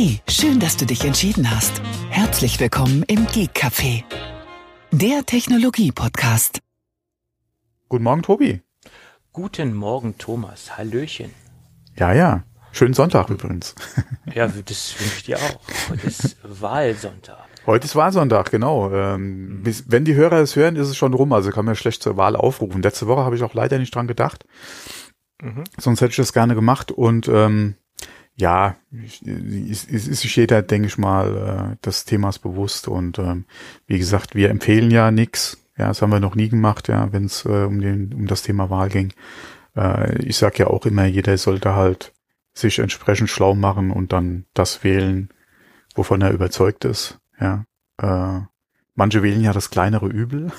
Hey, schön, dass du dich entschieden hast. Herzlich willkommen im Geek Café, der Technologie-Podcast. Guten Morgen, Tobi. Guten Morgen, Thomas. Hallöchen. Ja, ja. Schönen Sonntag übrigens. Ja, das wünsche ich dir auch. Heute ist Wahlsonntag. Heute ist Wahlsonntag, genau. Ähm, bis, wenn die Hörer es hören, ist es schon rum. Also kann man schlecht zur Wahl aufrufen. Letzte Woche habe ich auch leider nicht dran gedacht. Mhm. Sonst hätte ich das gerne gemacht. Und ähm, ja, es ist sich jeder, denke ich mal, äh, des Themas bewusst. Und ähm, wie gesagt, wir empfehlen ja nix. Ja, das haben wir noch nie gemacht, ja, wenn es äh, um, den, um das Thema Wahl ging. Äh, ich sag ja auch immer, jeder sollte halt sich entsprechend schlau machen und dann das wählen, wovon er überzeugt ist. Ja. Äh, manche wählen ja das kleinere Übel.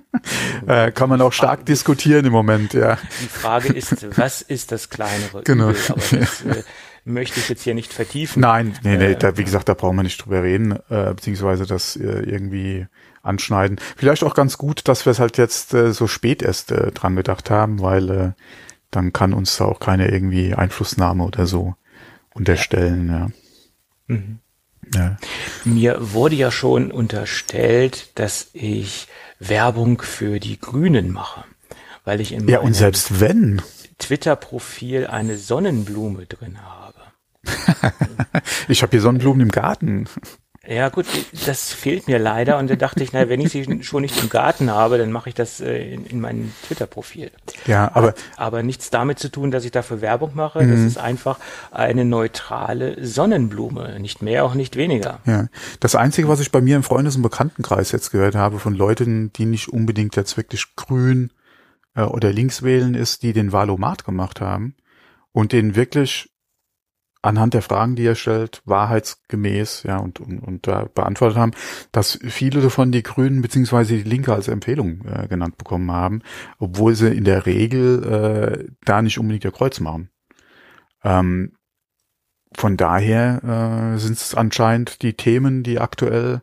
äh, kann man auch stark diskutieren im Moment, ja. Die Frage ist, was ist das kleinere genau. Übel? Aber das äh, möchte ich jetzt hier nicht vertiefen. Nein, nee, nee, äh, da, wie gesagt, da brauchen wir nicht drüber reden, äh, beziehungsweise das äh, irgendwie anschneiden. Vielleicht auch ganz gut, dass wir es halt jetzt äh, so spät erst äh, dran gedacht haben, weil äh, dann kann uns da auch keine irgendwie Einflussnahme oder so unterstellen. Ja. Mhm. Ja. Mir wurde ja schon unterstellt, dass ich Werbung für die Grünen mache, weil ich in ja und selbst wenn Twitter-Profil eine Sonnenblume drin habe. ich habe hier Sonnenblumen im Garten. Ja gut, das fehlt mir leider und da dachte ich, na, wenn ich sie schon nicht im Garten habe, dann mache ich das äh, in, in meinem Twitter-Profil. Ja, aber aber nichts damit zu tun, dass ich dafür Werbung mache. Mhm. Das ist einfach eine neutrale Sonnenblume, nicht mehr, auch nicht weniger. Ja, das Einzige, was ich bei mir im Freundes- und Bekanntenkreis jetzt gehört habe von Leuten, die nicht unbedingt jetzt wirklich grün äh, oder links wählen, ist, die den Valomat gemacht haben und den wirklich anhand der Fragen, die er stellt, wahrheitsgemäß, ja, und, und, und da beantwortet haben, dass viele davon die Grünen beziehungsweise die Linke als Empfehlung äh, genannt bekommen haben, obwohl sie in der Regel äh, da nicht unbedingt ihr Kreuz machen. Ähm, von daher äh, sind es anscheinend die Themen, die aktuell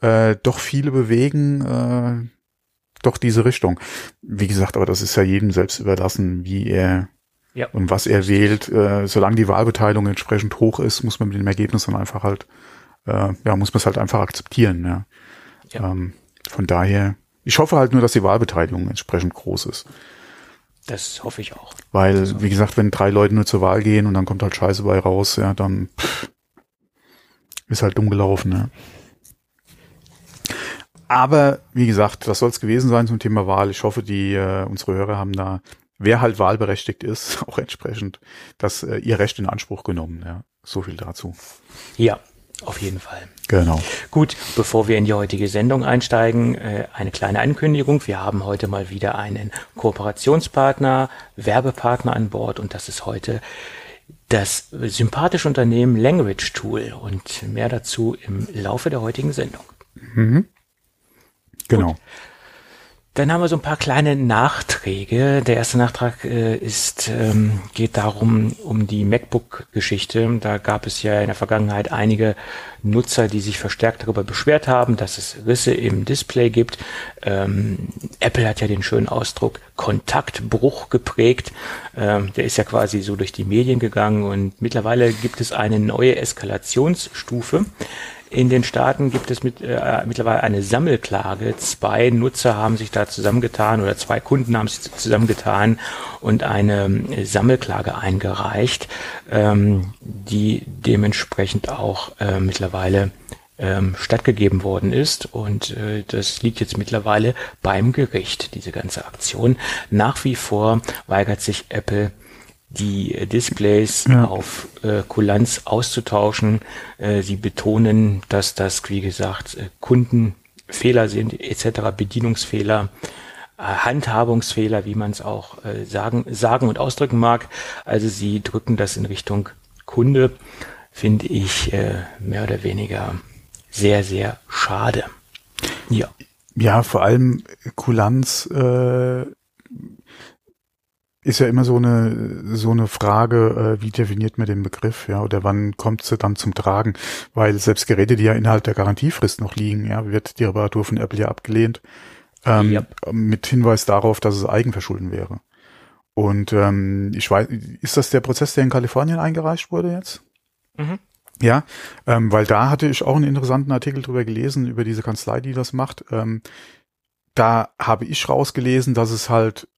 äh, doch viele bewegen, äh, doch diese Richtung. Wie gesagt, aber das ist ja jedem selbst überlassen, wie er ja. Und was er wählt, äh, solange die Wahlbeteiligung entsprechend hoch ist, muss man mit dem Ergebnis dann einfach halt, äh, ja, muss man es halt einfach akzeptieren. Ja. ja. Ähm, von daher, ich hoffe halt nur, dass die Wahlbeteiligung entsprechend groß ist. Das hoffe ich auch. Weil, wie gesagt, wenn drei Leute nur zur Wahl gehen und dann kommt halt Scheiße bei raus, ja, dann pff, ist halt dumm gelaufen, ja. Aber wie gesagt, das soll es gewesen sein zum Thema Wahl. Ich hoffe, die äh, unsere Hörer haben da wer halt wahlberechtigt ist, auch entsprechend das äh, ihr Recht in Anspruch genommen. Ja, so viel dazu. Ja, auf jeden Fall. Genau. Gut, bevor wir in die heutige Sendung einsteigen, äh, eine kleine Ankündigung. Wir haben heute mal wieder einen Kooperationspartner, Werbepartner an Bord und das ist heute das sympathische Unternehmen Language Tool und mehr dazu im Laufe der heutigen Sendung. Mhm. Genau. Gut. Dann haben wir so ein paar kleine Nachträge. Der erste Nachtrag äh, ist, ähm, geht darum, um die MacBook-Geschichte. Da gab es ja in der Vergangenheit einige Nutzer, die sich verstärkt darüber beschwert haben, dass es Risse im Display gibt. Ähm, Apple hat ja den schönen Ausdruck Kontaktbruch geprägt. Ähm, der ist ja quasi so durch die Medien gegangen und mittlerweile gibt es eine neue Eskalationsstufe. In den Staaten gibt es mit, äh, mittlerweile eine Sammelklage. Zwei Nutzer haben sich da zusammengetan oder zwei Kunden haben sich zusammengetan und eine äh, Sammelklage eingereicht, ähm, die dementsprechend auch äh, mittlerweile ähm, stattgegeben worden ist. Und äh, das liegt jetzt mittlerweile beim Gericht, diese ganze Aktion. Nach wie vor weigert sich Apple die Displays ja. auf äh, Kulanz auszutauschen. Äh, sie betonen, dass das, wie gesagt, äh, Kundenfehler sind, etc., Bedienungsfehler, äh, Handhabungsfehler, wie man es auch äh, sagen, sagen und ausdrücken mag. Also sie drücken das in Richtung Kunde, finde ich äh, mehr oder weniger sehr, sehr schade. Ja. Ja, vor allem Kulanz äh, ist ja immer so eine so eine Frage, äh, wie definiert man den Begriff, ja, oder wann kommt sie dann zum Tragen? Weil selbst Geräte, die ja innerhalb der Garantiefrist noch liegen, ja, wird die Reparatur von Apple ja abgelehnt, ähm, yep. mit Hinweis darauf, dass es Eigenverschulden wäre. Und ähm, ich weiß, ist das der Prozess, der in Kalifornien eingereicht wurde jetzt? Mhm. Ja, ähm, weil da hatte ich auch einen interessanten Artikel drüber gelesen, über diese Kanzlei, die das macht. Ähm, da habe ich rausgelesen, dass es halt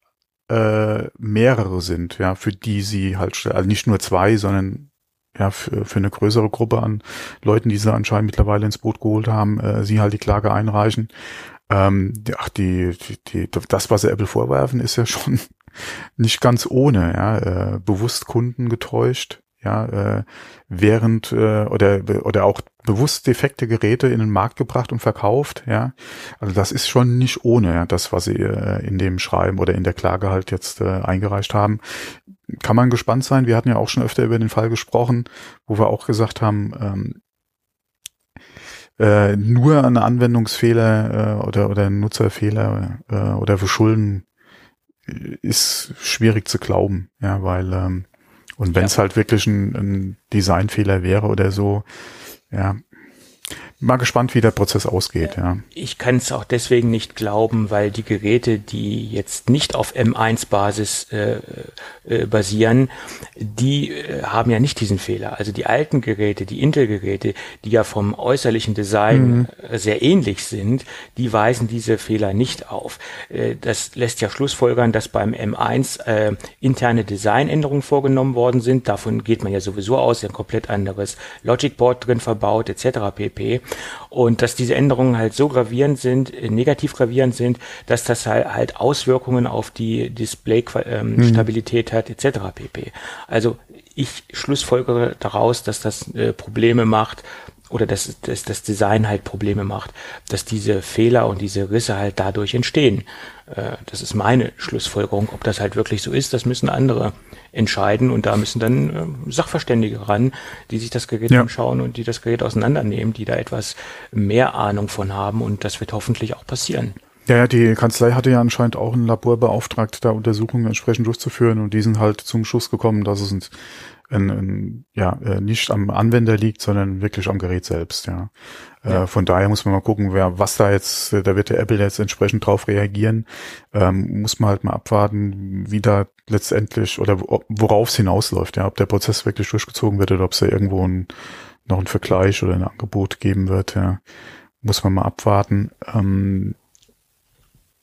äh, mehrere sind, ja, für die sie halt, also nicht nur zwei, sondern ja, für, für eine größere Gruppe an Leuten, die sie anscheinend mittlerweile ins Boot geholt haben, äh, sie halt die Klage einreichen. Ähm, ach, die, die, die, das, was sie Apple vorwerfen, ist ja schon nicht ganz ohne, ja, äh, bewusst Kunden getäuscht, ja, äh, während äh, oder oder auch bewusst defekte Geräte in den Markt gebracht und verkauft, ja. Also das ist schon nicht ohne, ja, das, was sie äh, in dem Schreiben oder in der Klage halt jetzt äh, eingereicht haben. Kann man gespannt sein. Wir hatten ja auch schon öfter über den Fall gesprochen, wo wir auch gesagt haben, ähm, äh, nur ein Anwendungsfehler äh, oder oder ein Nutzerfehler äh, oder Verschulden ist schwierig zu glauben, ja, weil ähm, und wenn es ja. halt wirklich ein, ein Designfehler wäre oder so, ja, mal gespannt, wie der Prozess ausgeht, ja. Ich kann es auch deswegen nicht glauben, weil die Geräte, die jetzt nicht auf M1-Basis äh, äh, basieren, die äh, haben ja nicht diesen Fehler. Also die alten Geräte, die Intel-Geräte, die ja vom äußerlichen Design mhm. Äh, sehr ähnlich sind, die weisen diese Fehler nicht auf. Äh, das lässt ja Schlussfolgern, dass beim M1 äh, interne Designänderungen vorgenommen worden sind. Davon geht man ja sowieso aus, ein komplett anderes Logic Board drin verbaut, etc. pp. Und dass diese Änderungen halt so gravierend sind, äh, negativ gravierend sind, dass das halt, halt Auswirkungen auf die Display-Stabilität ähm, mhm. hat, etc. pp. Also ich schlussfolgere daraus, dass das äh, Probleme macht oder dass, dass das Design halt Probleme macht, dass diese Fehler und diese Risse halt dadurch entstehen. Äh, das ist meine Schlussfolgerung. Ob das halt wirklich so ist, das müssen andere entscheiden und da müssen dann äh, Sachverständige ran, die sich das Gerät ja. anschauen und die das Gerät auseinandernehmen, die da etwas mehr Ahnung von haben und das wird hoffentlich auch passieren. Ja, ja, die Kanzlei hatte ja anscheinend auch ein Labor beauftragt, da Untersuchungen entsprechend durchzuführen und die sind halt zum Schluss gekommen, dass es ein, ein, ein, ja, äh, nicht am Anwender liegt, sondern wirklich am Gerät selbst, ja. Äh, ja. Äh, von daher muss man mal gucken, wer, was da jetzt, da wird der Apple jetzt entsprechend drauf reagieren. Ähm, muss man halt mal abwarten, wie da letztendlich oder worauf es hinausläuft, ja, ob der Prozess wirklich durchgezogen wird oder ob es da irgendwo ein, noch ein Vergleich oder ein Angebot geben wird, ja. Muss man mal abwarten. Ähm,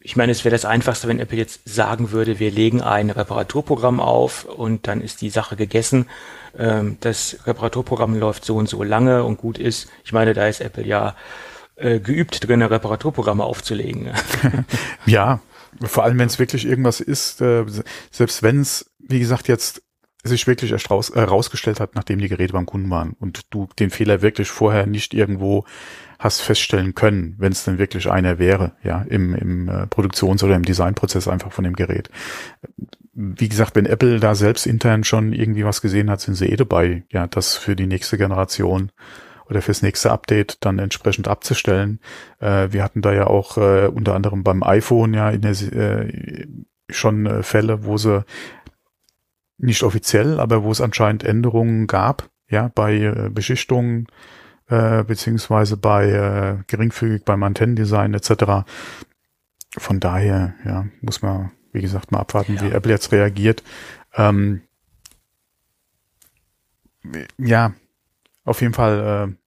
ich meine, es wäre das Einfachste, wenn Apple jetzt sagen würde, wir legen ein Reparaturprogramm auf und dann ist die Sache gegessen. Ähm, das Reparaturprogramm läuft so und so lange und gut ist. Ich meine, da ist Apple ja äh, geübt drin, Reparaturprogramme aufzulegen. ja, vor allem wenn es wirklich irgendwas ist, äh, selbst wenn es, wie gesagt, jetzt sich wirklich erst raus, äh, rausgestellt hat, nachdem die Geräte beim Kunden waren und du den Fehler wirklich vorher nicht irgendwo hast feststellen können, wenn es denn wirklich einer wäre, ja, im, im äh, Produktions- oder im Designprozess einfach von dem Gerät. Wie gesagt, wenn Apple da selbst intern schon irgendwie was gesehen hat, sind sie eh dabei, ja, das für die nächste Generation oder fürs nächste Update dann entsprechend abzustellen. Äh, wir hatten da ja auch äh, unter anderem beim iPhone ja in der, äh, schon äh, Fälle, wo sie nicht offiziell, aber wo es anscheinend Änderungen gab, ja, bei äh, Beschichtungen äh, beziehungsweise bei äh, geringfügig beim Antennendesign etc. Von daher, ja, muss man, wie gesagt, mal abwarten, ja. wie Apple jetzt reagiert. Ähm, ja, auf jeden Fall äh,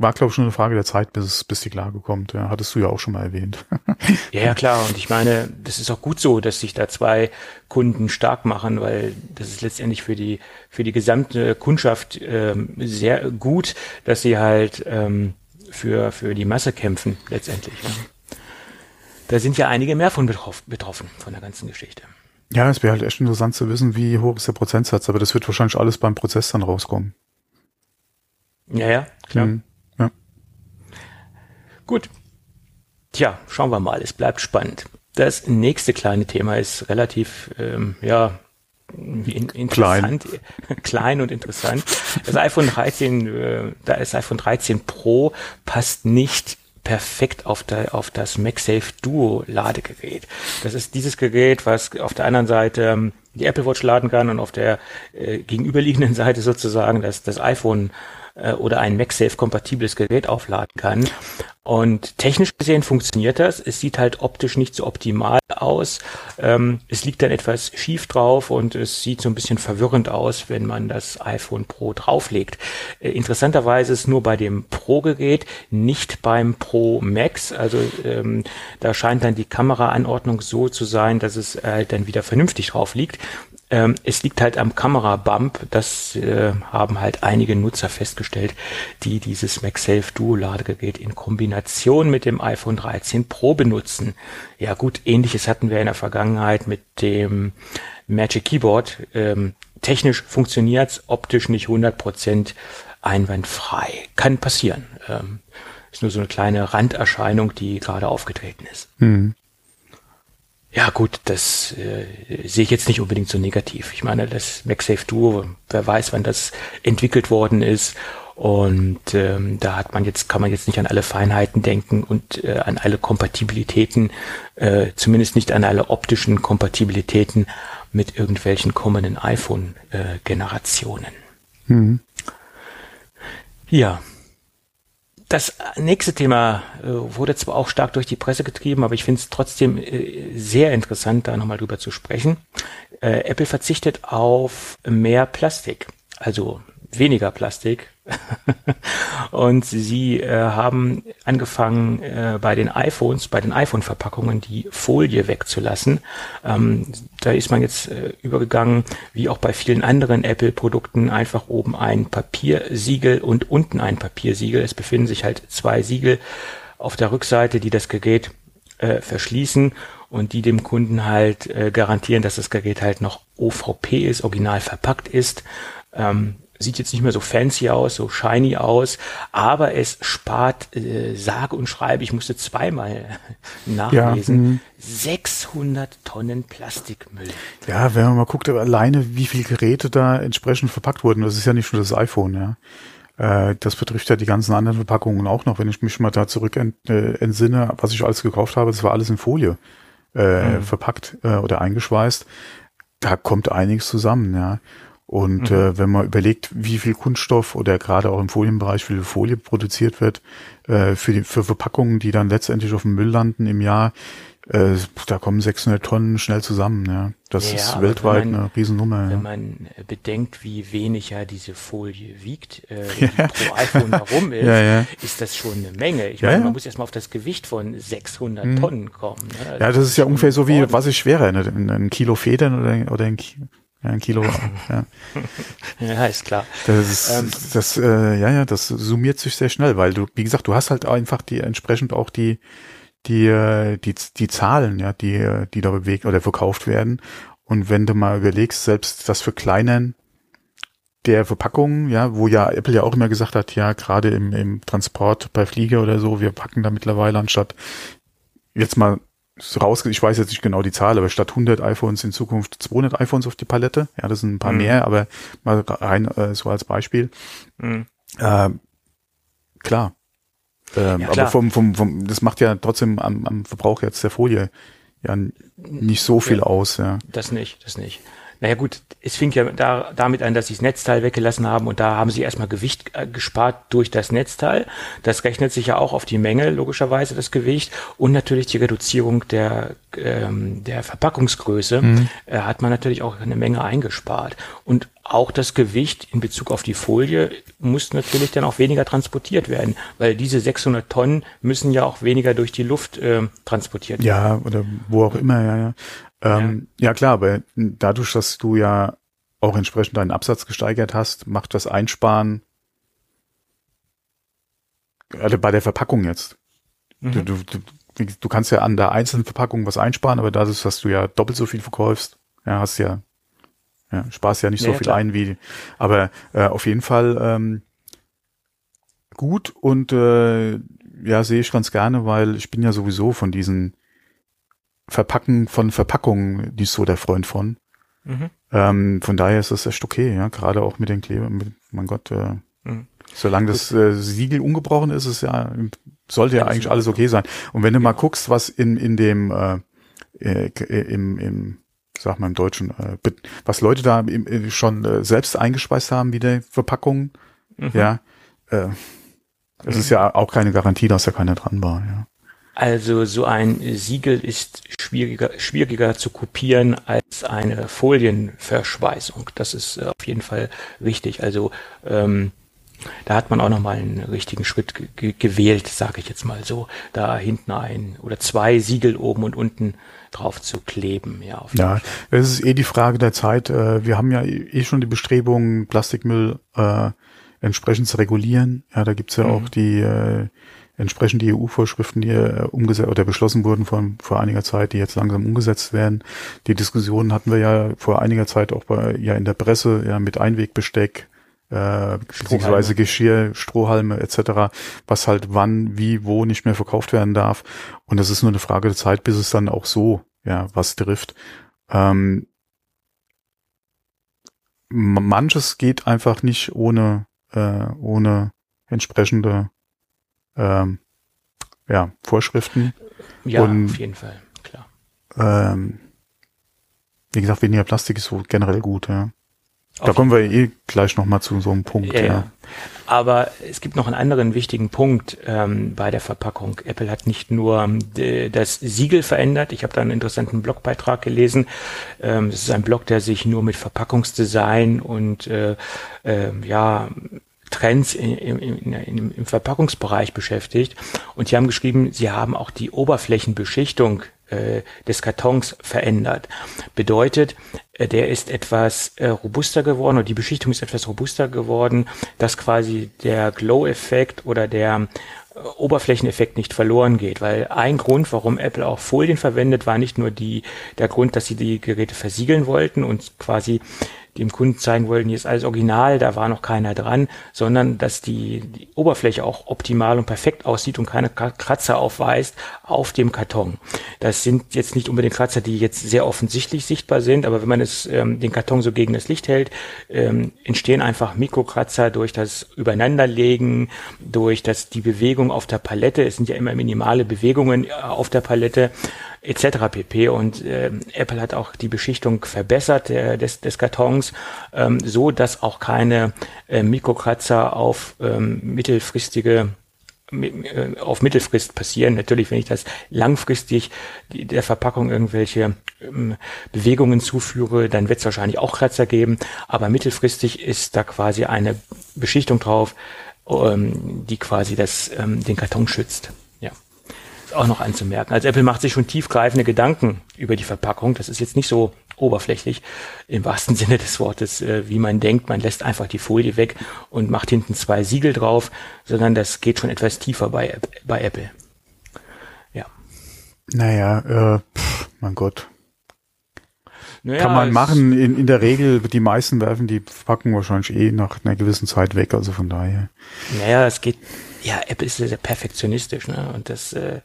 war, glaube ich, schon eine Frage der Zeit, bis, bis die Klage kommt. Ja, hattest du ja auch schon mal erwähnt. ja, ja, klar. Und ich meine, das ist auch gut so, dass sich da zwei Kunden stark machen, weil das ist letztendlich für die, für die gesamte Kundschaft ähm, sehr gut, dass sie halt ähm, für, für die Masse kämpfen, letztendlich. Ja. Da sind ja einige mehr von betroffen, betroffen von der ganzen Geschichte. Ja, es wäre halt echt interessant zu wissen, wie hoch ist der Prozentsatz, aber das wird wahrscheinlich alles beim Prozess dann rauskommen. Ja, ja, klar. Mhm. Gut. Tja, schauen wir mal. Es bleibt spannend. Das nächste kleine Thema ist relativ, ähm, ja, in, interessant, klein. klein und interessant. Das iPhone 13, äh, da ist iPhone 13 Pro passt nicht perfekt auf, der, auf das MagSafe Duo Ladegerät. Das ist dieses Gerät, was auf der anderen Seite ähm, die Apple Watch laden kann und auf der äh, gegenüberliegenden Seite sozusagen das, das iPhone äh, oder ein MagSafe kompatibles Gerät aufladen kann. Und technisch gesehen funktioniert das. Es sieht halt optisch nicht so optimal aus. Ähm, es liegt dann etwas schief drauf und es sieht so ein bisschen verwirrend aus, wenn man das iPhone Pro drauflegt. Äh, interessanterweise ist nur bei dem Pro-Gerät, nicht beim Pro Max. Also ähm, da scheint dann die Kameraanordnung so zu sein, dass es äh, dann wieder vernünftig drauf liegt. Ähm, es liegt halt am Kamerabump. Das äh, haben halt einige Nutzer festgestellt, die dieses MagSafe Duo Ladegerät in Kombination mit dem iPhone 13 Pro benutzen. Ja gut, ähnliches hatten wir in der Vergangenheit mit dem Magic Keyboard. Ähm, technisch funktioniert's, optisch nicht 100% einwandfrei. Kann passieren. Ähm, ist nur so eine kleine Randerscheinung, die gerade aufgetreten ist. Mhm. Ja gut, das äh, sehe ich jetzt nicht unbedingt so negativ. Ich meine, das MagSafe Duo, wer weiß, wann das entwickelt worden ist. Und ähm, da hat man jetzt, kann man jetzt nicht an alle Feinheiten denken und äh, an alle Kompatibilitäten, äh, zumindest nicht an alle optischen Kompatibilitäten mit irgendwelchen kommenden iPhone-Generationen. Äh, mhm. Ja, das nächste Thema äh, wurde zwar auch stark durch die Presse getrieben, aber ich finde es trotzdem äh, sehr interessant, da nochmal drüber zu sprechen. Äh, Apple verzichtet auf mehr Plastik, also weniger Plastik und sie äh, haben angefangen äh, bei den iPhones, bei den iPhone-Verpackungen die Folie wegzulassen. Ähm, da ist man jetzt äh, übergegangen, wie auch bei vielen anderen Apple-Produkten, einfach oben ein Papiersiegel und unten ein Papiersiegel. Es befinden sich halt zwei Siegel auf der Rückseite, die das Gerät äh, verschließen und die dem Kunden halt äh, garantieren, dass das Gerät halt noch OVP ist, original verpackt ist. Ähm, sieht jetzt nicht mehr so fancy aus, so shiny aus, aber es spart äh, sage und schreibe, ich musste zweimal nachlesen, ja, 600 Tonnen Plastikmüll. Ja, wenn man mal guckt, alleine wie viele Geräte da entsprechend verpackt wurden, das ist ja nicht nur das iPhone, ja. Äh, das betrifft ja die ganzen anderen Verpackungen auch noch. Wenn ich mich mal da zurück ent, äh, entsinne, was ich alles gekauft habe, das war alles in Folie äh, mhm. verpackt äh, oder eingeschweißt. Da kommt einiges zusammen, ja. Und mhm. äh, wenn man überlegt, wie viel Kunststoff oder gerade auch im Folienbereich, wie viel Folie produziert wird, äh, für, die, für Verpackungen, die dann letztendlich auf dem Müll landen im Jahr, äh, da kommen 600 Tonnen schnell zusammen. Ja, Das ja, ist weltweit man, eine Riesennummer. Wenn ja. man bedenkt, wie wenig ja diese Folie wiegt, äh, die ja. pro iPhone herum ist, ist das schon eine Menge. Ich meine, man muss erstmal auf das Gewicht von 600 mhm. Tonnen kommen. Ne? ja, das ist ja ungefähr so wie, was ist schwerer, ein, ein Kilo Federn oder, oder ein Kilo ja, ein Kilo. ja. ja, ist klar. Das ist, ähm, das, äh, ja, ja, das summiert sich sehr schnell, weil du, wie gesagt, du hast halt einfach die entsprechend auch die, die, äh, die, die Zahlen, ja, die, die da bewegt oder verkauft werden. Und wenn du mal überlegst, selbst das für kleinen der Verpackung, ja, wo ja Apple ja auch immer gesagt hat, ja, gerade im, im Transport bei Flieger oder so, wir packen da mittlerweile anstatt jetzt mal raus, ich weiß jetzt nicht genau die Zahl, aber statt 100 iPhones in Zukunft 200 iPhones auf die Palette. Ja, das sind ein paar mhm. mehr, aber mal rein äh, so als Beispiel. Mhm. Äh, klar. Ähm, ja. Aber vom, vom, vom, das macht ja trotzdem am, am Verbrauch jetzt der Folie ja nicht so viel ja, aus. Ja. Das nicht, das nicht. Naja gut, es fing ja da, damit an, dass sie das Netzteil weggelassen haben und da haben sie erstmal Gewicht äh, gespart durch das Netzteil. Das rechnet sich ja auch auf die Menge, logischerweise das Gewicht und natürlich die Reduzierung der, ähm, der Verpackungsgröße mhm. äh, hat man natürlich auch eine Menge eingespart. Und auch das Gewicht in Bezug auf die Folie muss natürlich dann auch weniger transportiert werden, weil diese 600 Tonnen müssen ja auch weniger durch die Luft äh, transportiert werden. Ja, oder wo auch immer, ja, ja. Ähm, ja. ja klar, aber dadurch, dass du ja auch entsprechend deinen Absatz gesteigert hast, macht das Einsparen also bei der Verpackung jetzt. Mhm. Du, du, du, kannst ja an der einzelnen Verpackung was einsparen, aber dadurch, dass du ja doppelt so viel verkaufst, ja, hast ja, ja sparst ja nicht so ja, viel klar. ein wie, aber äh, auf jeden Fall ähm, gut und äh, ja, sehe ich ganz gerne, weil ich bin ja sowieso von diesen Verpacken von Verpackungen nicht so der Freund von. Mhm. Ähm, von daher ist das echt okay, ja, gerade auch mit den Klebern, mein Gott, äh, mhm. solange das äh, Siegel ungebrochen ist, ist ja, sollte ja eigentlich alles okay sein. Und wenn du ja. mal guckst, was in, in dem, äh, äh, im, im, sag mal im Deutschen, äh, was Leute da im, äh, schon äh, selbst eingespeist haben, wie der Verpackung, mhm. ja, äh, Es ist ja auch keine Garantie, dass da keiner dran war, ja. Also so ein Siegel ist schwieriger, schwieriger zu kopieren als eine Folienverschweißung. Das ist äh, auf jeden Fall wichtig. Also ähm, da hat man auch nochmal einen richtigen Schritt gewählt, sage ich jetzt mal so, da hinten ein oder zwei Siegel oben und unten drauf zu kleben. Ja, ja es ist eh die Frage der Zeit. Äh, wir haben ja eh schon die Bestrebungen, Plastikmüll äh, entsprechend zu regulieren. Ja, da gibt's ja mhm. auch die äh, entsprechend die EU-Vorschriften, die äh, umgesetzt oder beschlossen wurden von, vor einiger Zeit, die jetzt langsam umgesetzt werden. Die Diskussionen hatten wir ja vor einiger Zeit auch bei, ja in der Presse, ja mit Einwegbesteck, äh, beziehungsweise Geschirr, Strohhalme etc., was halt wann, wie, wo nicht mehr verkauft werden darf. Und das ist nur eine Frage der Zeit, bis es dann auch so ja was trifft. Ähm, manches geht einfach nicht ohne äh, ohne entsprechende ähm, ja, Vorschriften. Ja, Und, auf jeden Fall, klar. Ähm, wie gesagt, weniger Plastik ist so generell gut, ja. Da kommen wir eh gleich nochmal zu so einem Punkt. Ja, ja. Aber es gibt noch einen anderen wichtigen Punkt ähm, bei der Verpackung. Apple hat nicht nur äh, das Siegel verändert. Ich habe da einen interessanten Blogbeitrag gelesen. Ähm, das ist ein Blog, der sich nur mit Verpackungsdesign und äh, äh, ja Trends im, im, im, im Verpackungsbereich beschäftigt. Und sie haben geschrieben, sie haben auch die Oberflächenbeschichtung äh, des Kartons verändert. Bedeutet, äh, der ist etwas äh, robuster geworden oder die Beschichtung ist etwas robuster geworden, dass quasi der Glow-Effekt oder der Oberflächeneffekt nicht verloren geht, weil ein Grund, warum Apple auch Folien verwendet, war nicht nur die, der Grund, dass sie die Geräte versiegeln wollten und quasi dem Kunden zeigen wollten, hier ist alles original, da war noch keiner dran, sondern dass die, die Oberfläche auch optimal und perfekt aussieht und keine Kratzer aufweist auf dem Karton. Das sind jetzt nicht unbedingt Kratzer, die jetzt sehr offensichtlich sichtbar sind, aber wenn man es ähm, den Karton so gegen das Licht hält, ähm, entstehen einfach Mikrokratzer durch das Übereinanderlegen, durch das die Bewegung auf der Palette. Es sind ja immer minimale Bewegungen äh, auf der Palette etc. pp. Und äh, Apple hat auch die Beschichtung verbessert äh, des, des Kartons, ähm, so dass auch keine äh, Mikrokratzer auf ähm, mittelfristige äh, auf Mittelfrist passieren. Natürlich, wenn ich das langfristig der Verpackung irgendwelche ähm, Bewegungen zuführe, dann wird es wahrscheinlich auch Kratzer geben. Aber mittelfristig ist da quasi eine Beschichtung drauf, ähm, die quasi das, ähm, den Karton schützt auch noch anzumerken. Also Apple macht sich schon tiefgreifende Gedanken über die Verpackung. Das ist jetzt nicht so oberflächlich im wahrsten Sinne des Wortes, äh, wie man denkt. Man lässt einfach die Folie weg und macht hinten zwei Siegel drauf, sondern das geht schon etwas tiefer bei, bei Apple. Ja. Naja, äh, pff, mein Gott. Naja, Kann man machen. In, in der Regel, die meisten werfen die Verpackung wahrscheinlich eh nach einer gewissen Zeit weg, also von daher. Naja, es geht ja, Apple ist sehr perfektionistisch, ne? Und das äh,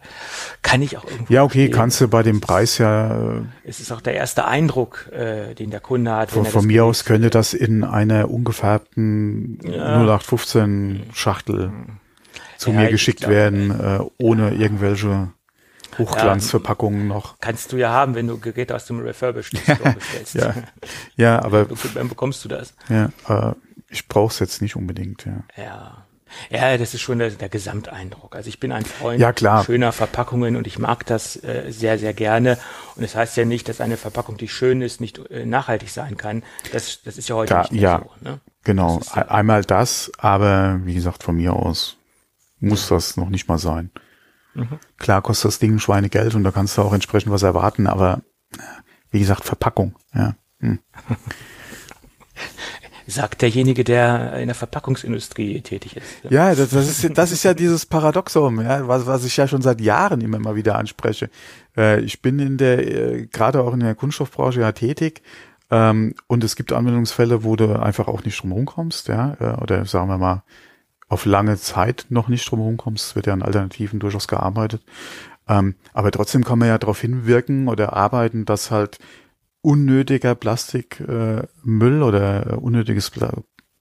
kann ich auch irgendwie. Ja, okay, verstehen. kannst du bei dem Preis ja. Äh, es ist auch der erste Eindruck, äh, den der Kunde hat. Von, von mir aus könnte das in einer ungefärbten ja. 0815 Schachtel mhm. zu ja, mir geschickt glaub, werden, äh, ohne irgendwelche Hochglanzverpackungen noch. Kannst du ja haben, wenn du Geräte aus dem Refurbished Store bestellst. ja, ja, aber. Dann bekommst du das. Ja, äh, ich brauch's jetzt nicht unbedingt, ja. Ja. Ja, das ist schon der, der Gesamteindruck. Also ich bin ein Freund ja, schöner Verpackungen und ich mag das äh, sehr, sehr gerne. Und es das heißt ja nicht, dass eine Verpackung, die schön ist, nicht äh, nachhaltig sein kann. Das, das ist ja heute da, nicht ja, so. Ne? Genau, ja einmal das, aber wie gesagt, von mir aus muss das noch nicht mal sein. Mhm. Klar kostet das Ding Schweinegeld und da kannst du auch entsprechend was erwarten, aber wie gesagt, Verpackung, ja. Hm. sagt derjenige, der in der Verpackungsindustrie tätig ist. Ja, das, das ist das ist ja dieses Paradoxum, ja, was, was ich ja schon seit Jahren immer mal wieder anspreche. Äh, ich bin in der äh, gerade auch in der Kunststoffbranche ja tätig. Ähm, und es gibt Anwendungsfälle, wo du einfach auch nicht drum kommst, ja, äh, oder sagen wir mal, auf lange Zeit noch nicht drum kommst. Es wird ja an Alternativen durchaus gearbeitet. Ähm, aber trotzdem kann man ja darauf hinwirken oder arbeiten, dass halt unnötiger Plastikmüll äh, oder äh, unnötiges Pla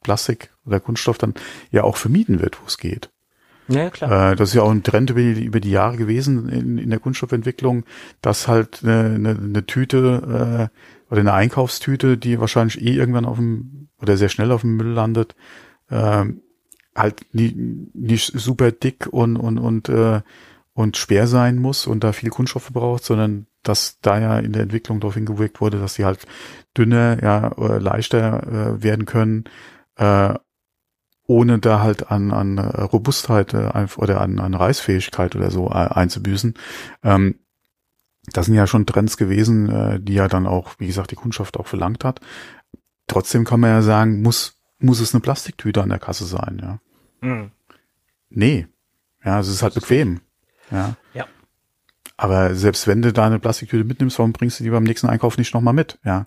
Plastik oder Kunststoff dann ja auch vermieden wird, wo es geht. Ja, klar. Äh, das ist ja auch ein Trend über die, über die Jahre gewesen in, in der Kunststoffentwicklung, dass halt eine, eine, eine Tüte äh, oder eine Einkaufstüte, die wahrscheinlich eh irgendwann auf dem oder sehr schnell auf dem Müll landet, äh, halt nie, nicht super dick und und und äh, und schwer sein muss und da viel Kunststoffe braucht, sondern dass da ja in der Entwicklung darauf hingewirkt wurde, dass die halt dünner, ja, oder leichter äh, werden können, äh, ohne da halt an, an Robustheit äh, oder an, an Reißfähigkeit oder so äh, einzubüßen. Ähm, das sind ja schon Trends gewesen, äh, die ja dann auch, wie gesagt, die Kundschaft auch verlangt hat. Trotzdem kann man ja sagen, muss, muss es eine Plastiktüte an der Kasse sein, ja. Mhm. Nee. Ja, es ist halt bequem. Ja. ja. Aber selbst wenn du da eine Plastiktüte mitnimmst, warum bringst du die beim nächsten Einkauf nicht nochmal mit? Ja.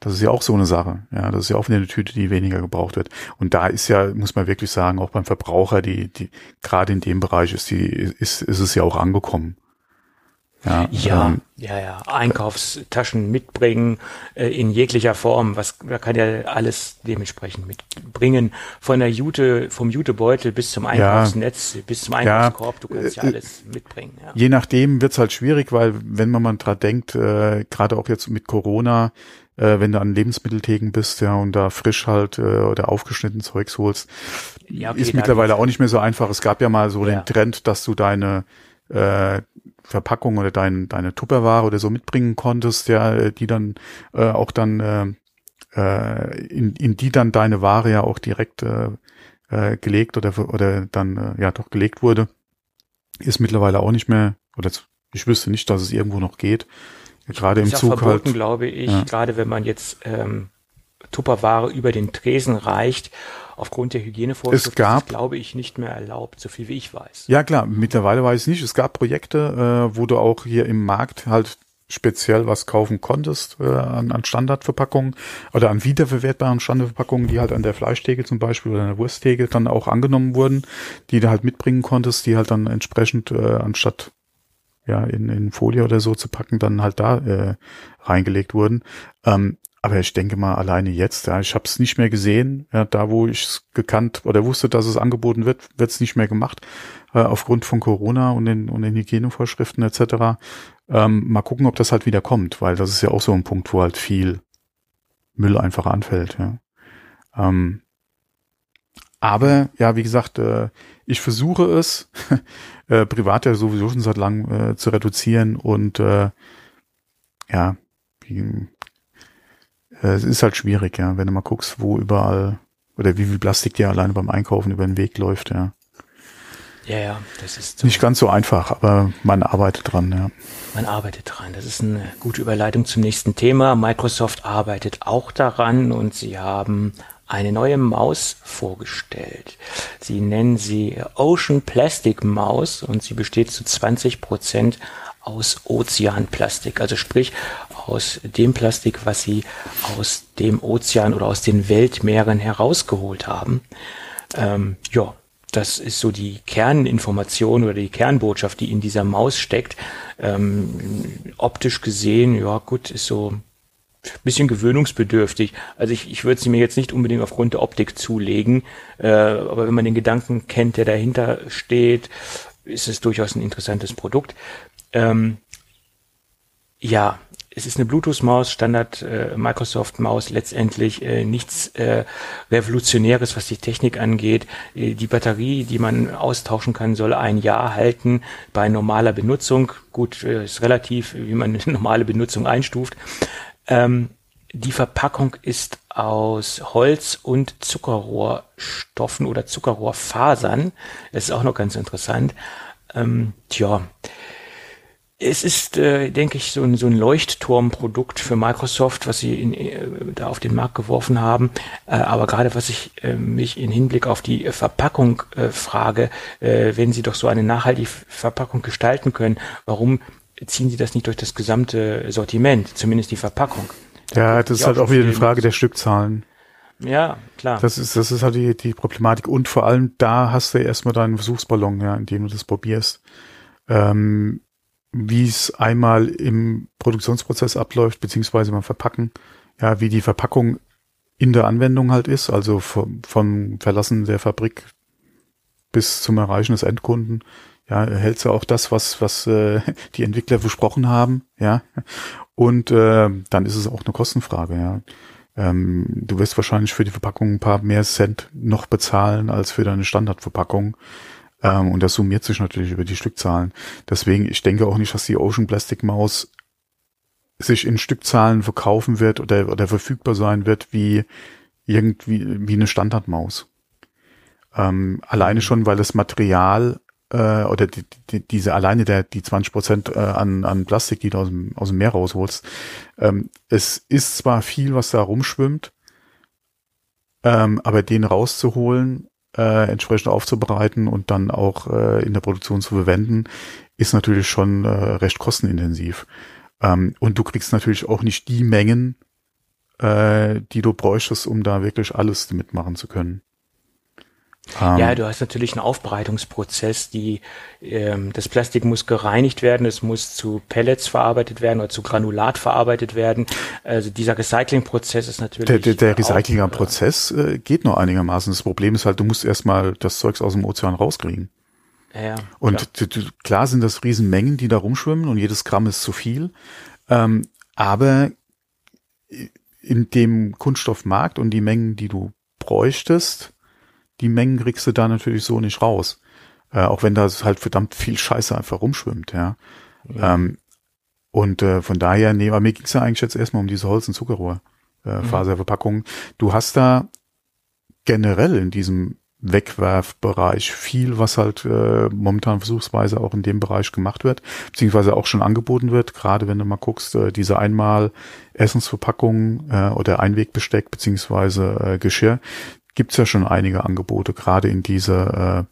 Das ist ja auch so eine Sache. Ja, das ist ja auch eine Tüte, die weniger gebraucht wird. Und da ist ja, muss man wirklich sagen, auch beim Verbraucher, die, die, gerade in dem Bereich ist die, ist, ist es ja auch angekommen. Ja, ja, ähm, ja, ja. Einkaufstaschen mitbringen äh, in jeglicher Form. Was man kann ja alles dementsprechend mitbringen. Von der Jute, vom Jutebeutel bis zum Einkaufsnetz, ja, bis zum Einkaufskorb. Du kannst ja äh, alles mitbringen. Ja. Je nachdem wird's halt schwierig, weil wenn man mal dran denkt, äh, gerade auch jetzt mit Corona, äh, wenn du an Lebensmitteltheken bist, ja, und da frisch halt äh, oder aufgeschnitten Zeugs holst, ja, okay, ist mittlerweile auch nicht mehr so einfach. Es gab ja mal so ja. den Trend, dass du deine äh, Verpackung oder dein, deine Tupperware oder so mitbringen konntest, ja, die dann äh, auch dann äh, äh, in, in die dann deine Ware ja auch direkt äh, äh, gelegt oder oder dann äh, ja doch gelegt wurde, ist mittlerweile auch nicht mehr oder ich wüsste nicht, dass es irgendwo noch geht. Gerade im Zug verboten, halt. glaube ich, ja. gerade wenn man jetzt ähm, Tupperware über den Tresen reicht aufgrund der Hygienevorschriften es gab, ist, glaube ich, nicht mehr erlaubt, so viel wie ich weiß. Ja klar, mittlerweile weiß ich nicht. Es gab Projekte, äh, wo du auch hier im Markt halt speziell was kaufen konntest äh, an, an Standardverpackungen oder an wiederverwertbaren Standardverpackungen, die halt an der Fleischtheke zum Beispiel oder an der Wursttheke dann auch angenommen wurden, die du halt mitbringen konntest, die halt dann entsprechend äh, anstatt ja in, in Folie oder so zu packen, dann halt da äh, reingelegt wurden. Ähm, aber ich denke mal, alleine jetzt, ja, ich habe es nicht mehr gesehen. Ja, da, wo ich es gekannt oder wusste, dass es angeboten wird, wird es nicht mehr gemacht, äh, aufgrund von Corona und den, und den Hygienevorschriften etc. Ähm, mal gucken, ob das halt wieder kommt, weil das ist ja auch so ein Punkt, wo halt viel Müll einfach anfällt. Ja. Ähm, aber ja, wie gesagt, äh, ich versuche es, äh, privat ja sowieso schon seit langem äh, zu reduzieren und äh, ja, wie, es ist halt schwierig, ja, wenn du mal guckst, wo überall oder wie viel Plastik dir alleine beim Einkaufen über den Weg läuft, ja. Ja, ja, das ist so. nicht ganz so einfach, aber man arbeitet dran, ja. Man arbeitet dran. Das ist eine gute Überleitung zum nächsten Thema. Microsoft arbeitet auch daran und sie haben eine neue Maus vorgestellt. Sie nennen sie Ocean Plastic Maus und sie besteht zu 20 Prozent aus Ozeanplastik, also sprich aus dem Plastik, was sie aus dem Ozean oder aus den Weltmeeren herausgeholt haben. Ähm, ja, das ist so die Kerninformation oder die Kernbotschaft, die in dieser Maus steckt. Ähm, optisch gesehen, ja gut, ist so ein bisschen gewöhnungsbedürftig. Also ich, ich würde sie mir jetzt nicht unbedingt aufgrund der Optik zulegen, äh, aber wenn man den Gedanken kennt, der dahinter steht, ist es durchaus ein interessantes Produkt. Ähm, ja, es ist eine Bluetooth-Maus, Standard äh, letztendlich äh, nichts äh, Revolutionäres, was die Technik angeht. Äh, die Batterie, die man austauschen kann, soll ein Jahr halten bei normaler Benutzung. Gut, äh, ist relativ, wie man eine normale Benutzung einstuft. Ähm, die Verpackung ist aus Holz und Zuckerrohrstoffen oder Zuckerrohrfasern. Das ist auch noch ganz interessant. Ähm, tja, es ist, äh, denke ich, so ein, so ein Leuchtturmprodukt für Microsoft, was sie in, äh, da auf den Markt geworfen haben. Äh, aber gerade was ich äh, mich in Hinblick auf die Verpackung äh, frage, äh, wenn sie doch so eine nachhaltige Verpackung gestalten können, warum ziehen sie das nicht durch das gesamte Sortiment, zumindest die Verpackung? Ja, das ist halt auch wieder eine Frage der Stückzahlen. Ja, klar. Das ist, das ist halt die, die Problematik. Und vor allem da hast du erstmal deinen Versuchsballon, ja, in dem du das probierst. Ähm, wie es einmal im Produktionsprozess abläuft, beziehungsweise beim Verpacken, ja, wie die Verpackung in der Anwendung halt ist, also vom, vom Verlassen der Fabrik bis zum Erreichen des Endkunden, ja, erhältst du auch das, was, was äh, die Entwickler versprochen haben, ja. Und äh, dann ist es auch eine Kostenfrage, ja. Ähm, du wirst wahrscheinlich für die Verpackung ein paar mehr Cent noch bezahlen als für deine Standardverpackung. Ähm, und das summiert sich natürlich über die Stückzahlen. Deswegen, ich denke auch nicht, dass die Ocean Plastic Maus sich in Stückzahlen verkaufen wird oder, oder verfügbar sein wird wie irgendwie wie eine Standardmaus. Ähm, alleine schon, weil das Material äh, oder die, die, diese alleine der die 20 Prozent äh, an, an Plastik, die du aus dem, aus dem Meer rausholst, ähm, es ist zwar viel, was da rumschwimmt, ähm, aber den rauszuholen, äh, entsprechend aufzubereiten und dann auch äh, in der Produktion zu verwenden, ist natürlich schon äh, recht kostenintensiv. Ähm, und du kriegst natürlich auch nicht die Mengen, äh, die du bräuchtest, um da wirklich alles mitmachen zu können. Ja, ähm, du hast natürlich einen Aufbereitungsprozess, die ähm, das Plastik muss gereinigt werden, es muss zu Pellets verarbeitet werden oder zu Granulat verarbeitet werden. Also dieser Recyclingprozess ist natürlich. Der, der, der Recyclingprozess äh, geht noch einigermaßen. Das Problem ist halt, du musst erstmal das Zeugs aus dem Ozean rauskriegen. Ja, und klar. klar sind das Riesenmengen, die da rumschwimmen und jedes Gramm ist zu viel. Ähm, aber in dem Kunststoffmarkt und die Mengen, die du bräuchtest, die Mengen kriegst du da natürlich so nicht raus. Äh, auch wenn da halt verdammt viel Scheiße einfach rumschwimmt, ja. ja. Ähm, und äh, von daher, nee, aber mir ging es ja eigentlich jetzt erstmal um diese Holz- und Zuckerrohrfaserverpackungen. Äh, mhm. Du hast da generell in diesem Wegwerfbereich viel, was halt äh, momentan versuchsweise auch in dem Bereich gemacht wird, beziehungsweise auch schon angeboten wird. Gerade wenn du mal guckst, äh, diese einmal Essensverpackungen äh, oder Einwegbesteck beziehungsweise äh, Geschirr, gibt's ja schon einige Angebote, gerade in dieser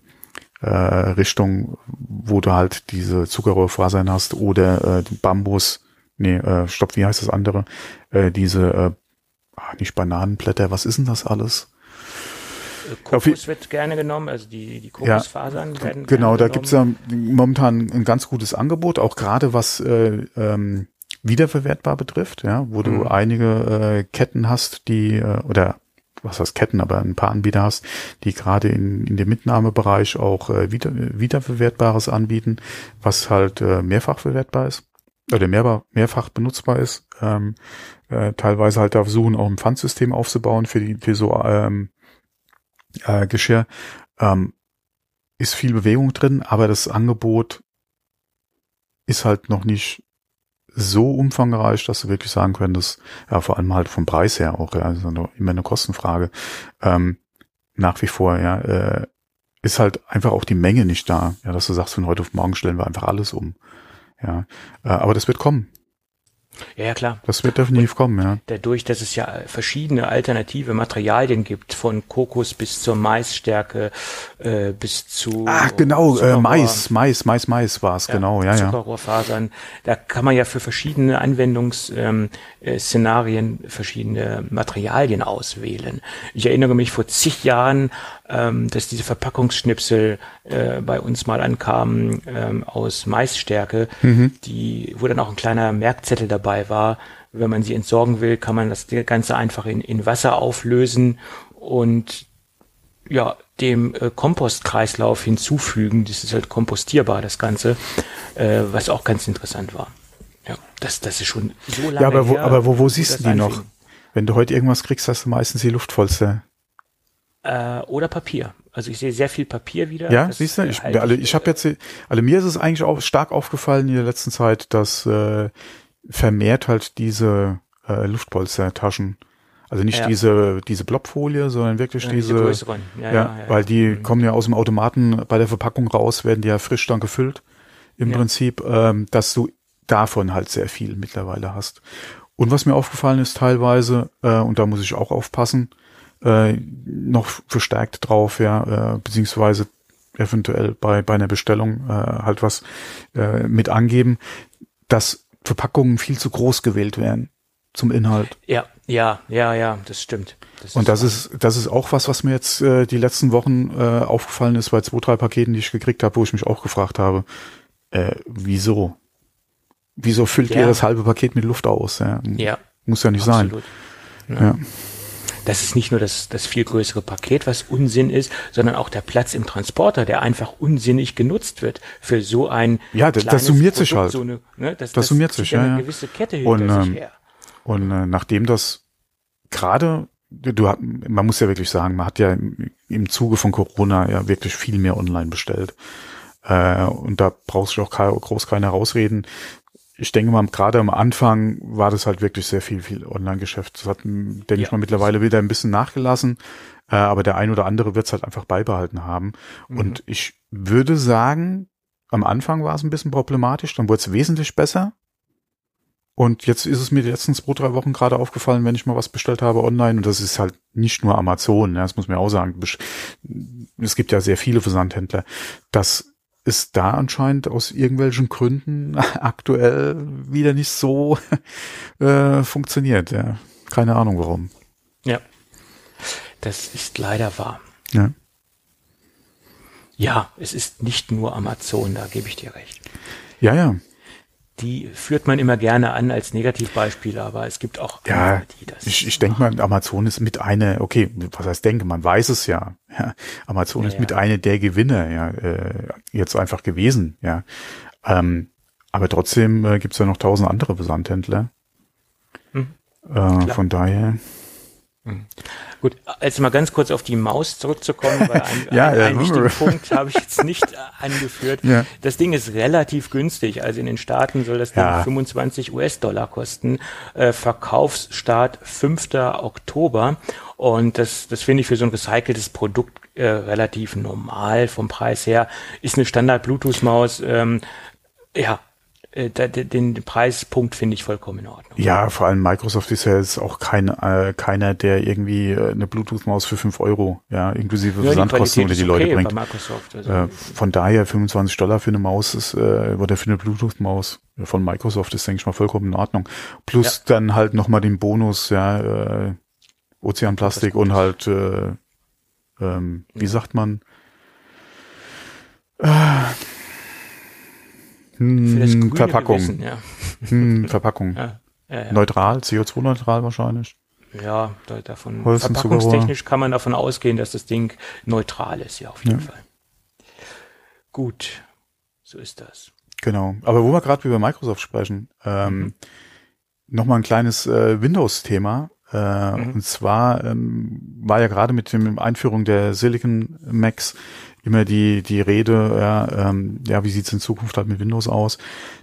äh, äh, Richtung, wo du halt diese Zuckerrohrfasern hast oder äh, Bambus, nee, äh, stopp, wie heißt das andere? Äh, diese, äh, ah, nicht Bananenblätter, was ist denn das alles? Kokos wird gerne genommen, also die, die Kokosfasern ja, werden Genau, da gibt's ja momentan ein ganz gutes Angebot, auch gerade was äh, ähm, wiederverwertbar betrifft, ja, wo du mhm. einige äh, Ketten hast, die äh, oder was heißt Ketten, aber ein paar Anbieter hast, die gerade in, in dem Mitnahmebereich auch äh, wieder, wiederverwertbares anbieten, was halt äh, mehrfach verwertbar ist oder mehr, mehrfach benutzbar ist. Ähm, äh, teilweise halt da versuchen auch ein Pfandsystem aufzubauen für die für so ähm, äh, Geschirr, ähm, ist viel Bewegung drin, aber das Angebot ist halt noch nicht so umfangreich, dass du wirklich sagen könntest, ja, vor allem halt vom Preis her auch, ja, also immer eine Kostenfrage. Ähm, nach wie vor, ja, äh, ist halt einfach auch die Menge nicht da, ja, dass du sagst, von heute auf morgen stellen wir einfach alles um. Ja, äh, aber das wird kommen. Ja, ja, klar. Das wird definitiv und kommen, ja. Dadurch, dass es ja verschiedene alternative Materialien gibt, von Kokos bis zur Maisstärke, äh, bis zu. Ach, genau, äh, Mais, Mais, Mais, Mais war es, ja, genau, ja, ja. Zuckerrohrfasern. Da kann man ja für verschiedene Anwendungsszenarien ähm, äh, verschiedene Materialien auswählen. Ich erinnere mich vor zig Jahren, ähm, dass diese Verpackungsschnipsel äh, bei uns mal ankamen ähm, aus Maisstärke, mhm. die, wo dann auch ein kleiner Merkzettel dabei war. Wenn man sie entsorgen will, kann man das Ganze einfach in, in Wasser auflösen und ja, dem äh, Kompostkreislauf hinzufügen. Das ist halt kompostierbar, das Ganze, äh, was auch ganz interessant war. Ja, das, das ist schon so lange Ja, aber wo, her, aber wo, wo siehst du die noch? Wenn du heute irgendwas kriegst, hast du meistens die luftvollste äh, oder Papier. Also ich sehe sehr viel Papier wieder. Ja, das siehst du, ich, halt, ich habe jetzt, also mir ist es eigentlich auch stark aufgefallen in der letzten Zeit, dass äh, vermehrt halt diese äh, Luftpolstertaschen, also nicht ja. diese diese Blobfolie, sondern wirklich ja, diese, diese größeren. Ja, ja, weil die mhm. kommen ja aus dem Automaten bei der Verpackung raus, werden die ja frisch dann gefüllt im Prinzip, ähm, dass du davon halt sehr viel mittlerweile hast. Und was mir aufgefallen ist teilweise, äh, und da muss ich auch aufpassen, äh, noch verstärkt drauf, ja, äh, beziehungsweise eventuell bei, bei einer Bestellung äh, halt was äh, mit angeben, dass Verpackungen viel zu groß gewählt werden zum Inhalt. Ja, ja, ja, ja, das stimmt. Das und das ist, das ist auch was, was mir jetzt äh, die letzten Wochen äh, aufgefallen ist bei zwei, drei Paketen, die ich gekriegt habe, wo ich mich auch gefragt habe, äh, wieso? Wieso füllt ja. ihr das halbe Paket mit Luft aus? Ja, ja muss ja nicht absolut. sein. Ja. ja das ist nicht nur das, das viel größere Paket, was Unsinn ist, sondern auch der Platz im Transporter, der einfach unsinnig genutzt wird für so ein Ja, das, das summiert Produkt, sich halt. So eine, ne, das, das, das summiert sich, ja. Eine gewisse Kette hinter und, sich ähm, her. Und äh, nachdem das gerade du man muss ja wirklich sagen, man hat ja im, im Zuge von Corona ja wirklich viel mehr online bestellt. Äh, und da brauchst du auch groß keine rausreden. Ich denke mal, gerade am Anfang war das halt wirklich sehr viel, viel Online-Geschäft. Das hat, denke ja. ich mal, mittlerweile wieder ein bisschen nachgelassen. Äh, aber der ein oder andere wird es halt einfach beibehalten haben. Mhm. Und ich würde sagen, am Anfang war es ein bisschen problematisch, dann wurde es wesentlich besser. Und jetzt ist es mir letzten zwei, drei Wochen gerade aufgefallen, wenn ich mal was bestellt habe online. Und das ist halt nicht nur Amazon, ja, das muss man auch sagen. Es gibt ja sehr viele Versandhändler. dass es da anscheinend aus irgendwelchen Gründen aktuell wieder nicht so äh, funktioniert. Ja. Keine Ahnung warum. Ja, das ist leider wahr. Ja. Ja, es ist nicht nur Amazon, da gebe ich dir recht. Ja, ja die führt man immer gerne an als Negativbeispiel, aber es gibt auch ja, andere, die das. Ich, ich denke mal, Amazon ist mit einer, okay, was heißt denke, man weiß es ja. ja Amazon ja, ist ja. mit einer der Gewinner, ja, äh, jetzt einfach gewesen, ja. Ähm, aber trotzdem äh, gibt es ja noch tausend andere Versandhändler. Hm. Äh, von daher. Hm. Gut, jetzt mal ganz kurz auf die Maus zurückzukommen, weil ein, ja, ein, ja, einen wichtigen Punkt habe ich jetzt nicht angeführt. Ja. Das Ding ist relativ günstig. Also in den Staaten soll das Ding 25 US-Dollar kosten. Äh, Verkaufsstart 5. Oktober. Und das, das finde ich für so ein recyceltes Produkt äh, relativ normal vom Preis her. Ist eine Standard-Bluetooth-Maus. Ähm, ja, äh, den, den Preispunkt finde ich vollkommen in Ordnung. Ja, vor allem Microsoft ist ja jetzt auch kein, äh, keiner, der irgendwie äh, eine Bluetooth-Maus für fünf Euro, ja, inklusive ja, Versandkosten oder die okay Leute bringt. Also äh, von daher 25 Dollar für eine Maus ist, äh, oder für eine Bluetooth-Maus von Microsoft ist, denke ich mal, vollkommen in Ordnung. Plus ja. dann halt nochmal den Bonus, ja, äh, Ozeanplastik und halt, äh, ähm, wie sagt man, äh, hm, Verpackung. Gewissen, ja. Hm, Verpackung. Ja, ja, ja. Neutral, CO2-neutral wahrscheinlich. Ja, da, davon verpackungstechnisch kann man davon ausgehen, dass das Ding neutral ist, ja, auf jeden Fall. Gut, so ist das. Genau. Aber wo wir gerade über Microsoft sprechen, ähm, mhm. nochmal ein kleines äh, Windows-Thema. Äh, mhm. Und zwar ähm, war ja gerade mit dem Einführung der Silicon Macs immer die, die Rede, ja, ähm, ja, wie sieht's in Zukunft halt mit Windows aus?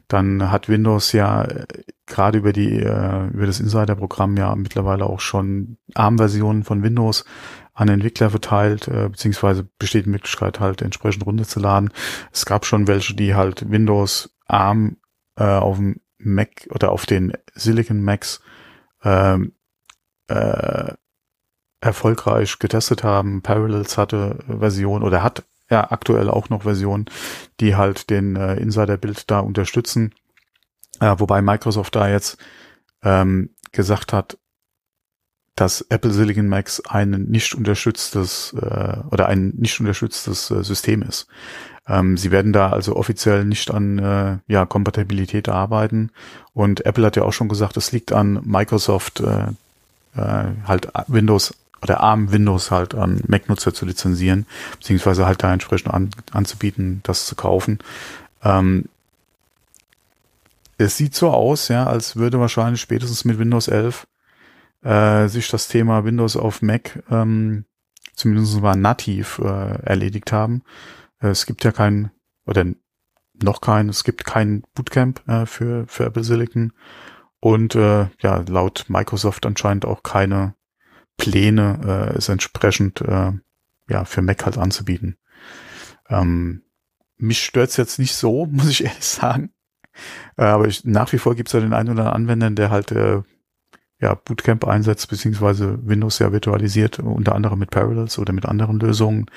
Dann hat Windows ja äh, gerade über die, äh, über das Insider-Programm ja mittlerweile auch schon ARM-Versionen von Windows an Entwickler verteilt, äh, beziehungsweise besteht die Möglichkeit halt entsprechend runterzuladen. Es gab schon welche, die halt Windows ARM äh, auf dem Mac oder auf den Silicon Macs ähm, äh, erfolgreich getestet haben. Parallels hatte Version oder hat ja aktuell auch noch Versionen, die halt den äh, Insider-Bild da unterstützen. Äh, wobei Microsoft da jetzt ähm, gesagt hat, dass Apple Silicon Max ein nicht unterstütztes äh, oder ein nicht unterstütztes äh, System ist. Ähm, sie werden da also offiziell nicht an äh, ja, Kompatibilität arbeiten und Apple hat ja auch schon gesagt, es liegt an Microsoft äh, äh, halt Windows oder ARM Windows halt an Mac-Nutzer zu lizenzieren, beziehungsweise halt da entsprechend an, anzubieten, das zu kaufen. Ähm, es sieht so aus, ja, als würde wahrscheinlich spätestens mit Windows 11 äh, sich das Thema Windows auf Mac ähm, zumindest mal nativ äh, erledigt haben. Äh, es gibt ja kein, oder noch kein, es gibt kein Bootcamp äh, für, für Apple Silicon und äh, ja, laut Microsoft anscheinend auch keine Pläne, äh, es entsprechend äh, ja für Mac halt anzubieten. Ähm, mich stört's jetzt nicht so, muss ich ehrlich sagen. Äh, aber ich, nach wie vor gibt's ja den einen oder anderen Anwender, der halt äh, ja, Bootcamp einsetzt, beziehungsweise Windows ja virtualisiert, unter anderem mit Parallels oder mit anderen Lösungen,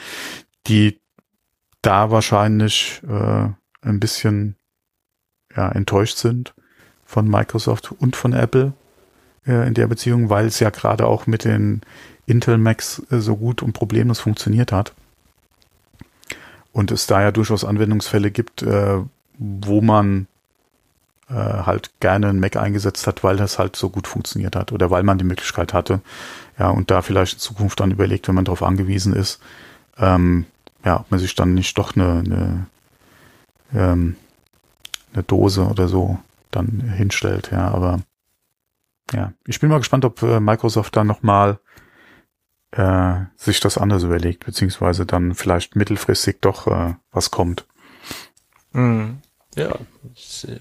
die da wahrscheinlich äh, ein bisschen ja, enttäuscht sind von Microsoft und von Apple, äh, in der Beziehung, weil es ja gerade auch mit den Intel Macs äh, so gut und problemlos funktioniert hat. Und es da ja durchaus Anwendungsfälle gibt, äh, wo man halt gerne einen Mac eingesetzt hat, weil das halt so gut funktioniert hat oder weil man die Möglichkeit hatte. Ja, und da vielleicht in Zukunft dann überlegt, wenn man darauf angewiesen ist, ähm, ja, ob man sich dann nicht doch eine, eine, ähm, eine Dose oder so dann hinstellt, ja, aber ja, ich bin mal gespannt, ob äh, Microsoft da nochmal äh, sich das anders überlegt, beziehungsweise dann vielleicht mittelfristig doch äh, was kommt. Mhm. Ja, das, äh,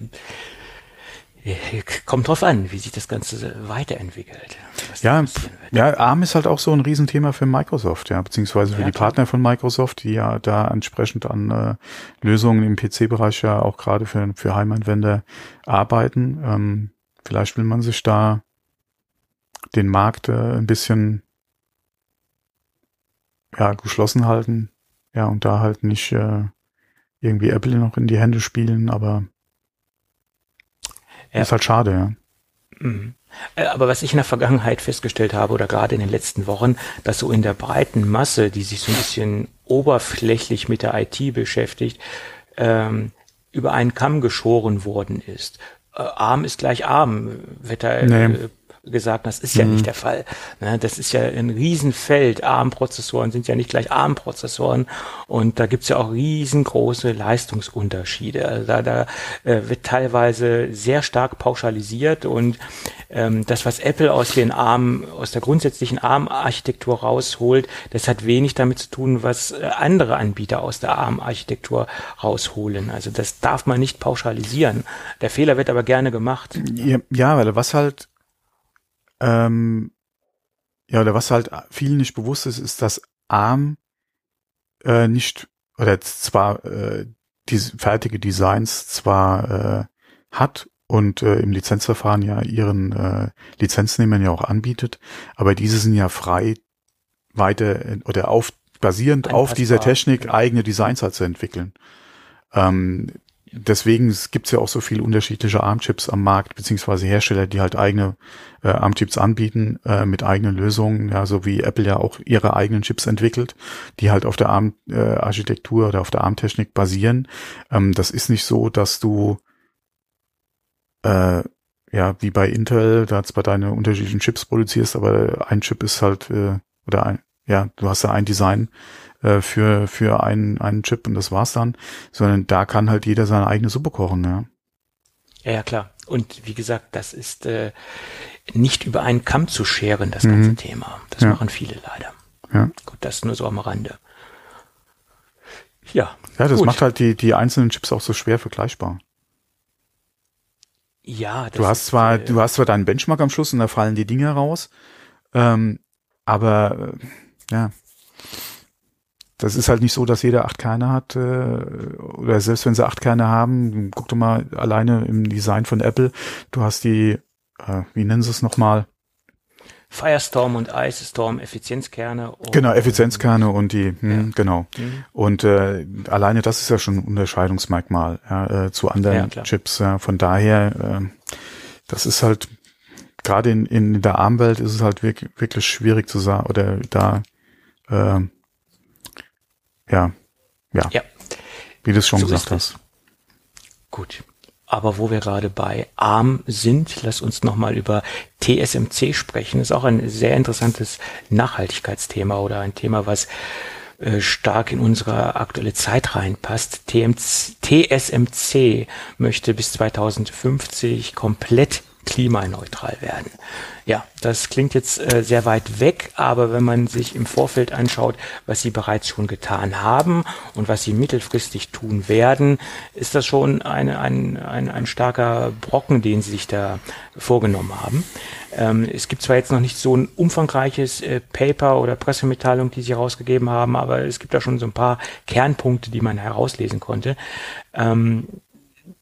kommt drauf an, wie sich das Ganze weiterentwickelt. Ja, ja, ARM ist halt auch so ein Riesenthema für Microsoft, ja, beziehungsweise für ja, die klar. Partner von Microsoft, die ja da entsprechend an äh, Lösungen im PC-Bereich ja auch gerade für, für Heimanwender arbeiten. Ähm, vielleicht will man sich da den Markt äh, ein bisschen ja, geschlossen halten, ja, und da halt nicht äh, irgendwie Apple noch in die Hände spielen, aber ja. ist halt schade, ja. Mhm. Äh, aber was ich in der Vergangenheit festgestellt habe oder gerade in den letzten Wochen, dass so in der breiten Masse, die sich so ein bisschen oberflächlich mit der IT beschäftigt, ähm, über einen Kamm geschoren worden ist. Äh, arm ist gleich arm, da nee. Gesagt, das ist ja mhm. nicht der Fall. Ne, das ist ja ein Riesenfeld. ARM-Prozessoren sind ja nicht gleich ARM-Prozessoren und da gibt's ja auch riesengroße Leistungsunterschiede. Also da, da äh, wird teilweise sehr stark pauschalisiert und ähm, das, was Apple aus den ARM, aus der grundsätzlichen ARM-Architektur rausholt, das hat wenig damit zu tun, was äh, andere Anbieter aus der ARM-Architektur rausholen. Also das darf man nicht pauschalisieren. Der Fehler wird aber gerne gemacht. Ja, ja weil was halt ähm, ja, oder was halt vielen nicht bewusst ist, ist, dass ARM äh, nicht, oder zwar äh, die fertige Designs zwar äh, hat und äh, im Lizenzverfahren ja ihren äh, Lizenznehmern ja auch anbietet, aber diese sind ja frei weiter oder auf basierend auf dieser Technik eigene Designs halt zu entwickeln. Ähm, deswegen gibt's ja auch so viele unterschiedliche ARM-Chips am Markt, beziehungsweise Hersteller, die halt eigene äh, ARM-Chips anbieten äh, mit eigenen Lösungen, ja, so wie Apple ja auch ihre eigenen Chips entwickelt, die halt auf der ARM-Architektur äh, oder auf der ARM-Technik basieren. Ähm, das ist nicht so, dass du äh, ja, wie bei Intel, da zwar deine unterschiedlichen Chips produzierst, aber ein Chip ist halt, äh, oder ein, ja, du hast da ein Design äh, für, für einen, einen Chip und das war's dann, sondern da kann halt jeder seine eigene Suppe kochen, ja. Ja, ja klar. Und wie gesagt, das ist äh, nicht über einen Kamm zu scheren, das ganze mhm. Thema. Das ja. machen viele leider. Ja. Gut, das nur so am Rande. Ja. Ja, das gut. macht halt die, die einzelnen Chips auch so schwer vergleichbar. Ja, du hast zwar, äh, du hast zwar deinen Benchmark am Schluss und da fallen die Dinge raus, ähm, aber äh, ja, das ist halt nicht so, dass jeder acht Kerne hat, äh, oder selbst wenn sie acht Kerne haben, guck doch mal alleine im Design von Apple, du hast die, äh, wie nennen sie es nochmal? Firestorm und Ice Storm Effizienzkerne. Und, genau, Effizienzkerne und die, mh, ja. genau. Mhm. Und äh, alleine das ist ja schon ein Unterscheidungsmerkmal ja, äh, zu anderen ja, Chips. Ja. Von daher, äh, das ist halt gerade in, in der ARM-Welt ist es halt wirklich, wirklich schwierig zu sagen oder da äh, ja, ja. Ja. Wie du es schon so gesagt hast. Gut. Aber wo wir gerade bei ARM sind, lass uns nochmal über TSMC sprechen. Das ist auch ein sehr interessantes Nachhaltigkeitsthema oder ein Thema, was äh, stark in unsere aktuelle Zeit reinpasst. TMC, TSMC möchte bis 2050 komplett klimaneutral werden. Ja, das klingt jetzt äh, sehr weit weg, aber wenn man sich im Vorfeld anschaut, was sie bereits schon getan haben und was sie mittelfristig tun werden, ist das schon eine, ein, ein, ein starker Brocken, den sie sich da vorgenommen haben. Ähm, es gibt zwar jetzt noch nicht so ein umfangreiches äh, Paper oder Pressemitteilung, die sie herausgegeben haben, aber es gibt da schon so ein paar Kernpunkte, die man herauslesen konnte. Ähm,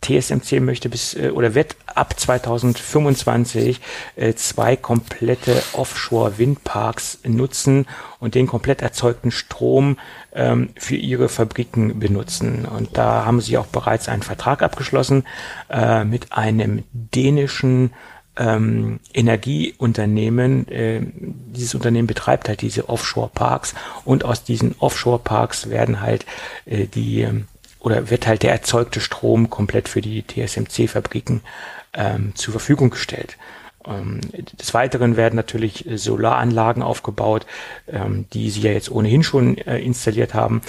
TSMC möchte bis äh, oder wird ab 2025 äh, zwei komplette Offshore-Windparks nutzen und den komplett erzeugten Strom ähm, für ihre Fabriken benutzen. Und da haben sie auch bereits einen Vertrag abgeschlossen äh, mit einem dänischen ähm, Energieunternehmen. Äh, dieses Unternehmen betreibt halt diese Offshore-Parks und aus diesen Offshore-Parks werden halt die ähm, oder wird halt der erzeugte Strom komplett für die TSMC-Fabriken ähm, zur Verfügung gestellt. Ähm, des Weiteren werden natürlich Solaranlagen aufgebaut, ähm, die sie ja jetzt ohnehin schon äh, installiert haben.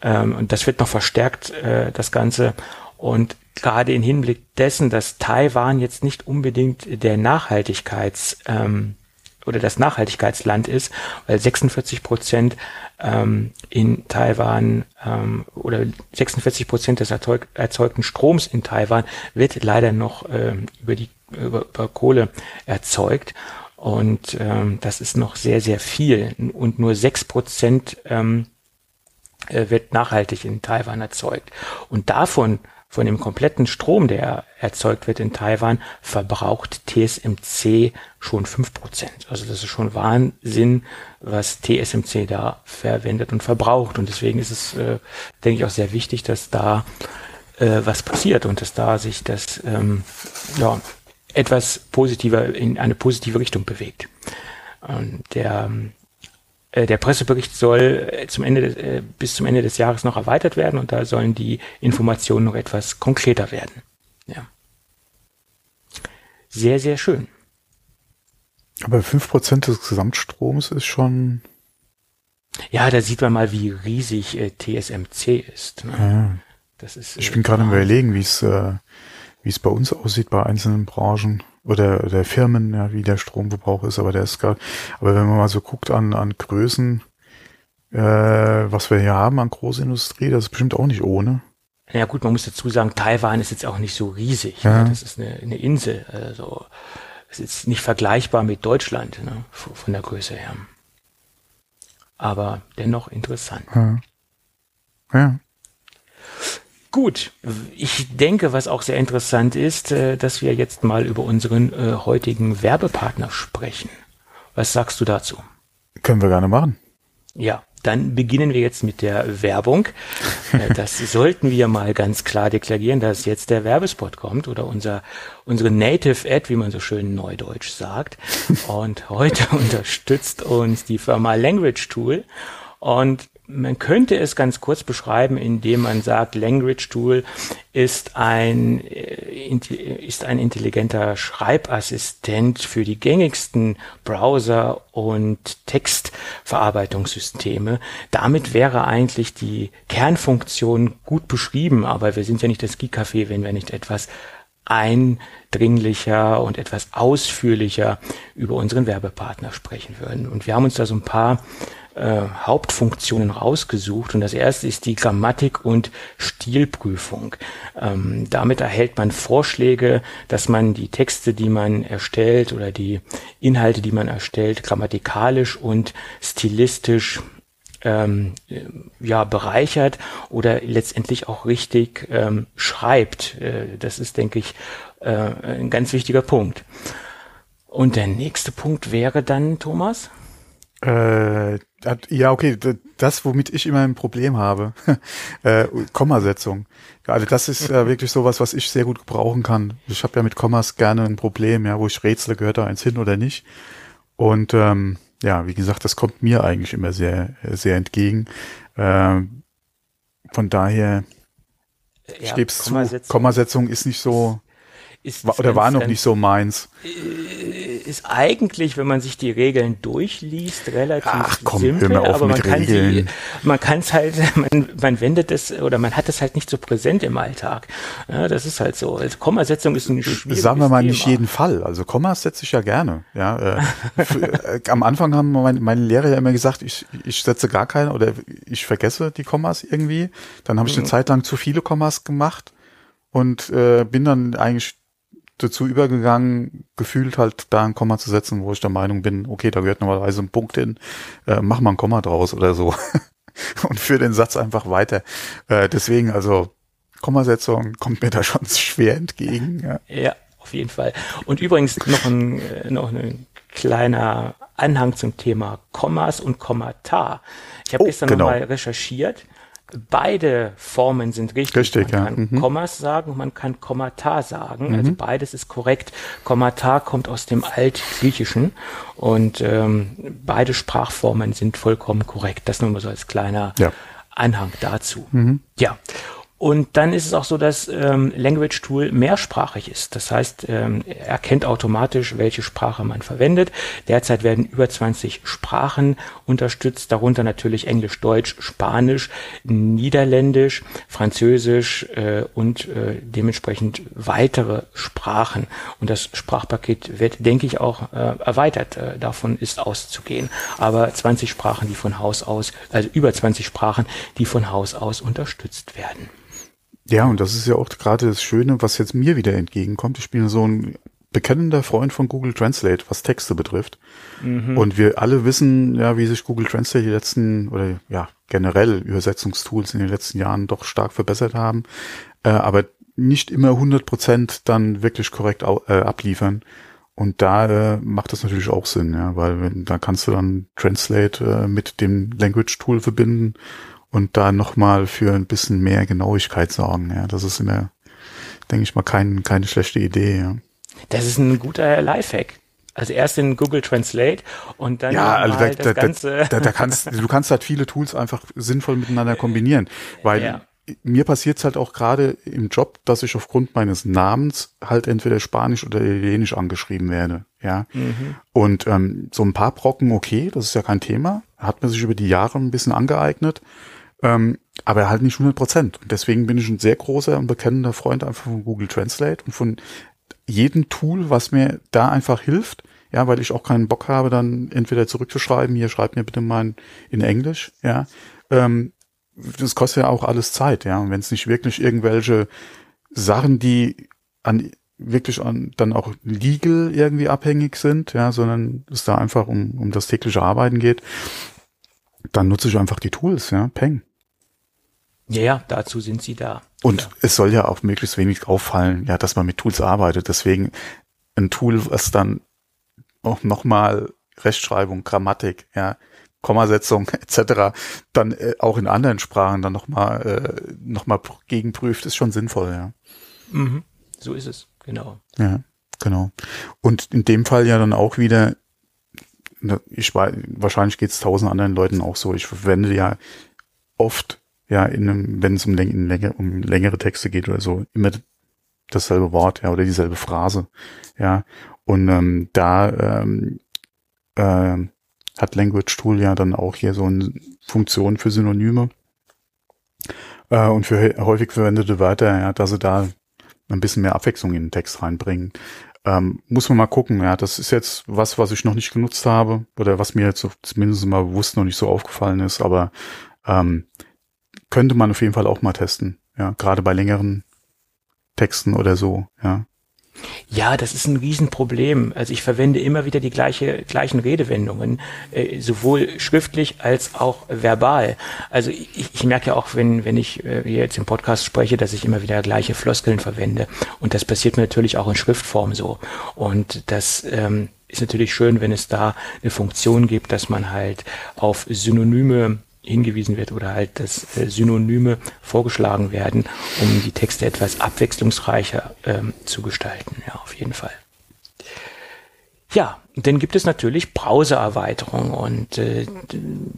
Ähm, und das wird noch verstärkt, äh, das Ganze. Und gerade im Hinblick dessen, dass Taiwan jetzt nicht unbedingt der Nachhaltigkeits ähm, oder das Nachhaltigkeitsland ist, weil 46 Prozent ähm, in Taiwan ähm, oder 46 Prozent des erzeug erzeugten Stroms in Taiwan wird leider noch ähm, über die über, über Kohle erzeugt. Und ähm, das ist noch sehr sehr viel. Und nur sechs Prozent ähm, äh, wird nachhaltig in Taiwan erzeugt. Und davon von dem kompletten Strom, der erzeugt wird in Taiwan, verbraucht TSMC schon fünf Prozent. Also das ist schon Wahnsinn, was TSMC da verwendet und verbraucht. Und deswegen ist es, äh, denke ich, auch sehr wichtig, dass da äh, was passiert und dass da sich das ähm, ja, etwas positiver in eine positive Richtung bewegt. Und der äh, der Pressebericht soll äh, zum Ende äh, bis zum Ende des Jahres noch erweitert werden und da sollen die Informationen noch etwas konkreter werden. Ja. Sehr, sehr schön. Aber fünf Prozent des Gesamtstroms ist schon. Ja, da sieht man mal, wie riesig äh, TSMC ist. Ne? Ja. Das ist, ich bin gerade am überlegen, wie es äh, wie es bei uns aussieht bei einzelnen Branchen oder der Firmen, ja, wie der Stromverbrauch ist, aber der ist gar, aber wenn man mal so guckt an, an Größen, äh, was wir hier haben an Großindustrie, das ist bestimmt auch nicht ohne. Ja gut, man muss dazu sagen, Taiwan ist jetzt auch nicht so riesig. Ja. Ne? Das ist eine, eine Insel. Also es ist nicht vergleichbar mit Deutschland ne? von der Größe her. Aber dennoch interessant. Ja. ja. Gut, ich denke, was auch sehr interessant ist, äh, dass wir jetzt mal über unseren äh, heutigen Werbepartner sprechen. Was sagst du dazu? Können wir gerne machen. Ja, dann beginnen wir jetzt mit der Werbung. Äh, das sollten wir mal ganz klar deklarieren, dass jetzt der Werbespot kommt oder unser, unsere Native Ad, wie man so schön neudeutsch sagt. Und heute unterstützt uns die Firma Language Tool. Und man könnte es ganz kurz beschreiben, indem man sagt, Language Tool ist ein, äh, ist ein intelligenter Schreibassistent für die gängigsten Browser und Textverarbeitungssysteme. Damit wäre eigentlich die Kernfunktion gut beschrieben, aber wir sind ja nicht das Geek-Café, wenn wir nicht etwas eindringlicher und etwas ausführlicher über unseren Werbepartner sprechen würden. Und wir haben uns da so ein paar äh, Hauptfunktionen rausgesucht und das erste ist die Grammatik und Stilprüfung. Ähm, damit erhält man Vorschläge, dass man die Texte, die man erstellt oder die Inhalte, die man erstellt, grammatikalisch und stilistisch ähm, ja bereichert oder letztendlich auch richtig ähm, schreibt. Äh, das ist, denke ich, äh, ein ganz wichtiger Punkt. Und der nächste Punkt wäre dann, Thomas? Äh, ja, okay, das, womit ich immer ein Problem habe, äh, Kommasetzung. Also das ist äh, wirklich sowas, was ich sehr gut gebrauchen kann. Ich habe ja mit Kommas gerne ein Problem, ja, wo ich rätsle, gehört da eins hin oder nicht. Und ähm, ja, wie gesagt, das kommt mir eigentlich immer sehr, sehr entgegen. Ähm, von daher, ja, ich gebe es zu, Kommasetzung ist nicht so, ist oder war noch nicht so meins. Äh, ist eigentlich, wenn man sich die Regeln durchliest, relativ Ach, komm, simpel, aber man kann sie, man kann es halt, man, man wendet es oder man hat es halt nicht so präsent im Alltag. Ja, das ist halt so. Also Kommasetzung ist ein schwieriges Sagen wir mal Thema. nicht jeden Fall. Also Kommas setze ich ja gerne. Ja, äh, äh, am Anfang haben meine, meine Lehrer ja immer gesagt, ich, ich setze gar keine oder ich vergesse die Kommas irgendwie. Dann habe ich eine mhm. Zeit lang zu viele Kommas gemacht und äh, bin dann eigentlich dazu übergegangen, gefühlt halt da ein Komma zu setzen, wo ich der Meinung bin, okay, da gehört normalerweise ein Punkt hin, äh, mach mal ein Komma draus oder so. und führe den Satz einfach weiter. Äh, deswegen, also Kommasetzung kommt mir da schon schwer entgegen. Ja, ja auf jeden Fall. Und übrigens noch ein, äh, noch ein kleiner Anhang zum Thema Kommas und Kommata. Ich habe oh, gestern genau. nochmal recherchiert beide Formen sind richtig. Richtig, man kann ja. Mhm. Kommas sagen, man kann Kommata sagen. Mhm. Also beides ist korrekt. Kommata kommt aus dem Altgriechischen und ähm, beide Sprachformen sind vollkommen korrekt. Das nur mal so als kleiner ja. Anhang dazu. Mhm. Ja. Und dann ist es auch so, dass ähm, Language Tool mehrsprachig ist. Das heißt, ähm, er erkennt automatisch, welche Sprache man verwendet. Derzeit werden über 20 Sprachen unterstützt, darunter natürlich Englisch, Deutsch, Spanisch, Niederländisch, Französisch äh, und äh, dementsprechend weitere Sprachen. Und das Sprachpaket wird, denke ich, auch äh, erweitert. Äh, davon ist auszugehen. Aber 20 Sprachen, die von Haus aus, also über 20 Sprachen, die von Haus aus unterstützt werden. Ja, und das ist ja auch gerade das Schöne, was jetzt mir wieder entgegenkommt. Ich bin so ein bekennender Freund von Google Translate, was Texte betrifft. Mhm. Und wir alle wissen ja, wie sich Google Translate die letzten oder ja generell Übersetzungstools in den letzten Jahren doch stark verbessert haben, äh, aber nicht immer 100 Prozent dann wirklich korrekt äh, abliefern. Und da äh, macht das natürlich auch Sinn, ja, weil wenn, da kannst du dann Translate äh, mit dem Language Tool verbinden und da nochmal für ein bisschen mehr Genauigkeit sorgen. Ja, das ist immer, denke ich mal, kein, keine schlechte Idee. Ja. Das ist ein guter Lifehack. Also erst in Google Translate und dann ja, also da, das da, Ganze. Da, da, kannst du kannst halt viele Tools einfach sinnvoll miteinander kombinieren, weil ja. mir passiert's halt auch gerade im Job, dass ich aufgrund meines Namens halt entweder Spanisch oder Italienisch angeschrieben werde, ja. Mhm. Und ähm, so ein paar Brocken, okay, das ist ja kein Thema, hat man sich über die Jahre ein bisschen angeeignet. Ähm, aber halt nicht 100 Prozent. Und deswegen bin ich ein sehr großer und bekennender Freund einfach von Google Translate und von jedem Tool, was mir da einfach hilft. Ja, weil ich auch keinen Bock habe, dann entweder zurückzuschreiben, hier schreibt mir bitte mal in Englisch, ja. Ähm, das kostet ja auch alles Zeit, ja. Und wenn es nicht wirklich irgendwelche Sachen, die an wirklich an dann auch legal irgendwie abhängig sind, ja, sondern es da einfach um, um das tägliche Arbeiten geht, dann nutze ich einfach die Tools, ja, Peng. Ja, ja, dazu sind sie da. Und ja. es soll ja auch möglichst wenig auffallen, ja, dass man mit Tools arbeitet. Deswegen ein Tool, was dann auch nochmal Rechtschreibung, Grammatik, ja, Kommasetzung etc. dann äh, auch in anderen Sprachen dann nochmal äh, noch mal gegenprüft, ist schon sinnvoll, ja. Mhm. So ist es, genau. Ja, genau. Und in dem Fall ja dann auch wieder, ich weiß, wahrscheinlich geht es tausend anderen Leuten auch so. Ich verwende ja oft ja, in einem, wenn es um, Länge, um längere Texte geht oder so, immer dasselbe Wort, ja, oder dieselbe Phrase, ja. Und ähm, da ähm, äh, hat Language Tool ja dann auch hier so eine Funktion für Synonyme äh, und für häufig verwendete Wörter, ja, dass sie da ein bisschen mehr Abwechslung in den Text reinbringen. Ähm, muss man mal gucken, ja, das ist jetzt was, was ich noch nicht genutzt habe oder was mir jetzt zumindest mal bewusst noch nicht so aufgefallen ist, aber ähm, könnte man auf jeden Fall auch mal testen. Ja, gerade bei längeren Texten oder so, ja. Ja, das ist ein Riesenproblem. Also ich verwende immer wieder die gleiche, gleichen Redewendungen, äh, sowohl schriftlich als auch verbal. Also ich, ich merke ja auch, wenn, wenn ich äh, jetzt im Podcast spreche, dass ich immer wieder gleiche Floskeln verwende. Und das passiert mir natürlich auch in Schriftform so. Und das ähm, ist natürlich schön, wenn es da eine Funktion gibt, dass man halt auf Synonyme hingewiesen wird oder halt das äh, Synonyme vorgeschlagen werden, um die Texte etwas abwechslungsreicher ähm, zu gestalten. Ja, auf jeden Fall. Ja, dann gibt es natürlich Browser-Erweiterungen und äh,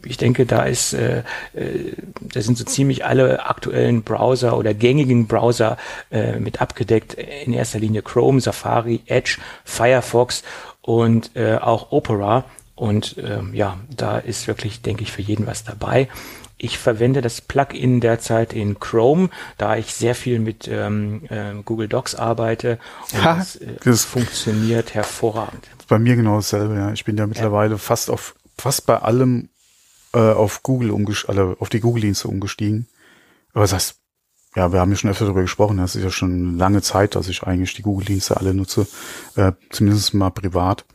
ich denke, da ist, äh, äh, da sind so ziemlich alle aktuellen Browser oder gängigen Browser äh, mit abgedeckt. In erster Linie Chrome, Safari, Edge, Firefox und äh, auch Opera und ähm, ja, da ist wirklich, denke ich, für jeden was dabei. Ich verwende das Plugin derzeit in Chrome, da ich sehr viel mit ähm, äh, Google Docs arbeite und ha, das, äh, das, funktioniert hervorragend. Bei mir genau dasselbe, ja. Ich bin ja mittlerweile ja. fast auf fast bei allem äh, auf Google umgestiegen, also auf die Google-Dienste umgestiegen. Aber das heißt, ja, wir haben ja schon öfter darüber gesprochen, das ist ja schon lange Zeit, dass ich eigentlich die Google-Dienste alle nutze, äh, zumindest mal privat.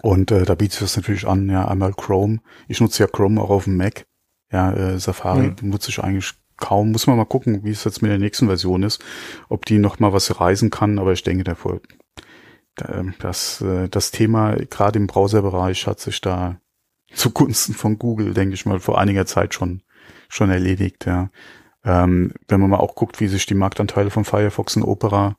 Und äh, da bietet es natürlich an, ja, einmal Chrome. Ich nutze ja Chrome auch auf dem Mac. Ja, äh, Safari mhm. nutze ich eigentlich kaum. Muss man mal gucken, wie es jetzt mit der nächsten Version ist, ob die noch mal was reisen kann. Aber ich denke, davor, das, äh, das Thema gerade im Browserbereich hat sich da zugunsten von Google, denke ich mal, vor einiger Zeit schon schon erledigt. Ja, ähm, wenn man mal auch guckt, wie sich die Marktanteile von Firefox und Opera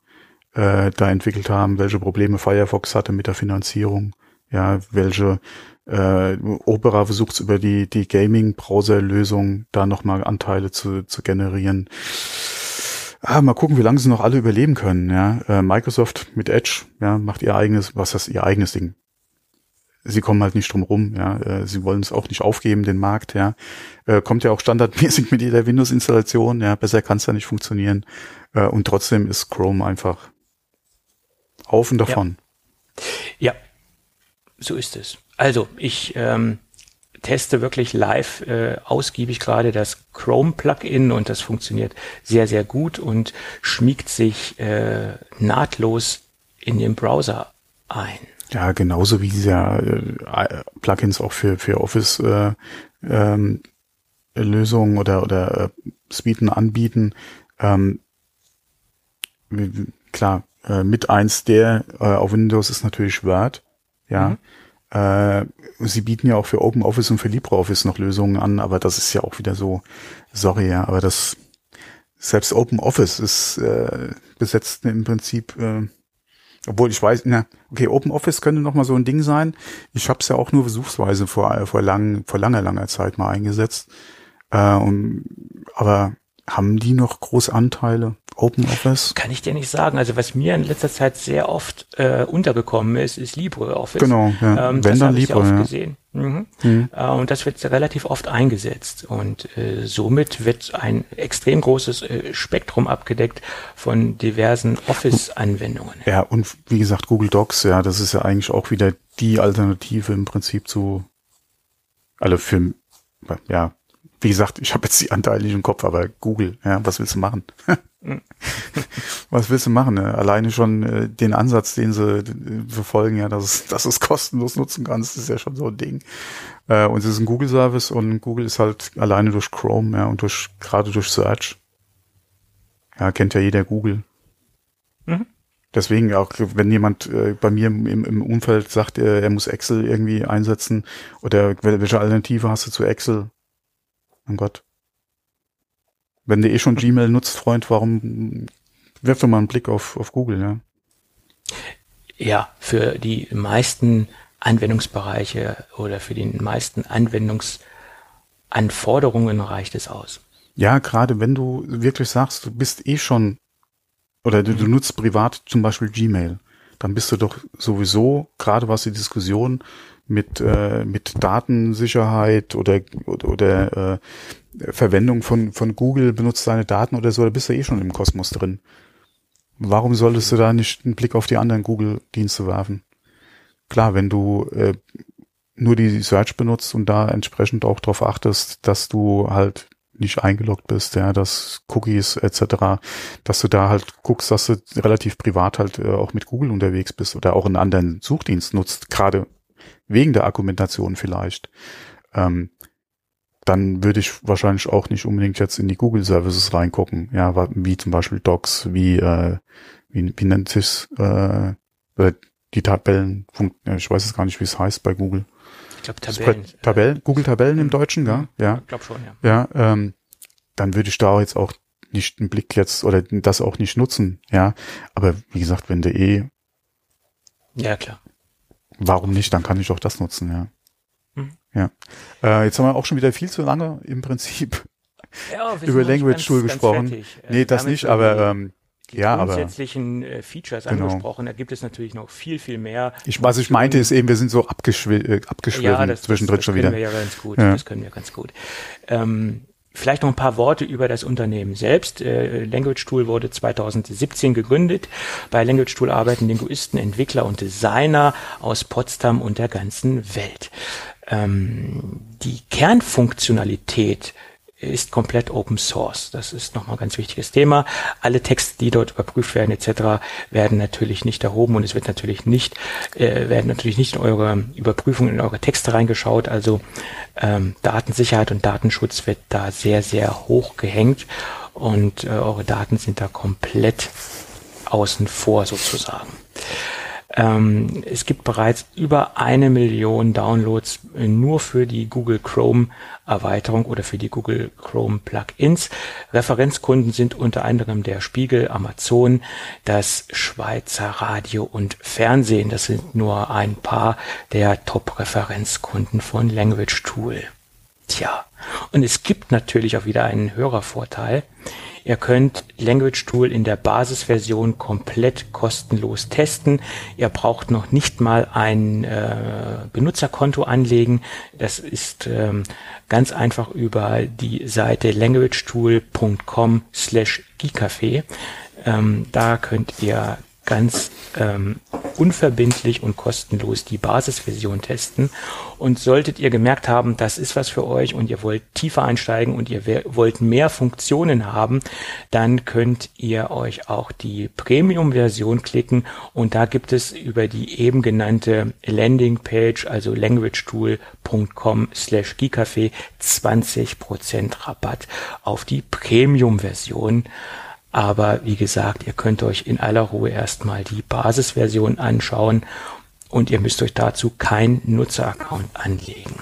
äh, da entwickelt haben, welche Probleme Firefox hatte mit der Finanzierung ja, welche äh, Opera versucht über die, die Gaming-Browser-Lösung da nochmal Anteile zu, zu generieren. Ah, mal gucken, wie lange sie noch alle überleben können. Ja, äh, Microsoft mit Edge, ja, macht ihr eigenes, was das ihr eigenes Ding. Sie kommen halt nicht drum rum, ja. Äh, sie wollen es auch nicht aufgeben, den Markt, ja. Äh, kommt ja auch standardmäßig mit jeder Windows-Installation, ja. Besser kann es ja nicht funktionieren. Äh, und trotzdem ist Chrome einfach auf und davon. Ja. ja, so ist es. Also, ich ähm, teste wirklich live äh, ausgiebig gerade das Chrome-Plugin und das funktioniert sehr, sehr gut und schmiegt sich äh, nahtlos in den Browser ein. Ja, genauso wie diese äh, Plugins auch für, für Office äh, ähm, Lösungen oder, oder äh, Suiten anbieten. Ähm, klar, äh, mit eins der äh, auf Windows ist natürlich Word. Ja. Mhm. Äh, sie bieten ja auch für OpenOffice und für LibreOffice noch Lösungen an, aber das ist ja auch wieder so, sorry, ja, aber das selbst OpenOffice ist äh, besetzt im Prinzip, äh, obwohl ich weiß, na, okay, OpenOffice könnte noch mal so ein Ding sein. Ich habe es ja auch nur versuchsweise vor vor lang, vor langer langer Zeit mal eingesetzt. Äh, und, aber haben die noch Großanteile? OpenOffice? Kann ich dir nicht sagen. Also was mir in letzter Zeit sehr oft äh, untergekommen ist, ist LibreOffice. Genau, ja. Ähm, Wenn dann Libre, ja. gesehen. Mhm. Mhm. Äh, und das wird relativ oft eingesetzt. Und äh, somit wird ein extrem großes äh, Spektrum abgedeckt von diversen Office-Anwendungen. Ja, und wie gesagt, Google Docs, ja, das ist ja eigentlich auch wieder die Alternative im Prinzip zu, also für, ja, wie gesagt, ich habe jetzt die Anteile nicht im Kopf, aber Google, ja, was willst du machen? was willst du machen? Ne? Alleine schon äh, den Ansatz, den sie äh, verfolgen, ja, dass, dass du es kostenlos nutzen kannst, ist ja schon so ein Ding. Äh, und es ist ein Google-Service und Google ist halt alleine durch Chrome, ja, und durch gerade durch Search. Ja, kennt ja jeder Google. Mhm. Deswegen auch, wenn jemand äh, bei mir im, im Umfeld sagt, er, er muss Excel irgendwie einsetzen oder welche Alternative hast du zu Excel? Mein Gott. Wenn du eh schon Gmail nutzt, Freund, warum wirf doch mal einen Blick auf, auf Google, ja? Ja, für die meisten Anwendungsbereiche oder für die meisten Anwendungsanforderungen reicht es aus. Ja, gerade wenn du wirklich sagst, du bist eh schon oder du, du nutzt privat zum Beispiel Gmail, dann bist du doch sowieso, gerade was die Diskussion mit, äh, mit Datensicherheit oder, oder, oder äh, Verwendung von, von Google benutzt seine Daten oder so, da bist du eh schon im Kosmos drin. Warum solltest du da nicht einen Blick auf die anderen Google-Dienste werfen? Klar, wenn du äh, nur die Search benutzt und da entsprechend auch darauf achtest, dass du halt nicht eingeloggt bist, ja, dass Cookies etc., dass du da halt guckst, dass du relativ privat halt äh, auch mit Google unterwegs bist oder auch einen anderen Suchdienst nutzt, gerade wegen der Argumentation vielleicht, ähm, dann würde ich wahrscheinlich auch nicht unbedingt jetzt in die Google Services reingucken, ja, wie zum Beispiel Docs, wie, äh, wie, wie nennt sich's, äh, die Tabellen, ich weiß es gar nicht, wie es heißt bei Google. Ich glaube Tabellen. Tabellen, Google Tabellen im Deutschen, ja, ja. Ich glaube schon, ja. Ja, ähm, dann würde ich da jetzt auch nicht einen Blick jetzt oder das auch nicht nutzen, ja. Aber wie gesagt, wenn du eh ja, klar. Warum nicht? Dann kann ich auch das nutzen, ja. Ja. Äh, jetzt haben wir auch schon wieder viel zu lange im Prinzip ja, über Language Tool gesprochen. Ganz nee, das nicht, aber ähm, die ja, grundsätzlichen aber, äh, Features genau. angesprochen. Da gibt es natürlich noch viel, viel mehr. Ich, was ich meinte, ist eben, wir sind so abgeschw äh, abgeschwiffen ja, das, zwischendrin das, das schon wieder. Das können wir ja ganz gut. Ja. Das können wir ganz gut. Ähm, Vielleicht noch ein paar Worte über das Unternehmen selbst. Äh, Language Tool wurde 2017 gegründet. Bei Language Tool arbeiten Linguisten, Entwickler und Designer aus Potsdam und der ganzen Welt. Ähm, die Kernfunktionalität ist komplett Open Source. Das ist nochmal ein ganz wichtiges Thema. Alle Texte, die dort überprüft werden etc., werden natürlich nicht erhoben und es wird natürlich nicht, äh, werden natürlich nicht in eure Überprüfung in eure Texte reingeschaut. Also ähm, Datensicherheit und Datenschutz wird da sehr, sehr hoch gehängt und äh, eure Daten sind da komplett außen vor sozusagen. Ähm, es gibt bereits über eine Million Downloads äh, nur für die Google Chrome Erweiterung oder für die Google Chrome Plugins. Referenzkunden sind unter anderem der Spiegel, Amazon, das Schweizer Radio und Fernsehen. Das sind nur ein paar der Top-Referenzkunden von Language Tool. Tja, und es gibt natürlich auch wieder einen Hörervorteil. Ihr könnt Language Tool in der Basisversion komplett kostenlos testen. Ihr braucht noch nicht mal ein äh, Benutzerkonto anlegen. Das ist ähm, ganz einfach über die Seite languagetool.com slash Ähm, da könnt ihr ganz ähm, unverbindlich und kostenlos die Basisversion testen. Und solltet ihr gemerkt haben, das ist was für euch und ihr wollt tiefer einsteigen und ihr wollt mehr Funktionen haben, dann könnt ihr euch auch die Premium-Version klicken und da gibt es über die eben genannte Landingpage, also languagetool.com slash 20% Rabatt auf die Premium-Version. Aber wie gesagt, ihr könnt euch in aller Ruhe erstmal die Basisversion anschauen und ihr müsst euch dazu kein Nutzeraccount anlegen.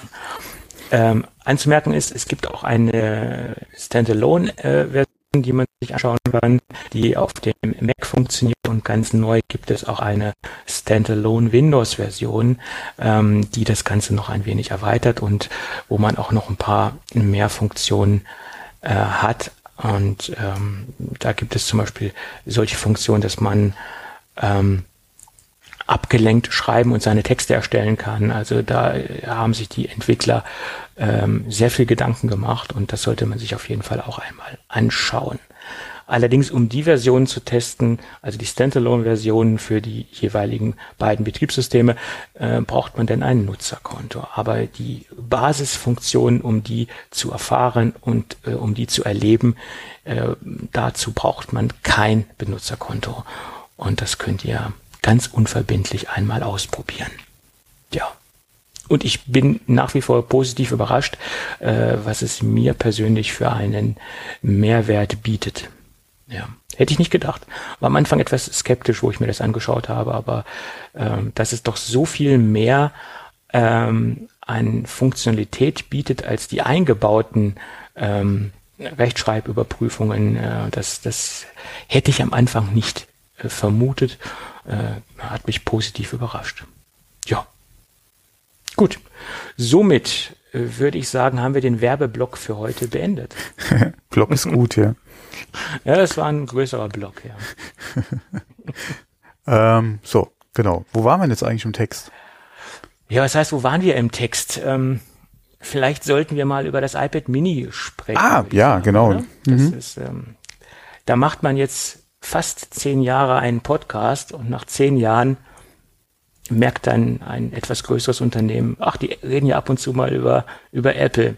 Ähm, anzumerken ist, es gibt auch eine Standalone-Version, äh, die man sich anschauen kann, die auf dem Mac funktioniert und ganz neu gibt es auch eine Standalone Windows-Version, ähm, die das Ganze noch ein wenig erweitert und wo man auch noch ein paar mehr Funktionen äh, hat. Und ähm, da gibt es zum Beispiel solche Funktionen, dass man ähm, abgelenkt schreiben und seine Texte erstellen kann. Also da haben sich die Entwickler ähm, sehr viel Gedanken gemacht und das sollte man sich auf jeden Fall auch einmal anschauen. Allerdings, um die Versionen zu testen, also die Standalone-Versionen für die jeweiligen beiden Betriebssysteme, äh, braucht man denn ein Nutzerkonto. Aber die Basisfunktionen, um die zu erfahren und äh, um die zu erleben, äh, dazu braucht man kein Benutzerkonto. Und das könnt ihr ganz unverbindlich einmal ausprobieren. Ja. Und ich bin nach wie vor positiv überrascht, äh, was es mir persönlich für einen Mehrwert bietet. Ja, hätte ich nicht gedacht. War am Anfang etwas skeptisch, wo ich mir das angeschaut habe, aber ähm, dass es doch so viel mehr ähm, an Funktionalität bietet als die eingebauten ähm, Rechtschreibüberprüfungen, äh, das, das hätte ich am Anfang nicht äh, vermutet, äh, hat mich positiv überrascht. Ja. Gut. Somit äh, würde ich sagen, haben wir den Werbeblock für heute beendet. Block ist gut, ja. Ja, das war ein größerer Block, ja. ähm, so, genau. Wo waren wir jetzt eigentlich im Text? Ja, was heißt, wo waren wir im Text? Ähm, vielleicht sollten wir mal über das iPad Mini sprechen. Ah, ja, sagen, genau. Mhm. Ist, ähm, da macht man jetzt fast zehn Jahre einen Podcast und nach zehn Jahren merkt dann ein etwas größeres Unternehmen, ach, die reden ja ab und zu mal über, über Apple.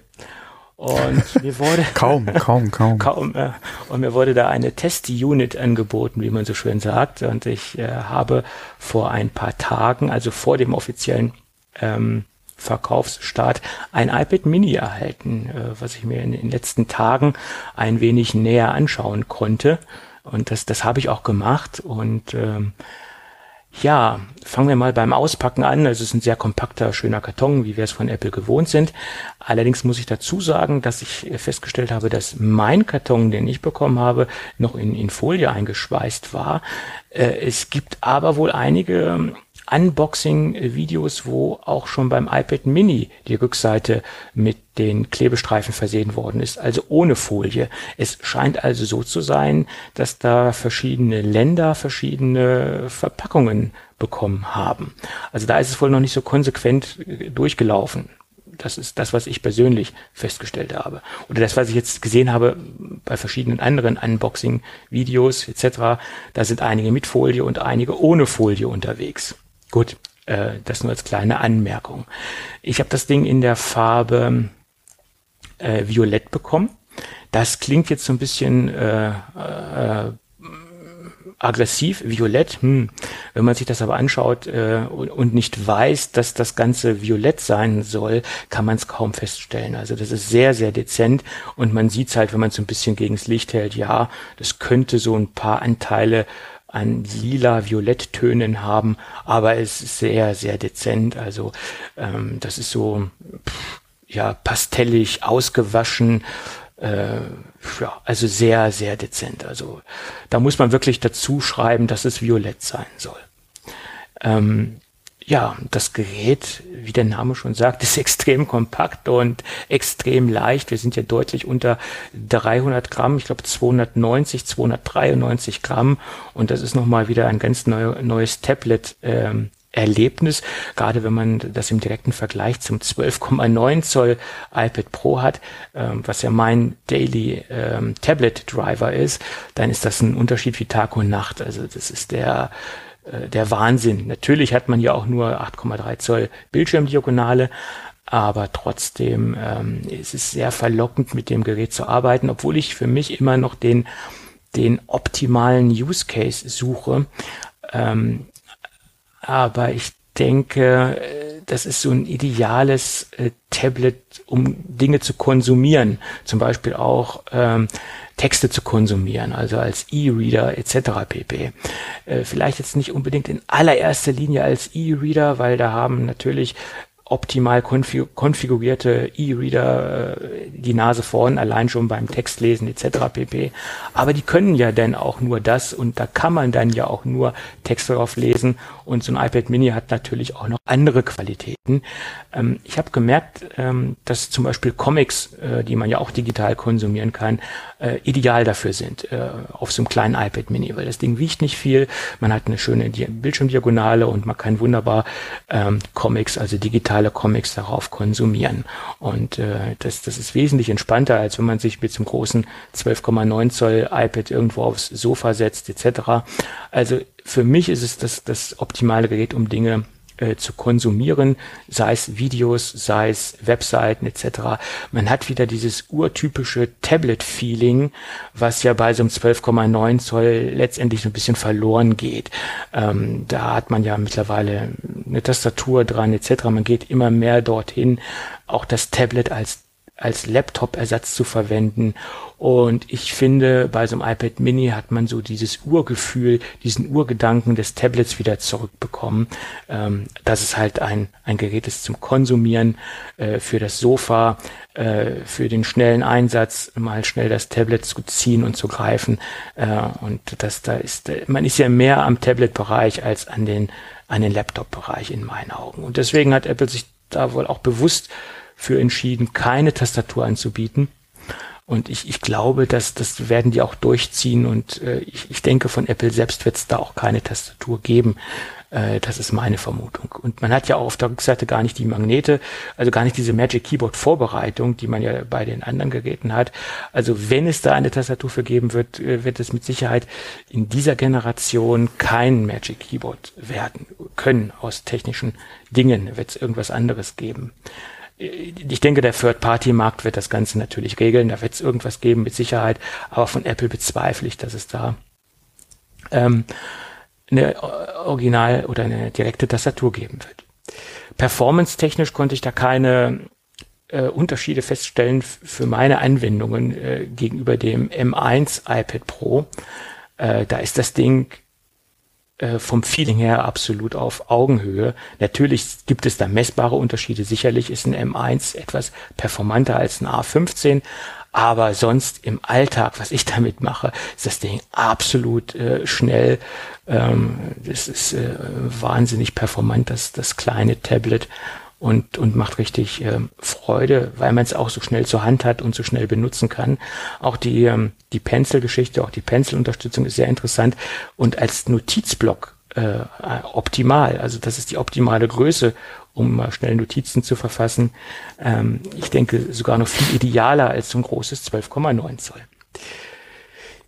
Und mir wurde kaum, kaum, kaum, kaum. Äh, und mir wurde da eine Test-Unit angeboten, wie man so schön sagt. Und ich äh, habe vor ein paar Tagen, also vor dem offiziellen ähm, Verkaufsstart, ein iPad Mini erhalten, äh, was ich mir in den letzten Tagen ein wenig näher anschauen konnte. Und das, das habe ich auch gemacht. Und ähm, ja, fangen wir mal beim Auspacken an. Also es ist ein sehr kompakter, schöner Karton, wie wir es von Apple gewohnt sind. Allerdings muss ich dazu sagen, dass ich festgestellt habe, dass mein Karton, den ich bekommen habe, noch in, in Folie eingeschweißt war. Äh, es gibt aber wohl einige Unboxing-Videos, wo auch schon beim iPad Mini die Rückseite mit den Klebestreifen versehen worden ist, also ohne Folie. Es scheint also so zu sein, dass da verschiedene Länder verschiedene Verpackungen bekommen haben. Also da ist es wohl noch nicht so konsequent äh, durchgelaufen. Das ist das, was ich persönlich festgestellt habe. Oder das, was ich jetzt gesehen habe bei verschiedenen anderen Unboxing-Videos etc. Da sind einige mit Folie und einige ohne Folie unterwegs. Gut, äh, das nur als kleine Anmerkung. Ich habe das Ding in der Farbe äh, Violett bekommen. Das klingt jetzt so ein bisschen äh, äh, aggressiv, violett. Hm. Wenn man sich das aber anschaut äh, und, und, nicht weiß, dass das Ganze violett sein soll, kann man es kaum feststellen. Also das ist sehr, sehr dezent und man sieht halt, wenn man es so ein bisschen gegens Licht hält, ja, das könnte so ein paar Anteile an lila Violetttönen haben, aber es ist sehr, sehr dezent. Also ähm, das ist so ja pastellig, ausgewaschen, äh, ja, also sehr, sehr dezent. Also da muss man wirklich dazu schreiben, dass es violett sein soll. Ähm, ja, das Gerät, wie der Name schon sagt, ist extrem kompakt und extrem leicht. Wir sind ja deutlich unter 300 Gramm, ich glaube 290, 293 Gramm und das ist nochmal wieder ein ganz neu, neues Tablet. Ähm, Erlebnis, gerade wenn man das im direkten Vergleich zum 12,9 Zoll iPad Pro hat, ähm, was ja mein Daily ähm, Tablet Driver ist, dann ist das ein Unterschied wie Tag und Nacht. Also das ist der äh, der Wahnsinn. Natürlich hat man ja auch nur 8,3 Zoll Bildschirmdiagonale, aber trotzdem ähm, ist es sehr verlockend, mit dem Gerät zu arbeiten, obwohl ich für mich immer noch den, den optimalen Use Case suche. Ähm, aber ich denke, das ist so ein ideales äh, Tablet, um Dinge zu konsumieren. Zum Beispiel auch ähm, Texte zu konsumieren, also als E-Reader etc. pp. Äh, vielleicht jetzt nicht unbedingt in allererster Linie als E-Reader, weil da haben natürlich optimal konfigurierte E-Reader äh, die Nase vorn, allein schon beim Textlesen etc. pp. Aber die können ja dann auch nur das und da kann man dann ja auch nur Text drauf lesen und so ein iPad Mini hat natürlich auch noch andere Qualitäten. Ähm, ich habe gemerkt, ähm, dass zum Beispiel Comics, äh, die man ja auch digital konsumieren kann, äh, ideal dafür sind äh, auf so einem kleinen iPad Mini, weil das Ding wiegt nicht viel, man hat eine schöne Bildschirmdiagonale und man kann wunderbar ähm, Comics, also digitale Comics darauf konsumieren. Und äh, das, das ist wesentlich entspannter, als wenn man sich mit zum großen 12,9 Zoll iPad irgendwo aufs Sofa setzt etc. Also für mich ist es das, das optimale Gerät, um Dinge äh, zu konsumieren, sei es Videos, sei es Webseiten etc. Man hat wieder dieses urtypische Tablet-Feeling, was ja bei so einem 12,9 Zoll letztendlich so ein bisschen verloren geht. Ähm, da hat man ja mittlerweile eine Tastatur dran etc. Man geht immer mehr dorthin, auch das Tablet als als Laptop-Ersatz zu verwenden. Und ich finde, bei so einem iPad Mini hat man so dieses Urgefühl, diesen Urgedanken des Tablets wieder zurückbekommen, ähm, dass es halt ein, ein Gerät ist zum Konsumieren, äh, für das Sofa, äh, für den schnellen Einsatz, mal schnell das Tablet zu ziehen und zu greifen. Äh, und das da ist, man ist ja mehr am Tablet-Bereich als an den, an den Laptop-Bereich in meinen Augen. Und deswegen hat Apple sich da wohl auch bewusst für entschieden, keine Tastatur anzubieten. Und ich, ich glaube, dass das werden die auch durchziehen und äh, ich, ich denke, von Apple selbst wird es da auch keine Tastatur geben. Äh, das ist meine Vermutung. Und man hat ja auch auf der Rückseite gar nicht die Magnete, also gar nicht diese Magic Keyboard Vorbereitung, die man ja bei den anderen Geräten hat. Also wenn es da eine Tastatur für geben wird, äh, wird es mit Sicherheit in dieser Generation kein Magic Keyboard werden können. Aus technischen Dingen wird es irgendwas anderes geben ich denke, der Third-Party-Markt wird das Ganze natürlich regeln. Da wird es irgendwas geben mit Sicherheit. Aber von Apple bezweifle ich, dass es da ähm, eine Original- oder eine direkte Tastatur geben wird. Performance-technisch konnte ich da keine äh, Unterschiede feststellen für meine Anwendungen äh, gegenüber dem M1 iPad Pro. Äh, da ist das Ding äh, vom Feeling her absolut auf Augenhöhe. Natürlich gibt es da messbare Unterschiede. Sicherlich ist ein M1 etwas performanter als ein A15, aber sonst im Alltag, was ich damit mache, ist das Ding absolut äh, schnell. Ähm, das ist äh, wahnsinnig performant, das, das kleine Tablet und, und macht richtig ähm, Freude, weil man es auch so schnell zur Hand hat und so schnell benutzen kann. Auch die, ähm, die Pencil-Geschichte, auch die Pencil-Unterstützung ist sehr interessant und als Notizblock äh, optimal. Also das ist die optimale Größe, um mal schnell Notizen zu verfassen. Ähm, ich denke sogar noch viel idealer als so ein großes 12,9 Zoll.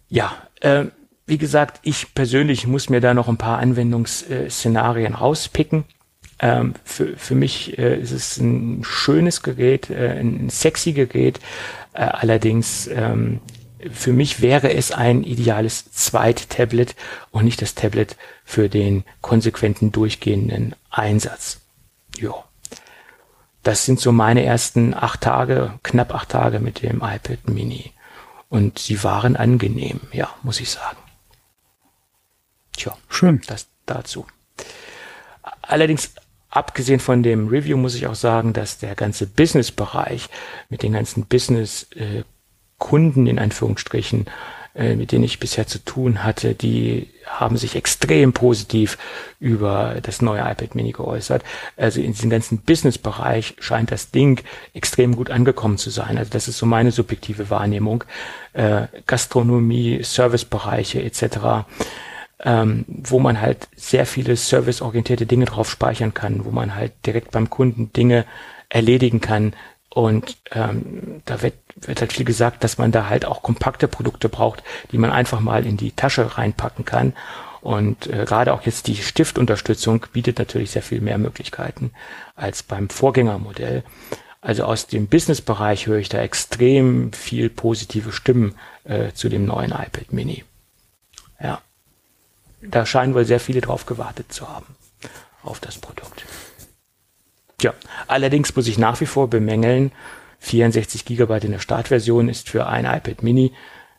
Ja, äh, wie gesagt, ich persönlich muss mir da noch ein paar Anwendungsszenarien rauspicken. Ähm, für, für mich äh, ist es ein schönes Gerät, äh, ein sexy Gerät. Äh, allerdings ähm, für mich wäre es ein ideales Zweit-Tablet und nicht das Tablet für den konsequenten durchgehenden Einsatz. Ja. Das sind so meine ersten acht Tage, knapp acht Tage mit dem iPad Mini. Und sie waren angenehm, ja, muss ich sagen. Tja, schön. Das dazu. Allerdings abgesehen von dem Review muss ich auch sagen, dass der ganze Business-Bereich mit den ganzen Business-Kunden in Anführungsstrichen, äh, mit denen ich bisher zu tun hatte, die haben sich extrem positiv über das neue iPad Mini geäußert. Also in diesem ganzen Business-Bereich scheint das Ding extrem gut angekommen zu sein. Also das ist so meine subjektive Wahrnehmung. Äh, Gastronomie, Servicebereiche etc ähm, wo man halt sehr viele serviceorientierte Dinge drauf speichern kann, wo man halt direkt beim Kunden Dinge erledigen kann. Und ähm, da wird, wird halt viel gesagt, dass man da halt auch kompakte Produkte braucht, die man einfach mal in die Tasche reinpacken kann. Und äh, gerade auch jetzt die Stiftunterstützung bietet natürlich sehr viel mehr Möglichkeiten als beim Vorgängermodell. Also aus dem Business-Bereich höre ich da extrem viel positive Stimmen äh, zu dem neuen iPad Mini. Ja da scheinen wohl sehr viele drauf gewartet zu haben, auf das Produkt. Tja, allerdings muss ich nach wie vor bemängeln, 64 GB in der Startversion ist für ein iPad Mini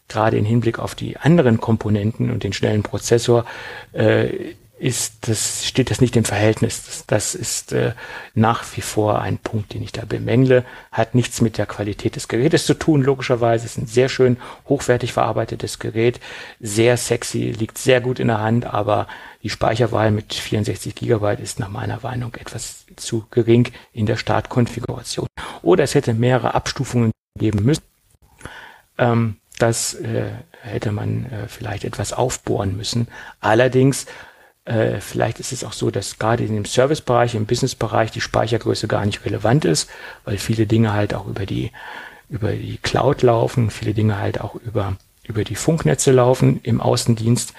gerade im Hinblick auf die anderen Komponenten und den schnellen Prozessor äh, ist das, steht das nicht im Verhältnis. Das, das ist äh, nach wie vor ein Punkt, den ich da bemängle. Hat nichts mit der Qualität des Gerätes zu tun, logischerweise. Ist ein sehr schön hochwertig verarbeitetes Gerät. Sehr sexy, liegt sehr gut in der Hand, aber die Speicherwahl mit 64 Gigabyte ist nach meiner Meinung etwas zu gering in der Startkonfiguration. Oder es hätte mehrere Abstufungen geben müssen. Ähm, das äh, hätte man äh, vielleicht etwas aufbohren müssen. Allerdings äh, vielleicht ist es auch so, dass gerade in dem Servicebereich, im Businessbereich die Speichergröße gar nicht relevant ist, weil viele Dinge halt auch über die, über die Cloud laufen, viele Dinge halt auch über, über die Funknetze laufen im Außendienst.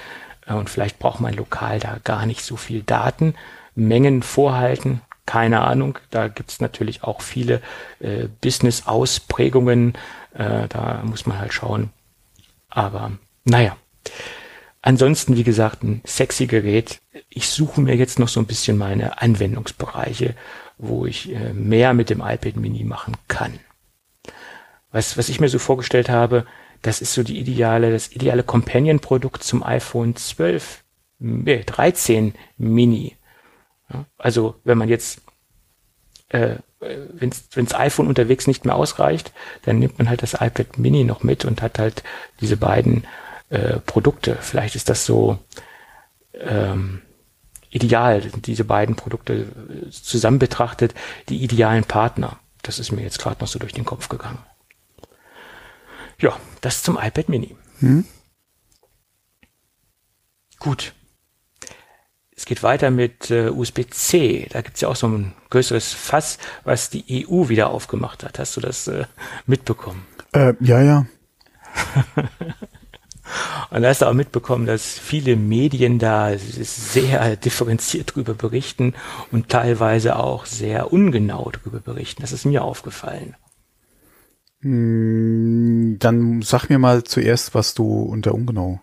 Äh, und vielleicht braucht man lokal da gar nicht so viel Daten, Mengen vorhalten, keine Ahnung. Da gibt es natürlich auch viele äh, Business-Ausprägungen. Äh, da muss man halt schauen. Aber naja. Ansonsten, wie gesagt, ein sexy Gerät. Ich suche mir jetzt noch so ein bisschen meine Anwendungsbereiche, wo ich äh, mehr mit dem iPad Mini machen kann. Was, was ich mir so vorgestellt habe, das ist so die ideale, das ideale Companion-Produkt zum iPhone 12, nee, 13 Mini. Also wenn man jetzt, äh, wenn das iPhone unterwegs nicht mehr ausreicht, dann nimmt man halt das iPad Mini noch mit und hat halt diese beiden äh, Produkte. Vielleicht ist das so ähm, ideal, diese beiden Produkte zusammen betrachtet, die idealen Partner. Das ist mir jetzt gerade noch so durch den Kopf gegangen. Ja, das zum iPad Mini. Hm? Gut. Es geht weiter mit äh, USB-C. Da gibt's ja auch so ein größeres Fass, was die EU wieder aufgemacht hat. Hast du das äh, mitbekommen? Äh, ja, ja. Und da hast du auch mitbekommen, dass viele Medien da sehr differenziert drüber berichten und teilweise auch sehr ungenau drüber berichten. Das ist mir aufgefallen. Hm, dann sag mir mal zuerst, was du unter ungenau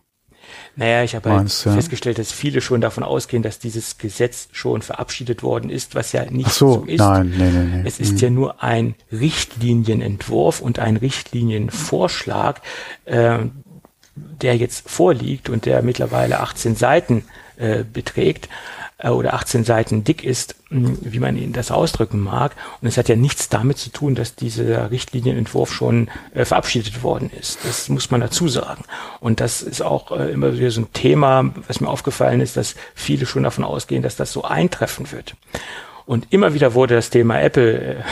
naja, ich habe halt ja. festgestellt, dass viele schon davon ausgehen, dass dieses Gesetz schon verabschiedet worden ist, was ja nicht so, so, ist. Nein, nee, nee, nee. Es ist mhm. ja nur ein Richtlinienentwurf und ein Richtlinienvorschlag, äh, der jetzt vorliegt und der mittlerweile 18 Seiten äh, beträgt äh, oder 18 Seiten dick ist, hm, wie man ihn das ausdrücken mag. Und es hat ja nichts damit zu tun, dass dieser Richtlinienentwurf schon äh, verabschiedet worden ist. Das muss man dazu sagen. Und das ist auch äh, immer wieder so ein Thema, was mir aufgefallen ist, dass viele schon davon ausgehen, dass das so eintreffen wird. Und immer wieder wurde das Thema Apple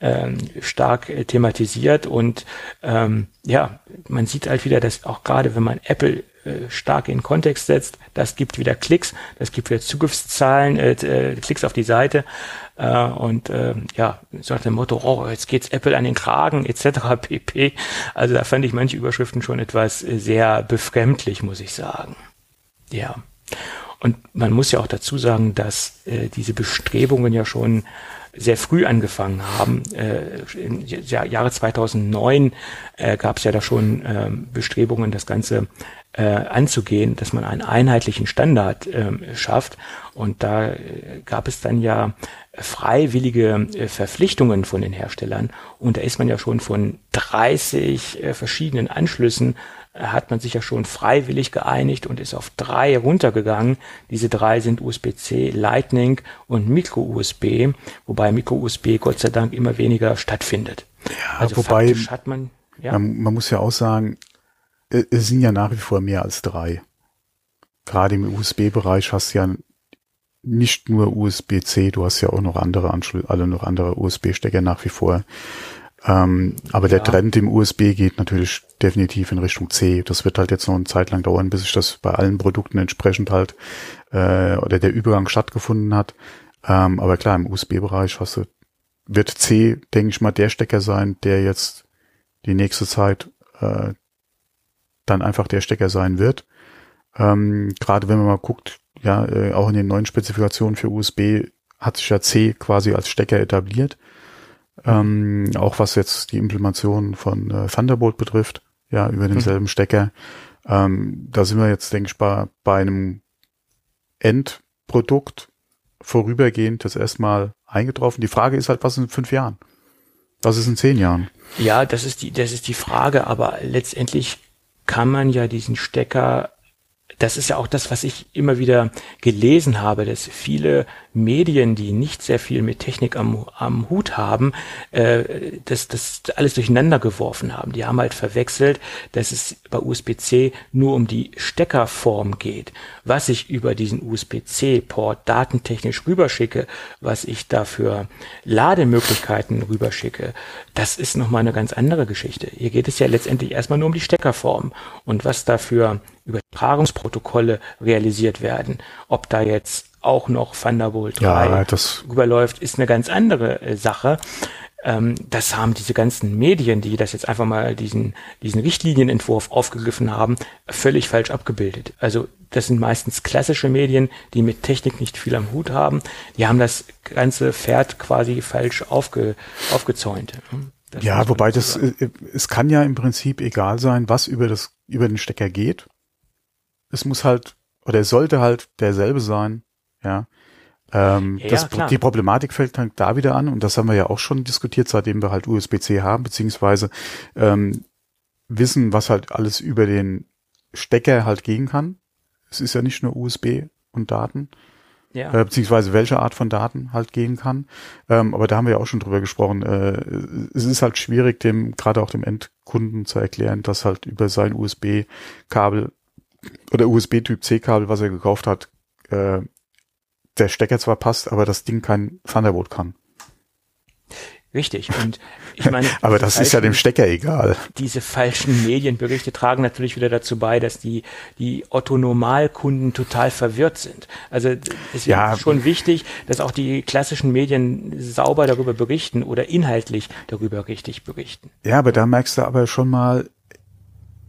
äh, äh, stark äh, thematisiert und ähm, ja, man sieht halt wieder, dass auch gerade wenn man Apple äh, stark in Kontext setzt, das gibt wieder Klicks, das gibt wieder Zugriffszahlen, äh, äh, Klicks auf die Seite äh, und äh, ja, so nach dem Motto, oh, jetzt geht's Apple an den Kragen etc. pp. Also da fand ich manche Überschriften schon etwas sehr befremdlich, muss ich sagen. Ja. Und man muss ja auch dazu sagen, dass äh, diese Bestrebungen ja schon sehr früh angefangen haben. Äh, Im Jahre 2009 äh, gab es ja da schon äh, Bestrebungen, das Ganze äh, anzugehen, dass man einen einheitlichen Standard äh, schafft. Und da äh, gab es dann ja freiwillige äh, Verpflichtungen von den Herstellern. Und da ist man ja schon von 30 äh, verschiedenen Anschlüssen hat man sich ja schon freiwillig geeinigt und ist auf drei runtergegangen. Diese drei sind USB-C, Lightning und Micro-USB, wobei Micro-USB Gott sei Dank immer weniger stattfindet. Ja, also wobei hat man, ja. man, man muss ja auch sagen, es sind ja nach wie vor mehr als drei. Gerade im USB-Bereich hast du ja nicht nur USB-C, du hast ja auch noch andere Anschlüsse, alle noch andere USB-Stecker nach wie vor. Ähm, aber ja. der Trend im USB geht natürlich definitiv in Richtung C. Das wird halt jetzt noch eine Zeit lang dauern, bis sich das bei allen Produkten entsprechend halt äh, oder der Übergang stattgefunden hat. Ähm, aber klar, im USB-Bereich hast du, wird C, denke ich mal, der Stecker sein, der jetzt die nächste Zeit äh, dann einfach der Stecker sein wird. Ähm, Gerade wenn man mal guckt, ja, äh, auch in den neuen Spezifikationen für USB hat sich ja C quasi als Stecker etabliert. Ähm, auch was jetzt die Implementation von äh, Thunderbolt betrifft, ja, über denselben mhm. Stecker. Ähm, da sind wir jetzt, denke ich, bei, bei einem Endprodukt vorübergehend das erstmal eingetroffen. Die Frage ist halt, was in fünf Jahren? Was ist in zehn Jahren? Ja, das ist die, das ist die Frage, aber letztendlich kann man ja diesen Stecker das ist ja auch das, was ich immer wieder gelesen habe, dass viele Medien, die nicht sehr viel mit Technik am, am Hut haben, äh, das, das alles durcheinander geworfen haben. Die haben halt verwechselt, dass es bei USB-C nur um die Steckerform geht. Was ich über diesen USB-C-Port datentechnisch rüberschicke, was ich dafür Lademöglichkeiten rüberschicke, das ist nochmal eine ganz andere Geschichte. Hier geht es ja letztendlich erstmal nur um die Steckerform und was dafür Übertragungsprotokolle realisiert werden. Ob da jetzt auch noch Thunderbolt 3 ja, das überläuft, ist eine ganz andere äh, Sache. Ähm, das haben diese ganzen Medien, die das jetzt einfach mal diesen, diesen Richtlinienentwurf aufgegriffen haben, völlig falsch abgebildet. Also das sind meistens klassische Medien, die mit Technik nicht viel am Hut haben. Die haben das ganze Pferd quasi falsch aufge, aufgezäunt. Das ja, wobei das, äh, es kann ja im Prinzip egal sein, was über das, über den Stecker geht es muss halt, oder es sollte halt derselbe sein, ja. Ähm, ja, das, die Problematik fällt dann da wieder an und das haben wir ja auch schon diskutiert, seitdem wir halt USB-C haben, beziehungsweise ähm, wissen, was halt alles über den Stecker halt gehen kann. Es ist ja nicht nur USB und Daten, ja. äh, beziehungsweise welche Art von Daten halt gehen kann. Ähm, aber da haben wir ja auch schon drüber gesprochen. Äh, es ist halt schwierig, dem gerade auch dem Endkunden zu erklären, dass halt über sein USB-Kabel oder USB-Typ C-Kabel, was er gekauft hat, äh, der Stecker zwar passt, aber das Ding kein Thunderbolt kann. Richtig. Und ich meine, aber das ist ja dem Stecker egal. Diese falschen Medienberichte tragen natürlich wieder dazu bei, dass die die Otto Normalkunden total verwirrt sind. Also es ja. ist schon wichtig, dass auch die klassischen Medien sauber darüber berichten oder inhaltlich darüber richtig berichten. Ja, aber da merkst du aber schon mal,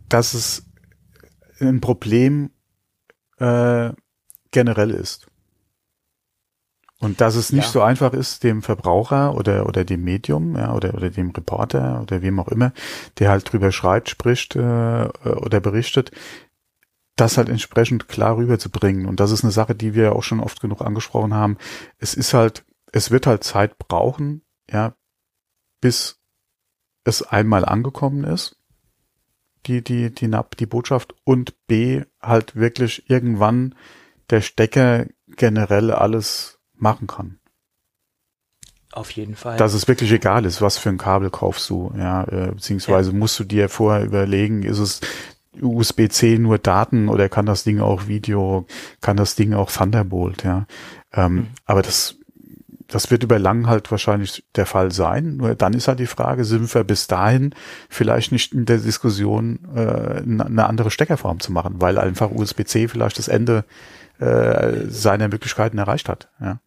dass es ein Problem äh, generell ist. Und dass es nicht ja. so einfach ist, dem Verbraucher oder, oder dem Medium, ja, oder, oder dem Reporter oder wem auch immer, der halt drüber schreibt, spricht äh, oder berichtet, das halt entsprechend klar rüberzubringen. Und das ist eine Sache, die wir auch schon oft genug angesprochen haben. Es ist halt, es wird halt Zeit brauchen, ja, bis es einmal angekommen ist die, die, die die Botschaft und B, halt wirklich irgendwann der Stecker generell alles machen kann. Auf jeden Fall. Dass es wirklich egal ist, was für ein Kabel kaufst du, ja, äh, beziehungsweise ja. musst du dir vorher überlegen, ist es USB-C nur Daten oder kann das Ding auch Video, kann das Ding auch Thunderbolt, ja. Ähm, mhm. Aber das das wird über lang halt wahrscheinlich der Fall sein. Nur dann ist halt die Frage, sind wir bis dahin vielleicht nicht in der Diskussion äh, eine andere Steckerform zu machen, weil einfach USB-C vielleicht das Ende äh, seiner Möglichkeiten erreicht hat. Ja.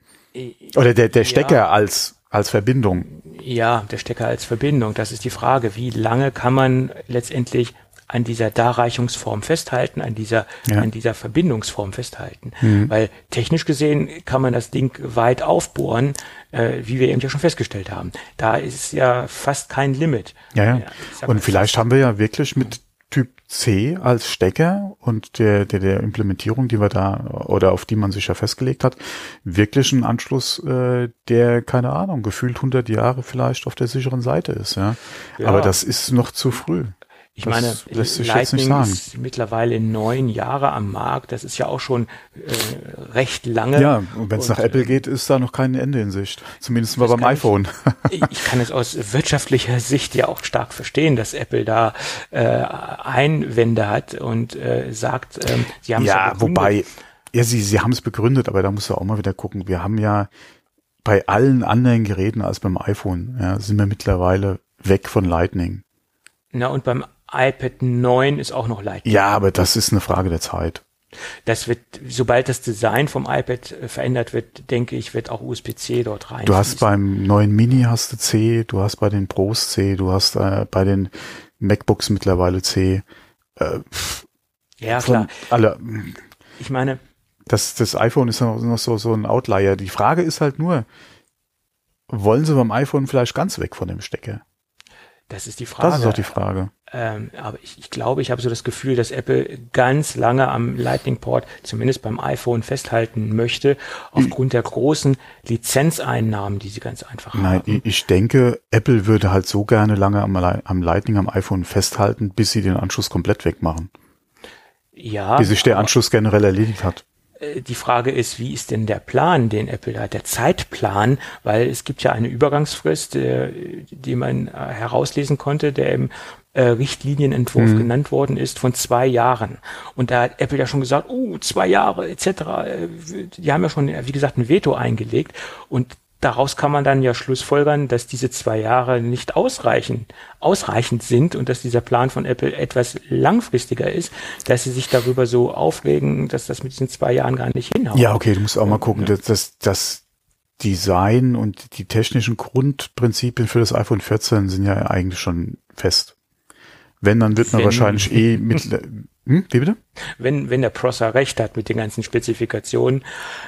Oder der, der Stecker ja. als als Verbindung. Ja, der Stecker als Verbindung. Das ist die Frage. Wie lange kann man letztendlich an dieser Darreichungsform festhalten, an dieser, ja. an dieser Verbindungsform festhalten. Mhm. Weil technisch gesehen kann man das Ding weit aufbohren, äh, wie wir eben ja schon festgestellt haben. Da ist ja fast kein Limit. Ja, ja. ja und vielleicht haben wir ja wirklich mit Typ C als Stecker und der, der, der Implementierung, die wir da oder auf die man sich ja festgelegt hat, wirklich einen Anschluss, äh, der, keine Ahnung, gefühlt 100 Jahre vielleicht auf der sicheren Seite ist. Ja? ja. Aber das ist noch zu früh. Ich das meine, lässt sich Lightning ist mittlerweile neun Jahre am Markt. Das ist ja auch schon äh, recht lange. Ja, und wenn es nach Apple geht, ist da noch kein Ende in Sicht. Zumindest mal beim iPhone. Ich, ich, kann es aus wirtschaftlicher Sicht ja auch stark verstehen, dass Apple da äh, Einwände hat und äh, sagt, ähm, sie haben ja, ja wobei, ja, sie, sie haben es begründet, aber da musst du auch mal wieder gucken. Wir haben ja bei allen anderen Geräten als beim iPhone, ja, sind wir mittlerweile weg von Lightning. Na, und beim iPad 9 ist auch noch Lightning. Ja, aber das ist eine Frage der Zeit. Das wird, sobald das Design vom iPad äh, verändert wird, denke ich, wird auch USB-C dort rein. Du hast beim neuen Mini hast du C, du hast bei den Pros C, du hast äh, bei den MacBooks mittlerweile C. Äh, ja, klar. Alle. Ich meine. Das, das iPhone ist noch so, so ein Outlier. Die Frage ist halt nur, wollen sie beim iPhone vielleicht ganz weg von dem Stecker? Das ist die Frage. Das ist auch die Frage. Ähm, aber ich, ich glaube, ich habe so das Gefühl, dass Apple ganz lange am Lightning Port, zumindest beim iPhone, festhalten möchte, aufgrund der großen Lizenzeinnahmen, die sie ganz einfach nein, haben. Nein, ich denke, Apple würde halt so gerne lange am, am Lightning am iPhone festhalten, bis sie den Anschluss komplett wegmachen. Ja. Bis sich der Anschluss generell erledigt hat. Äh, die Frage ist, wie ist denn der Plan, den Apple hat, der Zeitplan, weil es gibt ja eine Übergangsfrist, äh, die man äh, herauslesen konnte, der im Richtlinienentwurf mhm. genannt worden ist von zwei Jahren. Und da hat Apple ja schon gesagt, oh, zwei Jahre etc. Die haben ja schon, wie gesagt, ein Veto eingelegt. Und daraus kann man dann ja schlussfolgern, dass diese zwei Jahre nicht ausreichen, ausreichend sind und dass dieser Plan von Apple etwas langfristiger ist, dass sie sich darüber so aufregen, dass das mit diesen zwei Jahren gar nicht hinhaut. Ja, okay, du musst auch mal gucken, dass das, das Design und die technischen Grundprinzipien für das iPhone 14 sind ja eigentlich schon fest. Wenn, dann wird man Wenn, wahrscheinlich eh mit, hm, wie bitte? Wenn, wenn der Prosser recht hat mit den ganzen Spezifikationen.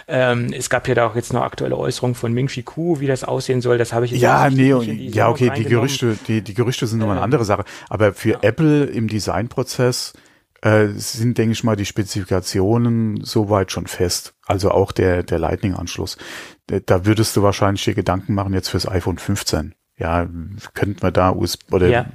Ähm, es gab ja da auch jetzt noch aktuelle Äußerungen von Ming Chi Ku, wie das aussehen soll. Das habe ich jetzt Ja, nee, und, ja, okay, die Gerüchte, die, die Gerüchte sind nochmal eine andere Sache. Aber für ja. Apple im Designprozess äh, sind, denke ich mal, die Spezifikationen soweit schon fest. Also auch der, der Lightning-Anschluss. Da würdest du wahrscheinlich dir Gedanken machen jetzt fürs iPhone 15 ja, könnten wir da USB oder ja.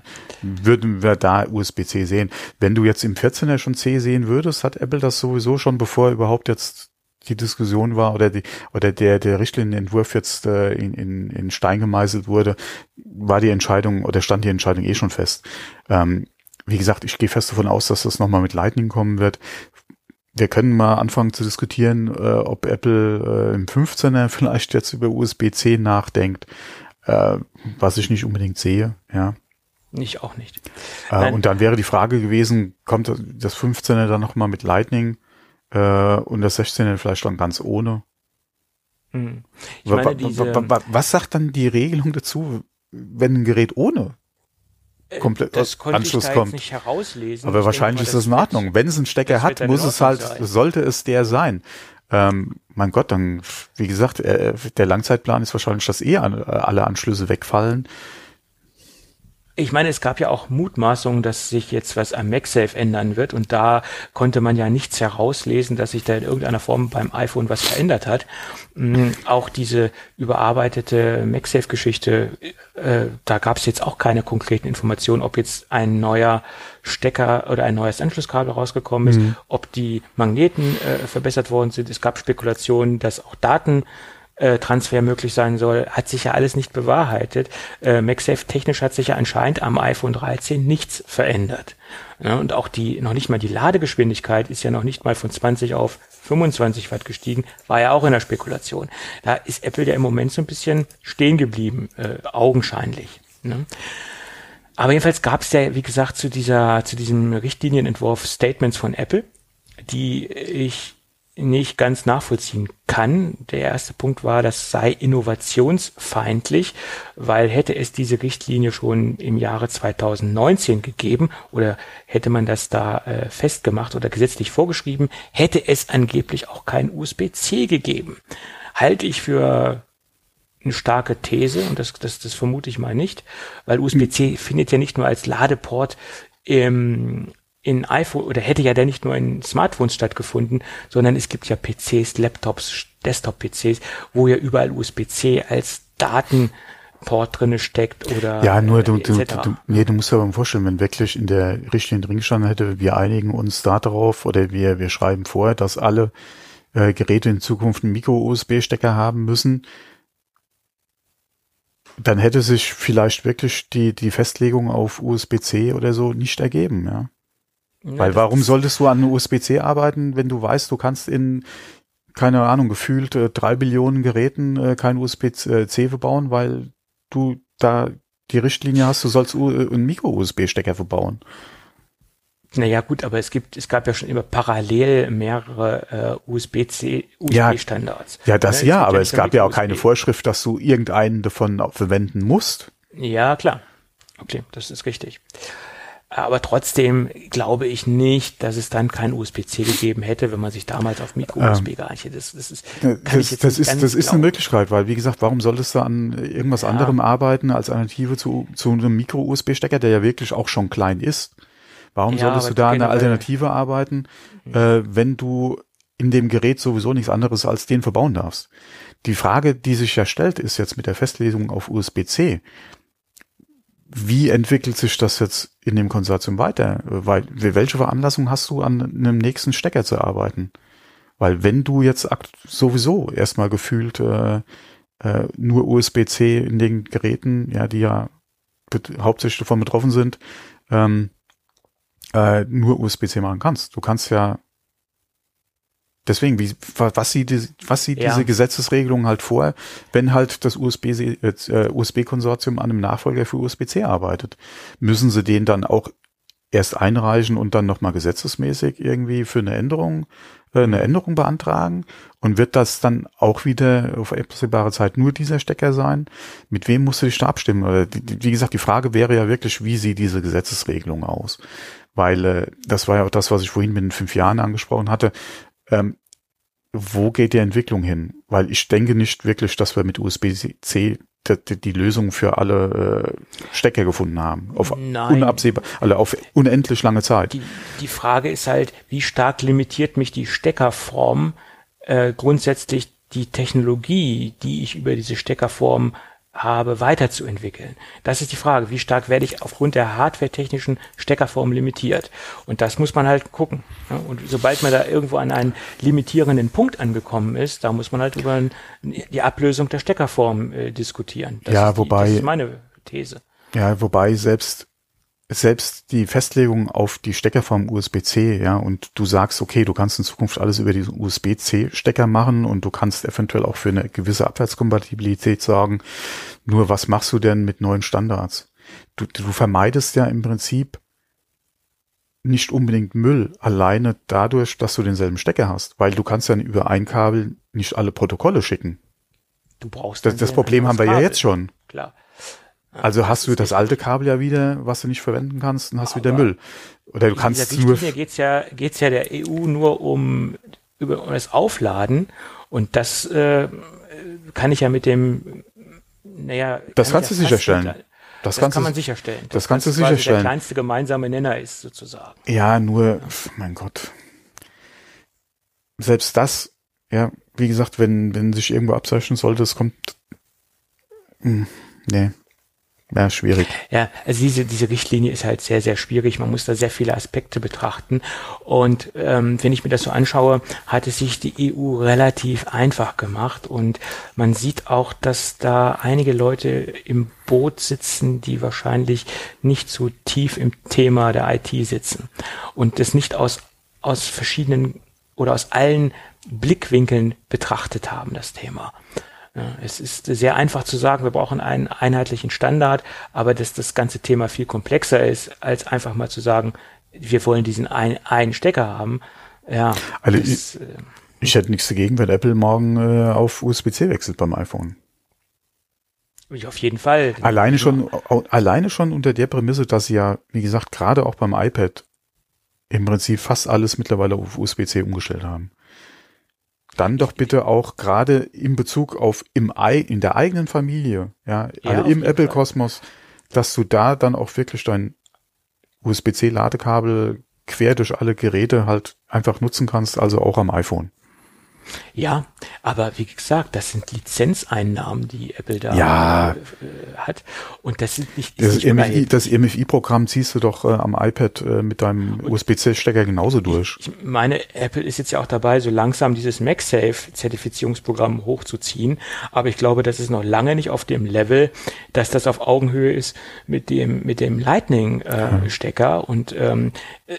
würden wir da USB-C sehen. Wenn du jetzt im 14er schon C sehen würdest, hat Apple das sowieso schon, bevor überhaupt jetzt die Diskussion war oder die oder der der Richtlinienentwurf jetzt äh, in, in, in Stein gemeißelt wurde, war die Entscheidung oder stand die Entscheidung eh schon fest. Ähm, wie gesagt, ich gehe fest davon aus, dass das nochmal mit Lightning kommen wird. Wir können mal anfangen zu diskutieren, äh, ob Apple äh, im 15er vielleicht jetzt über USB-C nachdenkt äh, was ich nicht unbedingt sehe, ja. Ich auch nicht. Äh, und dann wäre die Frage gewesen, kommt das 15er dann nochmal mit Lightning äh, und das 16er vielleicht dann ganz ohne? Hm. Meine, diese, was sagt dann die Regelung dazu, wenn ein Gerät ohne äh, komplett das konnte Anschluss ich da kommt. nicht herauslesen. Aber ich wahrscheinlich ist das in Ordnung. Wenn es einen Stecker hat, muss es halt, sein. sollte es der sein. Ähm, mein Gott, dann, wie gesagt, äh, der Langzeitplan ist wahrscheinlich, dass eh an, alle Anschlüsse wegfallen. Ich meine, es gab ja auch Mutmaßungen, dass sich jetzt was am MagSafe ändern wird und da konnte man ja nichts herauslesen, dass sich da in irgendeiner Form beim iPhone was verändert hat. Mhm, auch diese überarbeitete MagSafe-Geschichte, äh, da gab es jetzt auch keine konkreten Informationen, ob jetzt ein neuer Stecker oder ein neues Anschlusskabel rausgekommen ist, mhm. ob die Magneten äh, verbessert worden sind. Es gab Spekulationen, dass auch Daten äh, Transfer möglich sein soll, hat sich ja alles nicht bewahrheitet. Äh, MagSafe technisch hat sich ja anscheinend am iPhone 13 nichts verändert. Ja, und auch die, noch nicht mal die Ladegeschwindigkeit ist ja noch nicht mal von 20 auf 25 Watt gestiegen, war ja auch in der Spekulation. Da ist Apple ja im Moment so ein bisschen stehen geblieben, äh, augenscheinlich. Ne? Aber jedenfalls gab es ja, wie gesagt, zu dieser, zu diesem Richtlinienentwurf Statements von Apple, die ich nicht ganz nachvollziehen kann. Der erste Punkt war, das sei innovationsfeindlich, weil hätte es diese Richtlinie schon im Jahre 2019 gegeben oder hätte man das da äh, festgemacht oder gesetzlich vorgeschrieben, hätte es angeblich auch kein USB-C gegeben. Halte ich für eine starke These und das, das, das vermute ich mal nicht, weil USB-C hm. findet ja nicht nur als Ladeport im in iPhone oder hätte ja der nicht nur in Smartphones stattgefunden, sondern es gibt ja PCs, Laptops, Desktop-PCs, wo ja überall USB-C als Daten Port drinne steckt oder ja nur du, du, du, nee, du musst dir aber mal vorstellen wenn wirklich in der Richtlinie drin gestanden hätte wir einigen uns da darauf oder wir wir schreiben vor dass alle äh, Geräte in Zukunft einen Micro USB Stecker haben müssen dann hätte sich vielleicht wirklich die die Festlegung auf USB-C oder so nicht ergeben ja ja, Weil warum solltest du an USB-C arbeiten, wenn du weißt, du kannst in, keine Ahnung, gefühlt äh, drei Billionen Geräten äh, kein USB-C verbauen, weil du da die Richtlinie hast, du sollst U äh, einen Micro-USB-Stecker verbauen. Naja, gut, aber es gibt, es gab ja schon immer parallel mehrere äh, USB-C, USB-Standards. Ja, ja, das ja, ja aber es gab ja auch keine Vorschrift, dass du irgendeinen davon verwenden musst. Ja, klar. Okay, das ist richtig. Aber trotzdem glaube ich nicht, dass es dann kein USB-C gegeben hätte, wenn man sich damals auf Micro-USB ähm, geeinigt hätte. Das, das ist, das, das ist, das ist eine Möglichkeit, weil wie gesagt, warum solltest du an irgendwas ja. anderem arbeiten als Alternative zu, zu einem Micro-USB-Stecker, der ja wirklich auch schon klein ist? Warum ja, solltest du da eine Alternative arbeiten, äh, wenn du in dem Gerät sowieso nichts anderes als den verbauen darfst? Die Frage, die sich ja stellt, ist jetzt mit der Festlesung auf USB-C wie entwickelt sich das jetzt in dem Konsortium weiter? Weil, welche Veranlassung hast du, an einem nächsten Stecker zu arbeiten? Weil wenn du jetzt sowieso erstmal gefühlt äh, äh, nur USB-C in den Geräten, ja, die ja hauptsächlich davon betroffen sind, ähm, äh, nur USB-C machen kannst. Du kannst ja Deswegen, wie, was sieht, die, was sieht ja. diese Gesetzesregelung halt vor, wenn halt das USB, äh, USB-Konsortium an einem Nachfolger für USB-C arbeitet? Müssen sie den dann auch erst einreichen und dann nochmal gesetzesmäßig irgendwie für eine Änderung, äh, eine Änderung beantragen? Und wird das dann auch wieder auf absehbare Zeit nur dieser Stecker sein? Mit wem musst du dich da abstimmen? Oder die, wie gesagt, die Frage wäre ja wirklich, wie sieht diese Gesetzesregelung aus? Weil äh, das war ja auch das, was ich vorhin mit den fünf Jahren angesprochen hatte ähm, wo geht die Entwicklung hin? Weil ich denke nicht wirklich, dass wir mit USB-C die, die, Lösung für alle äh, Stecker gefunden haben. Auf Nein. unabsehbar, also auf unendlich lange Zeit. Die, die Frage ist halt, wie stark limitiert mich die Steckerform äh, grundsätzlich die Technologie, die ich über diese Steckerform habe, weiterzuentwickeln. Das ist die Frage, wie stark werde ich aufgrund der hardware-technischen Steckerform limitiert? Und das muss man halt gucken. Und sobald man da irgendwo an einen limitierenden Punkt angekommen ist, da muss man halt über die Ablösung der Steckerform äh, diskutieren. Das ja, wobei. Die, das ist meine These. Ja, wobei selbst selbst die Festlegung auf die Steckerform USB-C, ja, und du sagst, okay, du kannst in Zukunft alles über diesen USB-C-Stecker machen und du kannst eventuell auch für eine gewisse Abwärtskompatibilität sorgen. Nur was machst du denn mit neuen Standards? Du, du vermeidest ja im Prinzip nicht unbedingt Müll alleine dadurch, dass du denselben Stecker hast, weil du kannst dann über ein Kabel nicht alle Protokolle schicken. Du brauchst das, das Problem haben wir Kabel. ja jetzt schon. Klar. Also hast du das alte Kabel ja wieder, was du nicht verwenden kannst, und hast Aber wieder Müll. Oder du kannst in nur. Hier geht's ja, geht's ja der EU nur um, über, um das Aufladen. Und das äh, kann ich ja mit dem, naja. Das kannst du ja sicherstellen. Das, das kann man sicherstellen. Das, das kannst du sicherstellen. Der kleinste gemeinsame Nenner ist sozusagen. Ja, nur, mein Gott. Selbst das, ja, wie gesagt, wenn, wenn sich irgendwo abzeichnen sollte, es kommt, mh, hm, nee. Ja, schwierig. Ja, also diese, diese Richtlinie ist halt sehr, sehr schwierig. Man muss da sehr viele Aspekte betrachten. Und ähm, wenn ich mir das so anschaue, hat es sich die EU relativ einfach gemacht. Und man sieht auch, dass da einige Leute im Boot sitzen, die wahrscheinlich nicht so tief im Thema der IT sitzen. Und das nicht aus, aus verschiedenen oder aus allen Blickwinkeln betrachtet haben, das Thema. Ja, es ist sehr einfach zu sagen, wir brauchen einen einheitlichen Standard, aber dass das ganze Thema viel komplexer ist, als einfach mal zu sagen, wir wollen diesen ein, einen Stecker haben. Ja, also das, ich, äh, ich hätte nichts dagegen, wenn Apple morgen äh, auf USB-C wechselt beim iPhone. Ich auf jeden Fall. Alleine schon, alleine schon unter der Prämisse, dass sie ja, wie gesagt, gerade auch beim iPad im Prinzip fast alles mittlerweile auf USB-C umgestellt haben dann doch bitte auch gerade in Bezug auf im Ei, in der eigenen Familie, ja, ja also im Apple-Kosmos, dass du da dann auch wirklich dein USB-C-Ladekabel quer durch alle Geräte halt einfach nutzen kannst, also auch am iPhone. Ja, aber wie gesagt, das sind Lizenzeinnahmen, die Apple da Ja. äh, hat. Und das sind nicht, Das, nicht MFI, das MFI-Programm ziehst du doch äh, am iPad äh, mit deinem USB-C-Stecker genauso durch. Ich meine, Apple ist jetzt ja auch dabei, so langsam dieses MagSafe-Zertifizierungsprogramm hochzuziehen. Aber ich glaube, das ist noch lange nicht auf dem Level, dass das auf Augenhöhe ist mit dem, mit dem Lightning-Stecker. Und ähm,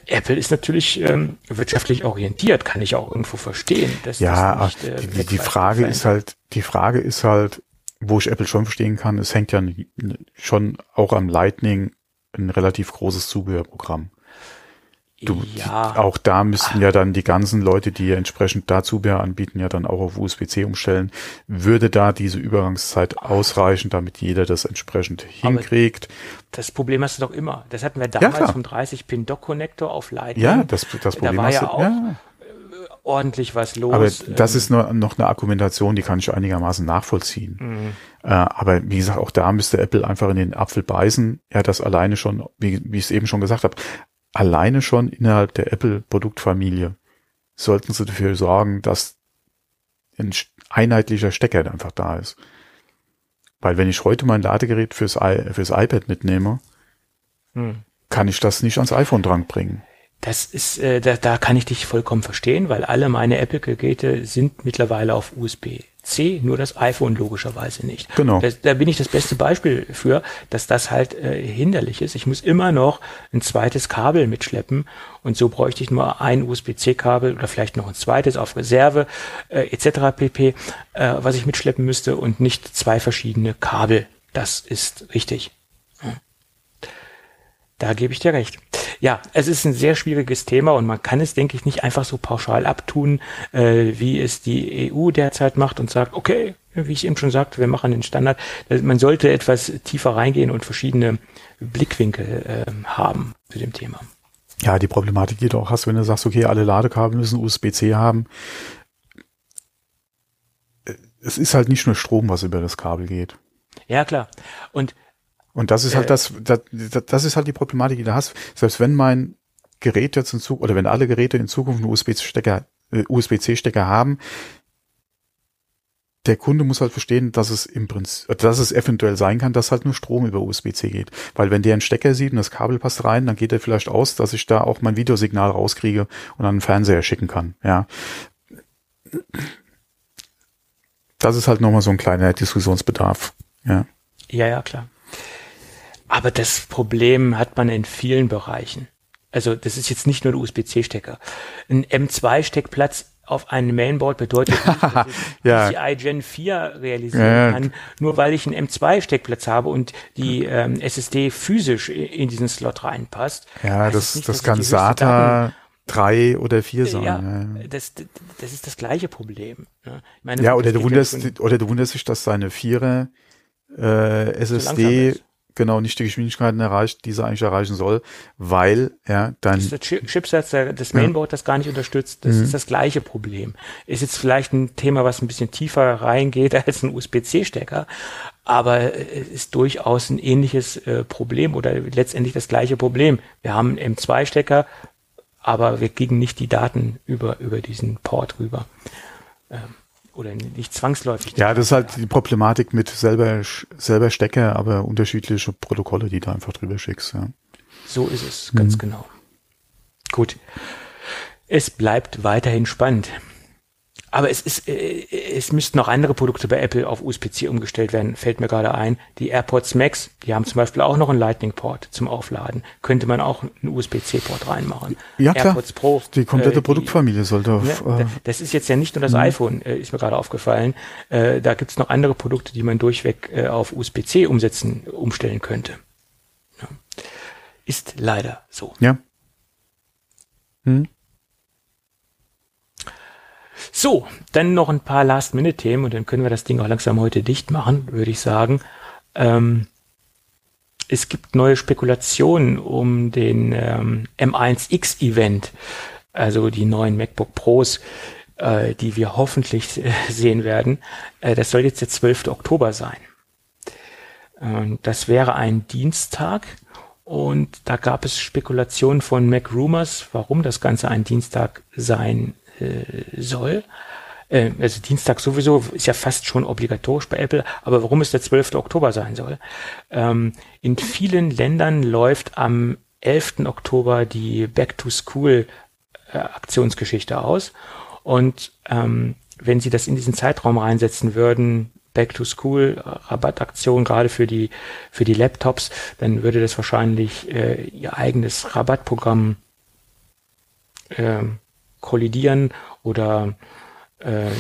Apple ist natürlich ähm, wirtschaftlich orientiert, kann ich auch irgendwo verstehen. Dass Ja, das nicht, äh, die, die, Frage ist halt, die Frage ist halt, wo ich Apple schon verstehen kann, es hängt ja schon auch am Lightning ein relativ großes Zubehörprogramm. Du, ja, Auch da müssten ja dann die ganzen Leute, die ja entsprechend da Zubehör anbieten, ja dann auch auf USB-C umstellen. Würde da diese Übergangszeit ausreichen, damit jeder das entsprechend hinkriegt? das Problem hast du doch immer. Das hatten wir damals klar. vom 30-Pin-Dock-Connector auf Lightning. Ja, das, das Da Problem war hast ja du. auch ja. Ordentlich was los. Aber das Ähm, ist nur, noch eine Argumentation, die kann ich einigermaßen nachvollziehen. Mhm. Äh, aber wie gesagt, auch da müsste Apple einfach in den Apfel beißen. Ja, das alleine schon, wie, wie ich es eben schon gesagt habe, alleine schon innerhalb der Apple-Produktfamilie sollten sie dafür sorgen, dass ein einheitlicher Stecker einfach da ist. Weil wenn ich heute mein Ladegerät fürs, I fürs iPad mitnehme, Hm. kann ich das nicht ans iPhone dranbringen. Das ist, äh, da, da kann ich dich vollkommen verstehen, weil alle meine Apple-Geräte sind mittlerweile auf USB-C, nur das iPhone logischerweise nicht. Genau. Das, da bin ich das beste Beispiel für, dass das halt äh, hinderlich ist. Ich muss immer noch ein zweites Kabel mitschleppen und so bräuchte ich nur ein USB-C-Kabel oder vielleicht noch ein zweites auf Reserve äh, etc. pp, äh, was ich mitschleppen müsste und nicht zwei verschiedene Kabel. Das ist richtig. Da gebe ich dir recht. Ja, es ist ein sehr schwieriges Thema und man kann es, denke ich, nicht einfach so pauschal abtun, äh, wie es die EU derzeit macht und sagt, okay, wie ich eben schon sagte, wir machen den Standard. Also Man sollte etwas tiefer reingehen und verschiedene Blickwinkel äh, haben zu dem Thema. Ja, die Problematik, die du auch hast, wenn du sagst, okay, alle Ladekabel müssen USB-C haben. Es ist halt nicht nur Strom, was über das Kabel geht. Ja, klar. Und Und das ist Äh. halt das, das, das ist halt die Problematik, die du hast. Selbst wenn mein Gerät jetzt in Zukunft, oder wenn alle Geräte in Zukunft einen USB-Stecker, äh, USB-C-Stecker haben, der Kunde muss halt verstehen, dass es im Prinzip, dass es eventuell sein kann, dass halt nur Strom über USB-C geht. Weil wenn der einen Stecker sieht und das Kabel passt rein, dann geht er vielleicht aus, dass ich da auch mein Videosignal rauskriege und an den Fernseher schicken kann. Ja. Das ist halt nochmal so ein kleiner Diskussionsbedarf. Ja. Ja, ja, klar. Aber das Problem hat man in vielen Bereichen. Also das ist jetzt nicht nur der USB-C-Stecker. Ein M2-Steckplatz auf einem Mainboard bedeutet nicht, dass ich Ja. PCI Gen 4 realisieren Ja, kann, nur weil ich einen M2-Steckplatz habe und die ähm, SSD physisch in diesen Slot reinpasst. Ja, heißt das, nicht, das kann SATA drei oder vier sein. Ja, Ja, das, das ist das gleiche Problem. ne? Meine, ja oder du wunderst, oder du wunderst dich, dass deine Vierer äh, SSD ist. Genau nicht die Geschwindigkeiten erreicht, die sie eigentlich erreichen soll, weil ja dann Das Chi- Chipsatz, das Ja. Mainboard das gar nicht unterstützt. Das ist das gleiche Problem. Ist jetzt vielleicht ein Thema, was ein bisschen tiefer reingeht als ein USB-C-Stecker, aber äh, ist durchaus ein ähnliches äh, Problem oder letztendlich das gleiche Problem. Wir haben einen M2-Stecker, aber wir kriegen nicht die Daten über, über diesen Port rüber. Ähm, oder nicht zwangsläufig. ja, das ist halt die Problematik mit selber selber Stecker, aber unterschiedliche Protokolle, die du einfach drüber schickst. Ja. So ist es, ganz Mhm. genau. Gut. Es bleibt weiterhin spannend. Aber es ist, äh, es müssten noch andere Produkte bei Apple auf USB-C umgestellt werden, fällt mir gerade ein. Die AirPods Max, die haben zum Beispiel auch noch einen Lightning-Port zum Aufladen. Könnte man auch einen USB-C-Port reinmachen. Ja, klar. AirPods Pro. Die komplette äh, Produktfamilie sollte auf, ja, äh, da- das ist jetzt ja nicht nur das iPhone, äh, ist mir gerade aufgefallen. Äh, da gibt's noch andere Produkte, die man durchweg äh, auf USB-C umsetzen, umstellen könnte. Ja. Ist leider so. ja. Hm? So, dann noch ein paar Last-Minute-Themen und dann können wir das Ding auch langsam heute dicht machen, würde ich sagen. Ähm, es gibt neue Spekulationen um den ähm, M1X-Event, also die neuen MacBook Pros, äh, die wir hoffentlich äh, sehen werden. Äh, das soll jetzt der 12. Oktober sein. Und das wäre ein Dienstag. Und da gab es Spekulationen von Mac Rumors, warum das Ganze ein Dienstag sein äh, soll. äh, also Dienstag sowieso, ist ja fast schon obligatorisch bei Apple, aber warum es der 12. Oktober sein soll. Ähm, in vielen Ländern läuft am 11. Oktober die Back to School äh, aus. Und ähm, wenn sie das in diesen Zeitraum reinsetzen würden, Back to School Rabattaktion gerade für die für die Laptops, dann würde das wahrscheinlich äh, ihr eigenes Rabattprogramm äh, kollidieren oder äh,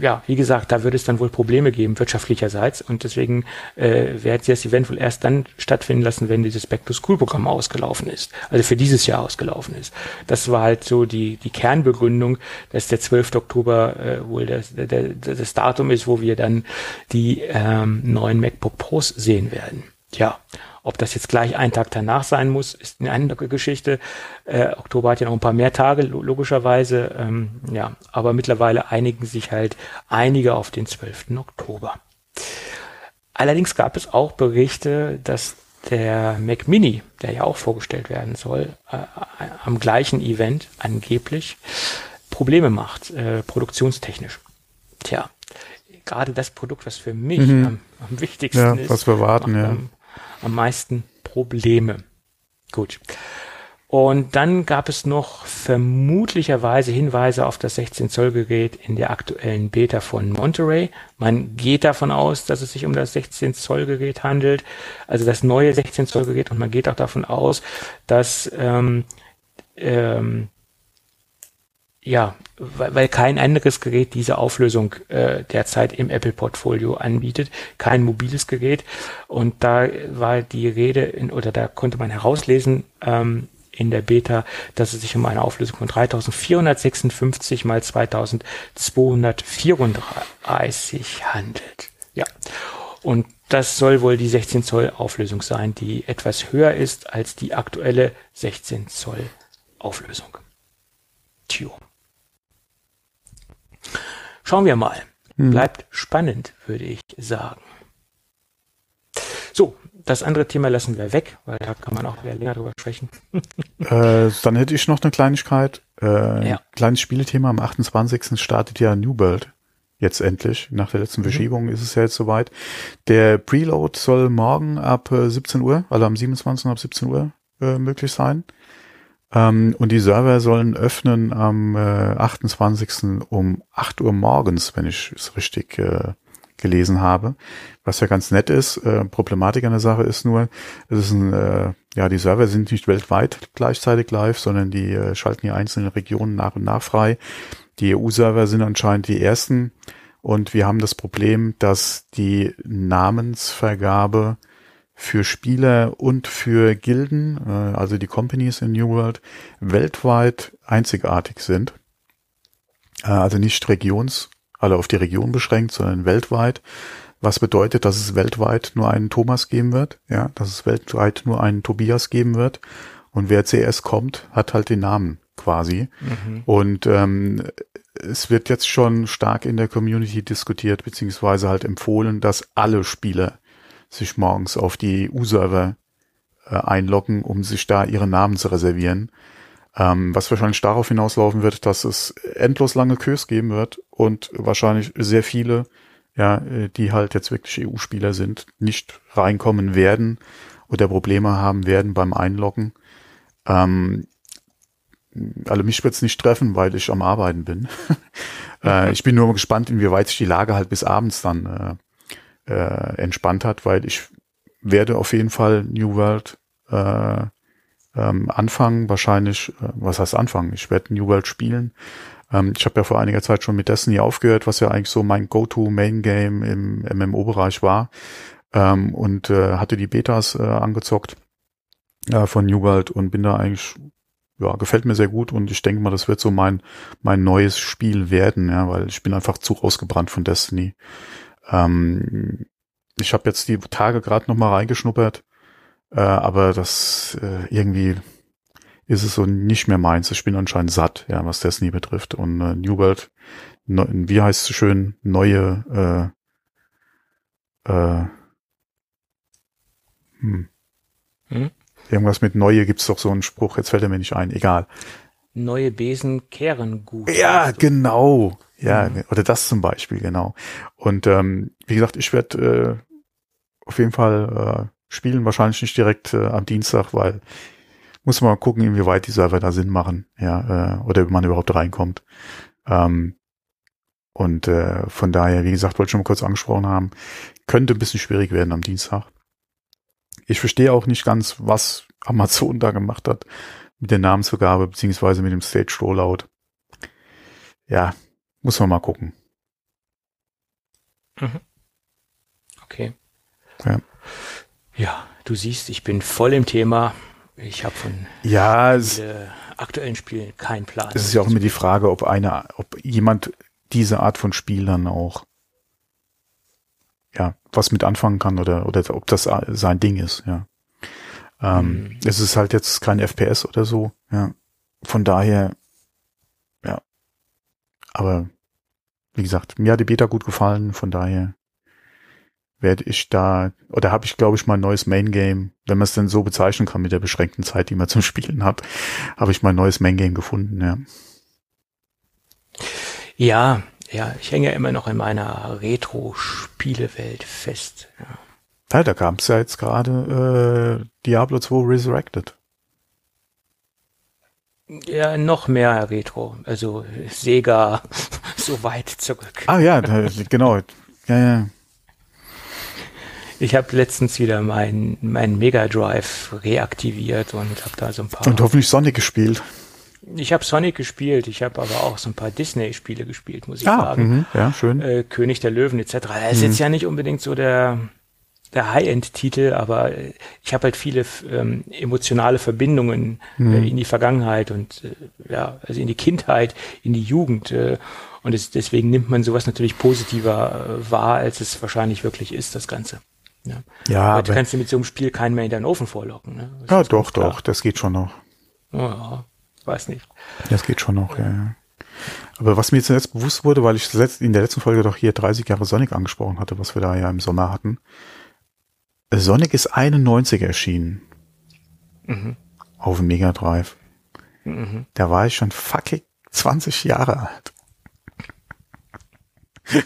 ja, wie gesagt, da würde es dann wohl Probleme geben, wirtschaftlicherseits. Und deswegen äh, werden sie das Event wohl erst dann stattfinden lassen, wenn dieses Back-to-School-Programm ausgelaufen ist. Also für dieses Jahr ausgelaufen ist. Das war halt so die, die Kernbegründung, dass der 12. Oktober äh, wohl das, der, das Datum ist, wo wir dann die ähm, neuen MacBook Pros sehen werden. Tja, ob das jetzt gleich ein Tag danach sein muss, ist eine andere Geschichte. Äh, Oktober hat ja noch ein paar mehr Tage, logischerweise. Ähm, ja, aber mittlerweile einigen sich halt einige auf den 12. Oktober. Allerdings gab es auch Berichte, dass der Mac Mini, der ja auch vorgestellt werden soll, äh, am gleichen Event angeblich Probleme macht, äh, produktionstechnisch. Tja, gerade das Produkt, was für mich mhm. am, am, wichtigsten ja, ist. Was wir warten, ja. Am, am meisten Probleme. Gut. Und dann gab es noch vermutlicherweise Hinweise auf das 16 Zoll Gerät in der aktuellen Beta von Monterey. Man geht davon aus, dass es sich um das 16 Zoll Gerät handelt, also das neue 16 Zoll Gerät. Und man geht auch davon aus, dass ähm, ähm, ja, weil, weil kein anderes Gerät diese Auflösung äh, derzeit im Apple-Portfolio anbietet, kein mobiles Gerät. Und da war die Rede, in, oder da konnte man herauslesen ähm, in der Beta, dass es sich um eine Auflösung von 3456 mal 2234 handelt. Ja. Und das soll wohl die 16 Zoll Auflösung sein, die etwas höher ist als die aktuelle 16 Zoll Auflösung. Tja. Schauen wir mal. Hm. Bleibt spannend, würde ich sagen. So, das andere Thema lassen wir weg, weil da kann man auch wieder länger drüber sprechen. äh, dann hätte ich noch eine Kleinigkeit. Äh, ja. Kleines Spielethema. Am 28. startet ja New World. Jetzt endlich. Nach der letzten mhm. Verschiebung mhm. ist es ja jetzt soweit. Der Preload soll morgen ab 17 äh, Uhr, also am 27. ab 17 Uhr äh, möglich sein. Ähm, und die Server sollen öffnen am äh, 28. um 8 Uhr morgens, wenn ich es richtig äh, gelesen habe. Was ja ganz nett ist. Äh, Problematik an der Sache ist nur, es ist ein, äh, ja, die Server sind nicht weltweit gleichzeitig live, sondern die äh, schalten die einzelnen Regionen nach und nach frei. Die EU-Server sind anscheinend die ersten. Und wir haben das Problem, dass die Namensvergabe für Spieler und für Gilden, äh, also die Companies in New World, weltweit einzigartig sind. Äh, also nicht regions, alle auf die Region beschränkt, sondern weltweit. Was bedeutet, dass es weltweit nur einen Thomas geben wird, ja, dass es weltweit nur einen Tobias geben wird. Und wer CS kommt, hat halt den Namen quasi. Mhm. Und ähm, es wird jetzt schon stark in der Community diskutiert, beziehungsweise halt empfohlen, dass alle Spieler sich morgens auf die EU-Server äh, einloggen, um sich da ihre Namen zu reservieren. Ähm, was wahrscheinlich darauf hinauslaufen wird, dass es endlos lange Kös geben wird und wahrscheinlich sehr viele, ja, äh, die halt jetzt wirklich EU-Spieler sind, nicht reinkommen werden oder Probleme haben werden beim Einloggen. Ähm, also mich wird's nicht treffen, weil ich am Arbeiten bin. äh, ich bin nur gespannt, inwieweit sich die Lage halt bis abends dann äh, entspannt hat, weil ich werde auf jeden Fall New World äh, ähm, anfangen, wahrscheinlich, äh, was heißt anfangen? Ich werde New World spielen. Ähm, ich habe ja vor einiger Zeit schon mit Destiny aufgehört, was ja eigentlich so mein Go-To-Main-Game im MMO-Bereich war ähm, und äh, hatte die Betas äh, angezockt äh, von New World und bin da eigentlich ja, gefällt mir sehr gut und ich denke mal, das wird so mein mein neues Spiel werden, ja, weil ich bin einfach zu ausgebrannt von Destiny. Ähm, ich habe jetzt die Tage gerade noch mal reingeschnuppert, äh, aber das äh, irgendwie ist es so nicht mehr meins. Ich bin anscheinend satt, ja, was Destiny betrifft. Und äh, New World, ne, wie heißt es schön, neue äh, äh, hm. Hm? Irgendwas mit neue gibt's doch so einen Spruch, jetzt fällt er mir nicht ein, egal. Neue Besen kehren gut. Ja, genau. Ja, mhm. oder das zum Beispiel, genau. Und ähm, wie gesagt, ich werde äh, auf jeden Fall äh, spielen, wahrscheinlich nicht direkt äh, am Dienstag, weil muss man mal gucken, inwieweit die Server da Sinn machen, ja, äh, oder man überhaupt reinkommt. Ähm, und äh, von daher, wie gesagt, wollte ich schon mal kurz angesprochen haben, könnte ein bisschen schwierig werden am Dienstag. Ich verstehe auch nicht ganz, was Amazon da gemacht hat mit der Namensvergabe, beziehungsweise mit dem Stage Rollout. Ja, muss man mal gucken. Mhm. Okay. Ja. Ja, du siehst, ich bin voll im Thema. Ich habe von ja, aktuellen Spielen keinen Plan. Es ist ja auch immer die Frage, ob einer, ob jemand diese Art von Spiel dann auch ja was mit anfangen kann oder oder ob das sein Ding ist. Ja, ähm, mhm. es ist halt jetzt kein FPS oder so. Ja, von daher ja, aber wie gesagt, mir hat die Beta gut gefallen. Von daher werde ich da, oder habe ich, glaube ich, mal ein neues Main Game, wenn man es denn so bezeichnen kann mit der beschränkten Zeit, die man zum Spielen hat, habe ich mal ein neues Main Game gefunden, ja. Ja, ja, ich hänge ja immer noch in meiner Retro-Spielewelt fest. Ja. ja da kam es ja jetzt gerade äh, Diablo 2 Resurrected. Ja, noch mehr Retro, also Sega so weit zurück. Ah ja, da, genau. Ja, ja. Ich habe letztens wieder meinen mein Mega Drive reaktiviert und habe da so ein paar. Und hoffentlich Sonic gespielt. Ich habe Sonic gespielt, ich habe aber auch so ein paar Disney-Spiele gespielt, muss ich ah, sagen. Mh, ja, schön. Äh, König der Löwen etc. Das ist mhm. jetzt ja nicht unbedingt so der der High-End-Titel, aber ich habe halt viele ähm, emotionale Verbindungen mhm. äh, in die Vergangenheit und äh, ja, also in die Kindheit, in die Jugend. Äh, und es, deswegen nimmt man sowas natürlich positiver äh, wahr, als es wahrscheinlich wirklich ist, das Ganze. Ja, ja aber du kannst du mit so einem Spiel keinen mehr in deinen Ofen vorlocken. Ne? Ja, doch, doch, das geht schon noch. Ja, weiß nicht. Das geht schon noch, ja. ja. Aber was mir jetzt bewusst wurde, weil ich in der letzten Folge doch hier 30 Jahre Sonic angesprochen hatte, was wir da ja im Sommer hatten. Sonic ist 91 erschienen. Mhm. Auf dem Mega Drive. Mhm. Da war ich schon fucking 20 Jahre alt.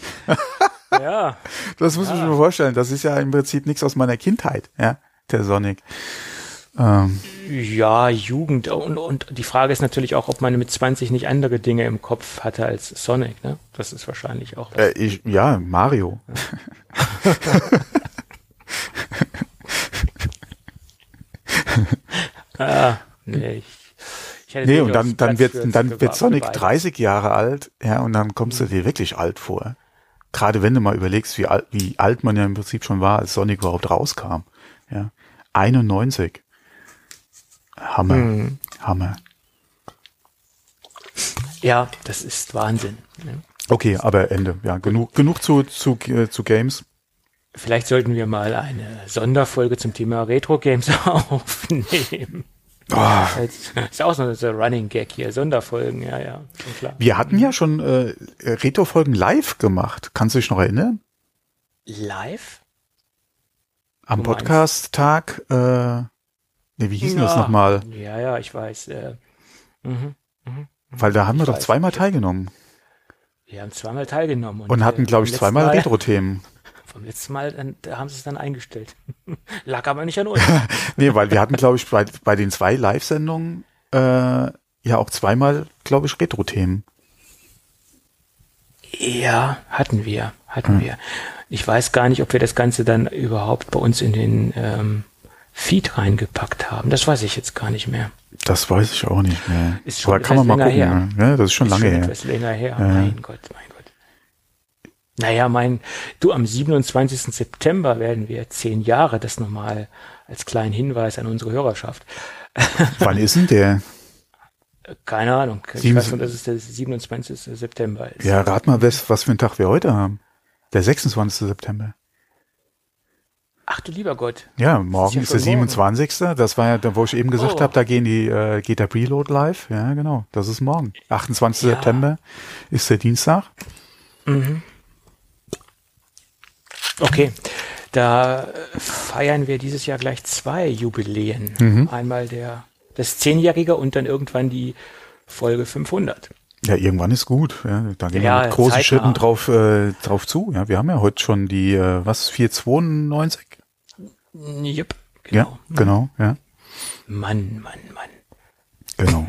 Ja. Das muss ja. sich mal vorstellen. Das ist ja im Prinzip nichts aus meiner Kindheit, ja, der Sonic. Ähm. Ja, Jugend. Und, und die Frage ist natürlich auch, ob man mit 20 nicht andere Dinge im Kopf hatte als Sonic, ne? Das ist wahrscheinlich auch. Äh, ich, ja, Mario. Ja. ah, nee, ich, ich nee, und dann, dann wird, dann wird Sonic 30 Jahre alt, ja, und dann kommst du dir wirklich alt vor gerade wenn du mal überlegst, wie alt, wie alt man ja im Prinzip schon war, als Sonic überhaupt rauskam. Ja, 91. Hammer, hm. Hammer. Ja, das ist Wahnsinn. Ne? Okay, aber Ende. Ja, genug, genug zu, zu, äh, zu Games. Vielleicht sollten wir mal eine Sonderfolge zum Thema Retro Games aufnehmen. Oh. ist auch so ein Running Gag hier, Sonderfolgen, ja, ja, schon klar. Wir hatten ja schon äh, Retro-Folgen live gemacht. Kannst du dich noch erinnern? Live? Am Podcast-Tag, äh, ne, wie hieß ja. das nochmal? Ja, ja, ich weiß. Äh, mhm, mh, Weil da haben wir doch zweimal teilgenommen. Wir haben zweimal teilgenommen. Und, und hatten, glaube ich, zweimal Retro-Themen. Vom letzten Mal, da haben sie es dann eingestellt. Lag aber nicht an uns. nee, weil wir hatten, glaube ich, bei, bei den zwei Live-Sendungen äh, ja auch zweimal, glaube ich, Retro-Themen. Ja, hatten wir, hatten hm. wir. Ich weiß gar nicht, ob wir das Ganze dann überhaupt bei uns in den ähm, Feed reingepackt haben. Das weiß ich jetzt gar nicht mehr. Das weiß ich auch nicht mehr. Ist schon Aber kann man mal gucken. Her. Ne? Ja, das ist schon ist lange schon her. Etwas länger her. Ja. Mein Gott, mein naja, mein, du, am 27. September werden wir zehn Jahre, das nochmal als kleinen Hinweis an unsere Hörerschaft. Wann ist denn der? Keine Ahnung. Ich Sieben weiß nur, dass es der 27. September ist. Ja, rat mal, was, was für einen Tag wir heute haben. Der 26. September. Ach du lieber Gott. Ja, morgen ist, ja ist der 27. Morgen. Das war ja, da wo ich eben gesagt oh. habe, da gehen die, äh, geht der Preload live. Ja, genau. Das ist morgen. 28. Ja. September ist der Dienstag. Mhm. Okay, da feiern wir dieses Jahr gleich zwei Jubiläen. Mhm. Einmal der das Zehnjährige und dann irgendwann die Folge 500. Ja, irgendwann ist gut. Ja, da gehen Ja, wir mit großen zeitnah. Schritten drauf, äh, drauf zu. Ja, wir haben ja heute schon die, äh, was, 492? Jupp, Ja, genau. genau, ja, Mann, Mann, Mann. genau.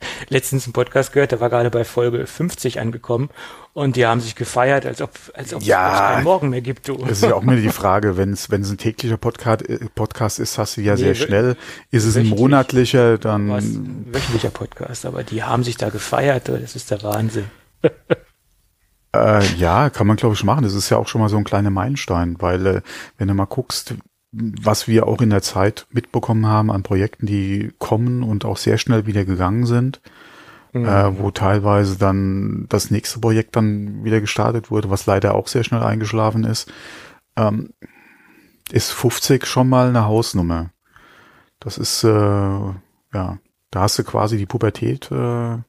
Letztens einen Podcast gehört, der war gerade bei Folge 50 angekommen und die haben sich gefeiert, als ob als ob Ja. es keinen Morgen mehr gibt. Du. Das ist ja auch immer die Frage, wenn es ein täglicher Podcast, äh, Podcast ist, hast du ja sehr Nee, wö- schnell. Ist es ein monatlicher, dann ein wöchentlicher Podcast, aber die haben sich da gefeiert, das ist der Wahnsinn. äh, ja, kann man glaube ich machen. Das ist ja auch schon mal so ein kleiner Meilenstein, weil äh, wenn du mal guckst, was wir auch in der Zeit mitbekommen haben an Projekten, die kommen und auch sehr schnell wieder gegangen sind, äh, wo teilweise dann das nächste Projekt dann wieder gestartet wurde, was leider auch sehr schnell eingeschlafen ist, ähm, ist 50 schon mal eine Hausnummer. Das ist, äh, ja, da hast du quasi die Pubertät äh, äh,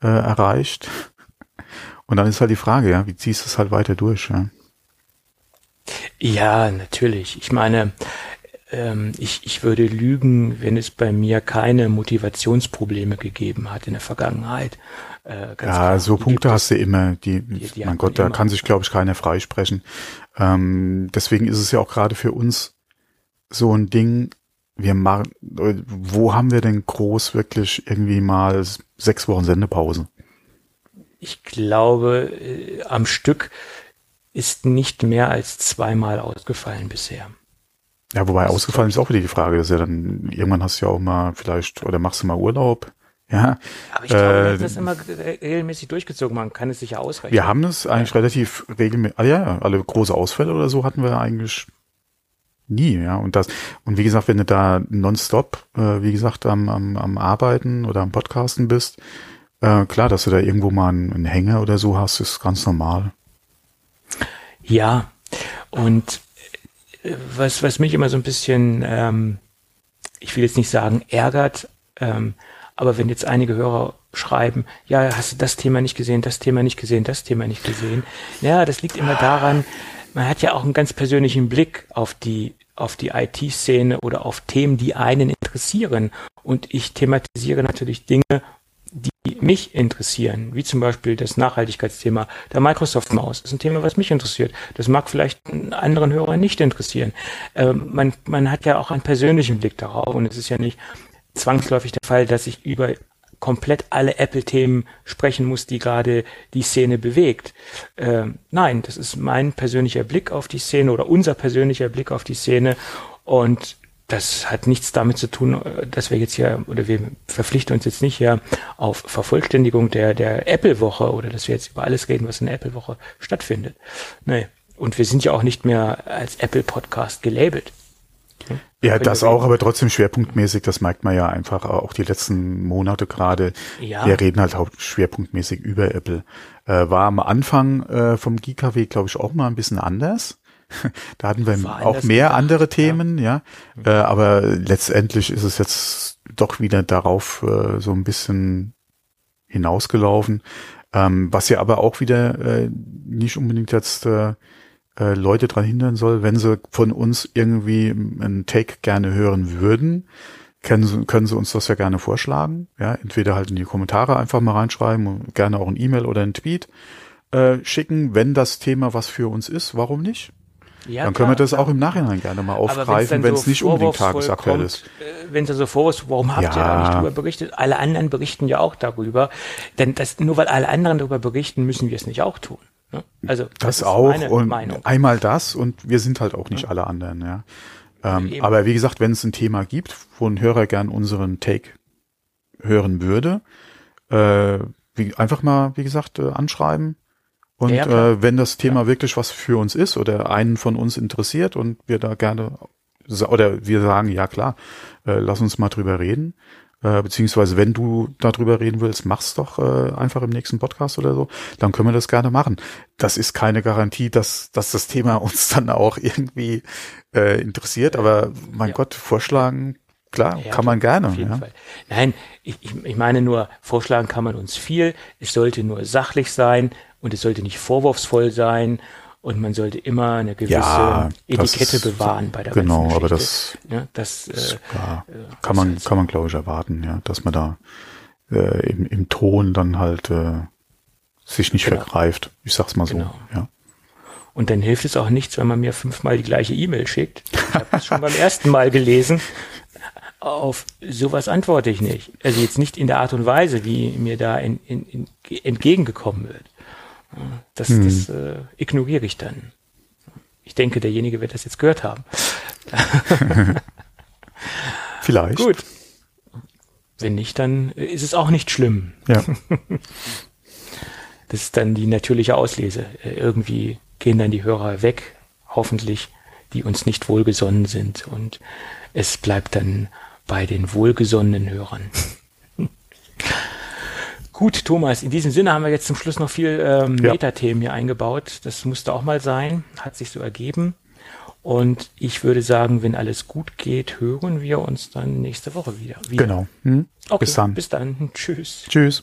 erreicht. Und dann ist halt die Frage, ja, wie ziehst du es halt weiter durch? Ja? Ja, natürlich. Ich meine, ähm, ich, ich würde lügen, wenn es bei mir keine Motivationsprobleme gegeben hat in der Vergangenheit. Äh, Ja, klar, so die Punkte hast du immer. Die, die hat mein Gott, da immer. kann sich, glaube ich, keiner freisprechen. Ähm, deswegen ist es ja auch gerade für uns so ein Ding, wir machen, wo haben wir denn groß wirklich irgendwie mal sechs Wochen Sendepause? Ich glaube, äh, am Stück ist nicht mehr als zweimal ausgefallen bisher. Ja, wobei ausgefallen ist auch wieder die Frage, das ist ja dann, irgendwann hast du ja auch mal vielleicht, oder machst du mal Urlaub? Ja, Aber ich glaube, Äh, das immer re- regelmäßig durchgezogen. Man kann es sich ja ausrechnen. wir haben das eigentlich relativ regelmäßig, ah, ja, alle große Ausfälle oder so hatten wir eigentlich nie, ja. Und das, und wie gesagt, wenn du da nonstop, äh, wie gesagt, am, am, am Arbeiten oder am Podcasten bist, äh, klar, dass du da irgendwo mal einen, einen Hänger oder so hast, ist ganz normal. Ja, und äh, was, was mich immer so ein bisschen, ähm, ich will jetzt nicht sagen ärgert, ähm, aber wenn jetzt einige Hörer schreiben, ja, hast du das Thema nicht gesehen, das Thema nicht gesehen, das Thema nicht gesehen. Ja, das liegt immer daran, man hat ja auch einen ganz persönlichen Blick auf die auf die IT-Szene oder auf Themen, die einen interessieren. Und ich thematisiere natürlich Dinge, die mich interessieren, wie zum Beispiel das Nachhaltigkeitsthema der Microsoft Maus. Das ist ein Thema, was mich interessiert. Das mag vielleicht einen anderen Hörer nicht interessieren. Ähm, man, man hat ja auch einen persönlichen Blick darauf und es ist ja nicht zwangsläufig der Fall, dass ich über komplett alle Apple-Themen sprechen muss, die gerade die Szene bewegt. Ähm, nein, das ist mein persönlicher Blick auf die Szene oder unser persönlicher Blick auf die Szene und das hat nichts damit zu tun, äh, dass wir jetzt hier, oder wir verpflichten uns jetzt nicht hier auf Vervollständigung der, der Apple-Woche oder dass wir jetzt über alles reden, was in der Apple-Woche stattfindet. Nee. Und wir sind ja auch nicht mehr als Apple-Podcast gelabelt. Ja, Können das auch, aber trotzdem schwerpunktmäßig, das merkt man ja einfach auch die letzten Monate gerade. Ja. Wir reden halt haupt schwerpunktmäßig über Apple. Äh, war am Anfang äh, vom GKW, glaube ich, auch mal ein bisschen anders. Da hatten wir War auch mehr andere Themen, ja. Äh, aber letztendlich ist es jetzt doch wieder darauf äh, so ein bisschen hinausgelaufen. Ähm, was ja aber auch wieder äh, nicht unbedingt jetzt äh, äh, Leute dran hindern soll, wenn sie von uns irgendwie einen Take gerne hören würden, können sie, können sie uns das ja gerne vorschlagen. Ja, entweder halt in die Kommentare einfach mal reinschreiben und gerne auch ein E-Mail oder ein Tweet äh, schicken, wenn das Thema was für uns ist. Warum nicht? Ja, dann können wir klar, das klar. auch im Nachhinein gerne mal aufgreifen, wenn so es nicht unbedingt tagesaktuell ist. äh, Wenn es so Vorwurf, warum habt ihr da Ja. nicht drüber berichtet? Alle anderen berichten ja auch darüber. Denn das, nur weil alle anderen darüber berichten, müssen wir es nicht auch tun. Ne? Also Das, ist auch und Meinung. einmal das und wir sind halt auch nicht alle anderen, ja. Ähm, aber wie gesagt, wenn es ein Thema gibt, wo ein Hörer gern unseren Take hören würde, äh, wie, einfach mal, wie gesagt, äh, anschreiben. Und Ja, äh, wenn das Thema wirklich was für uns ist oder einen von uns interessiert und wir da gerne oder wir sagen, ja klar, äh, lass uns mal drüber reden. Äh, beziehungsweise wenn du darüber reden willst, mach's doch äh, einfach im nächsten Podcast oder so, dann können wir das gerne machen. Das ist keine Garantie, dass, dass das Thema uns dann auch irgendwie äh, interessiert, aber mein Ja. Gott, vorschlagen, klar, Ja, kann man gerne. Auf jeden Ja. Fall. Nein, ich, ich meine nur, vorschlagen kann man uns viel. Es sollte nur sachlich sein und es sollte nicht vorwurfsvoll sein und man sollte immer eine gewisse Ja, Etikette ist- bewahren bei der genau, ganzen aber Geschichte. das- ja, das, äh, Ja, äh, kann man, kann man glaube ich erwarten, ja, dass man da äh, im, im Ton dann halt äh, sich nicht Genau. vergreift. Ich sag's mal so. Genau. Ja. Und dann hilft es auch nichts, wenn man mir fünfmal die gleiche E-Mail schickt. Ich habe das schon beim ersten Mal gelesen. Auf sowas antworte ich nicht. Also jetzt nicht in der Art und Weise, wie mir da in, in, in, entgegengekommen wird. Das, das äh, ignoriere ich dann. Ich denke, derjenige wird das jetzt gehört haben. Vielleicht. Gut. Wenn nicht, dann ist es auch nicht schlimm. Ja. Das ist dann die natürliche Auslese. Äh, Irgendwie gehen dann die Hörer weg, hoffentlich, die uns nicht wohlgesonnen sind. Und es bleibt dann bei den wohlgesonnenen Hörern. Gut, Thomas, in diesem Sinne haben wir jetzt zum Schluss noch viel ähm, Ja. Metathemen hier eingebaut. Das musste auch mal sein, hat sich so ergeben. Und ich würde sagen, wenn alles gut geht, hören wir uns dann nächste Woche wieder. wieder. Genau. Hm? Okay, Bis dann. Bis dann. Tschüss. Tschüss.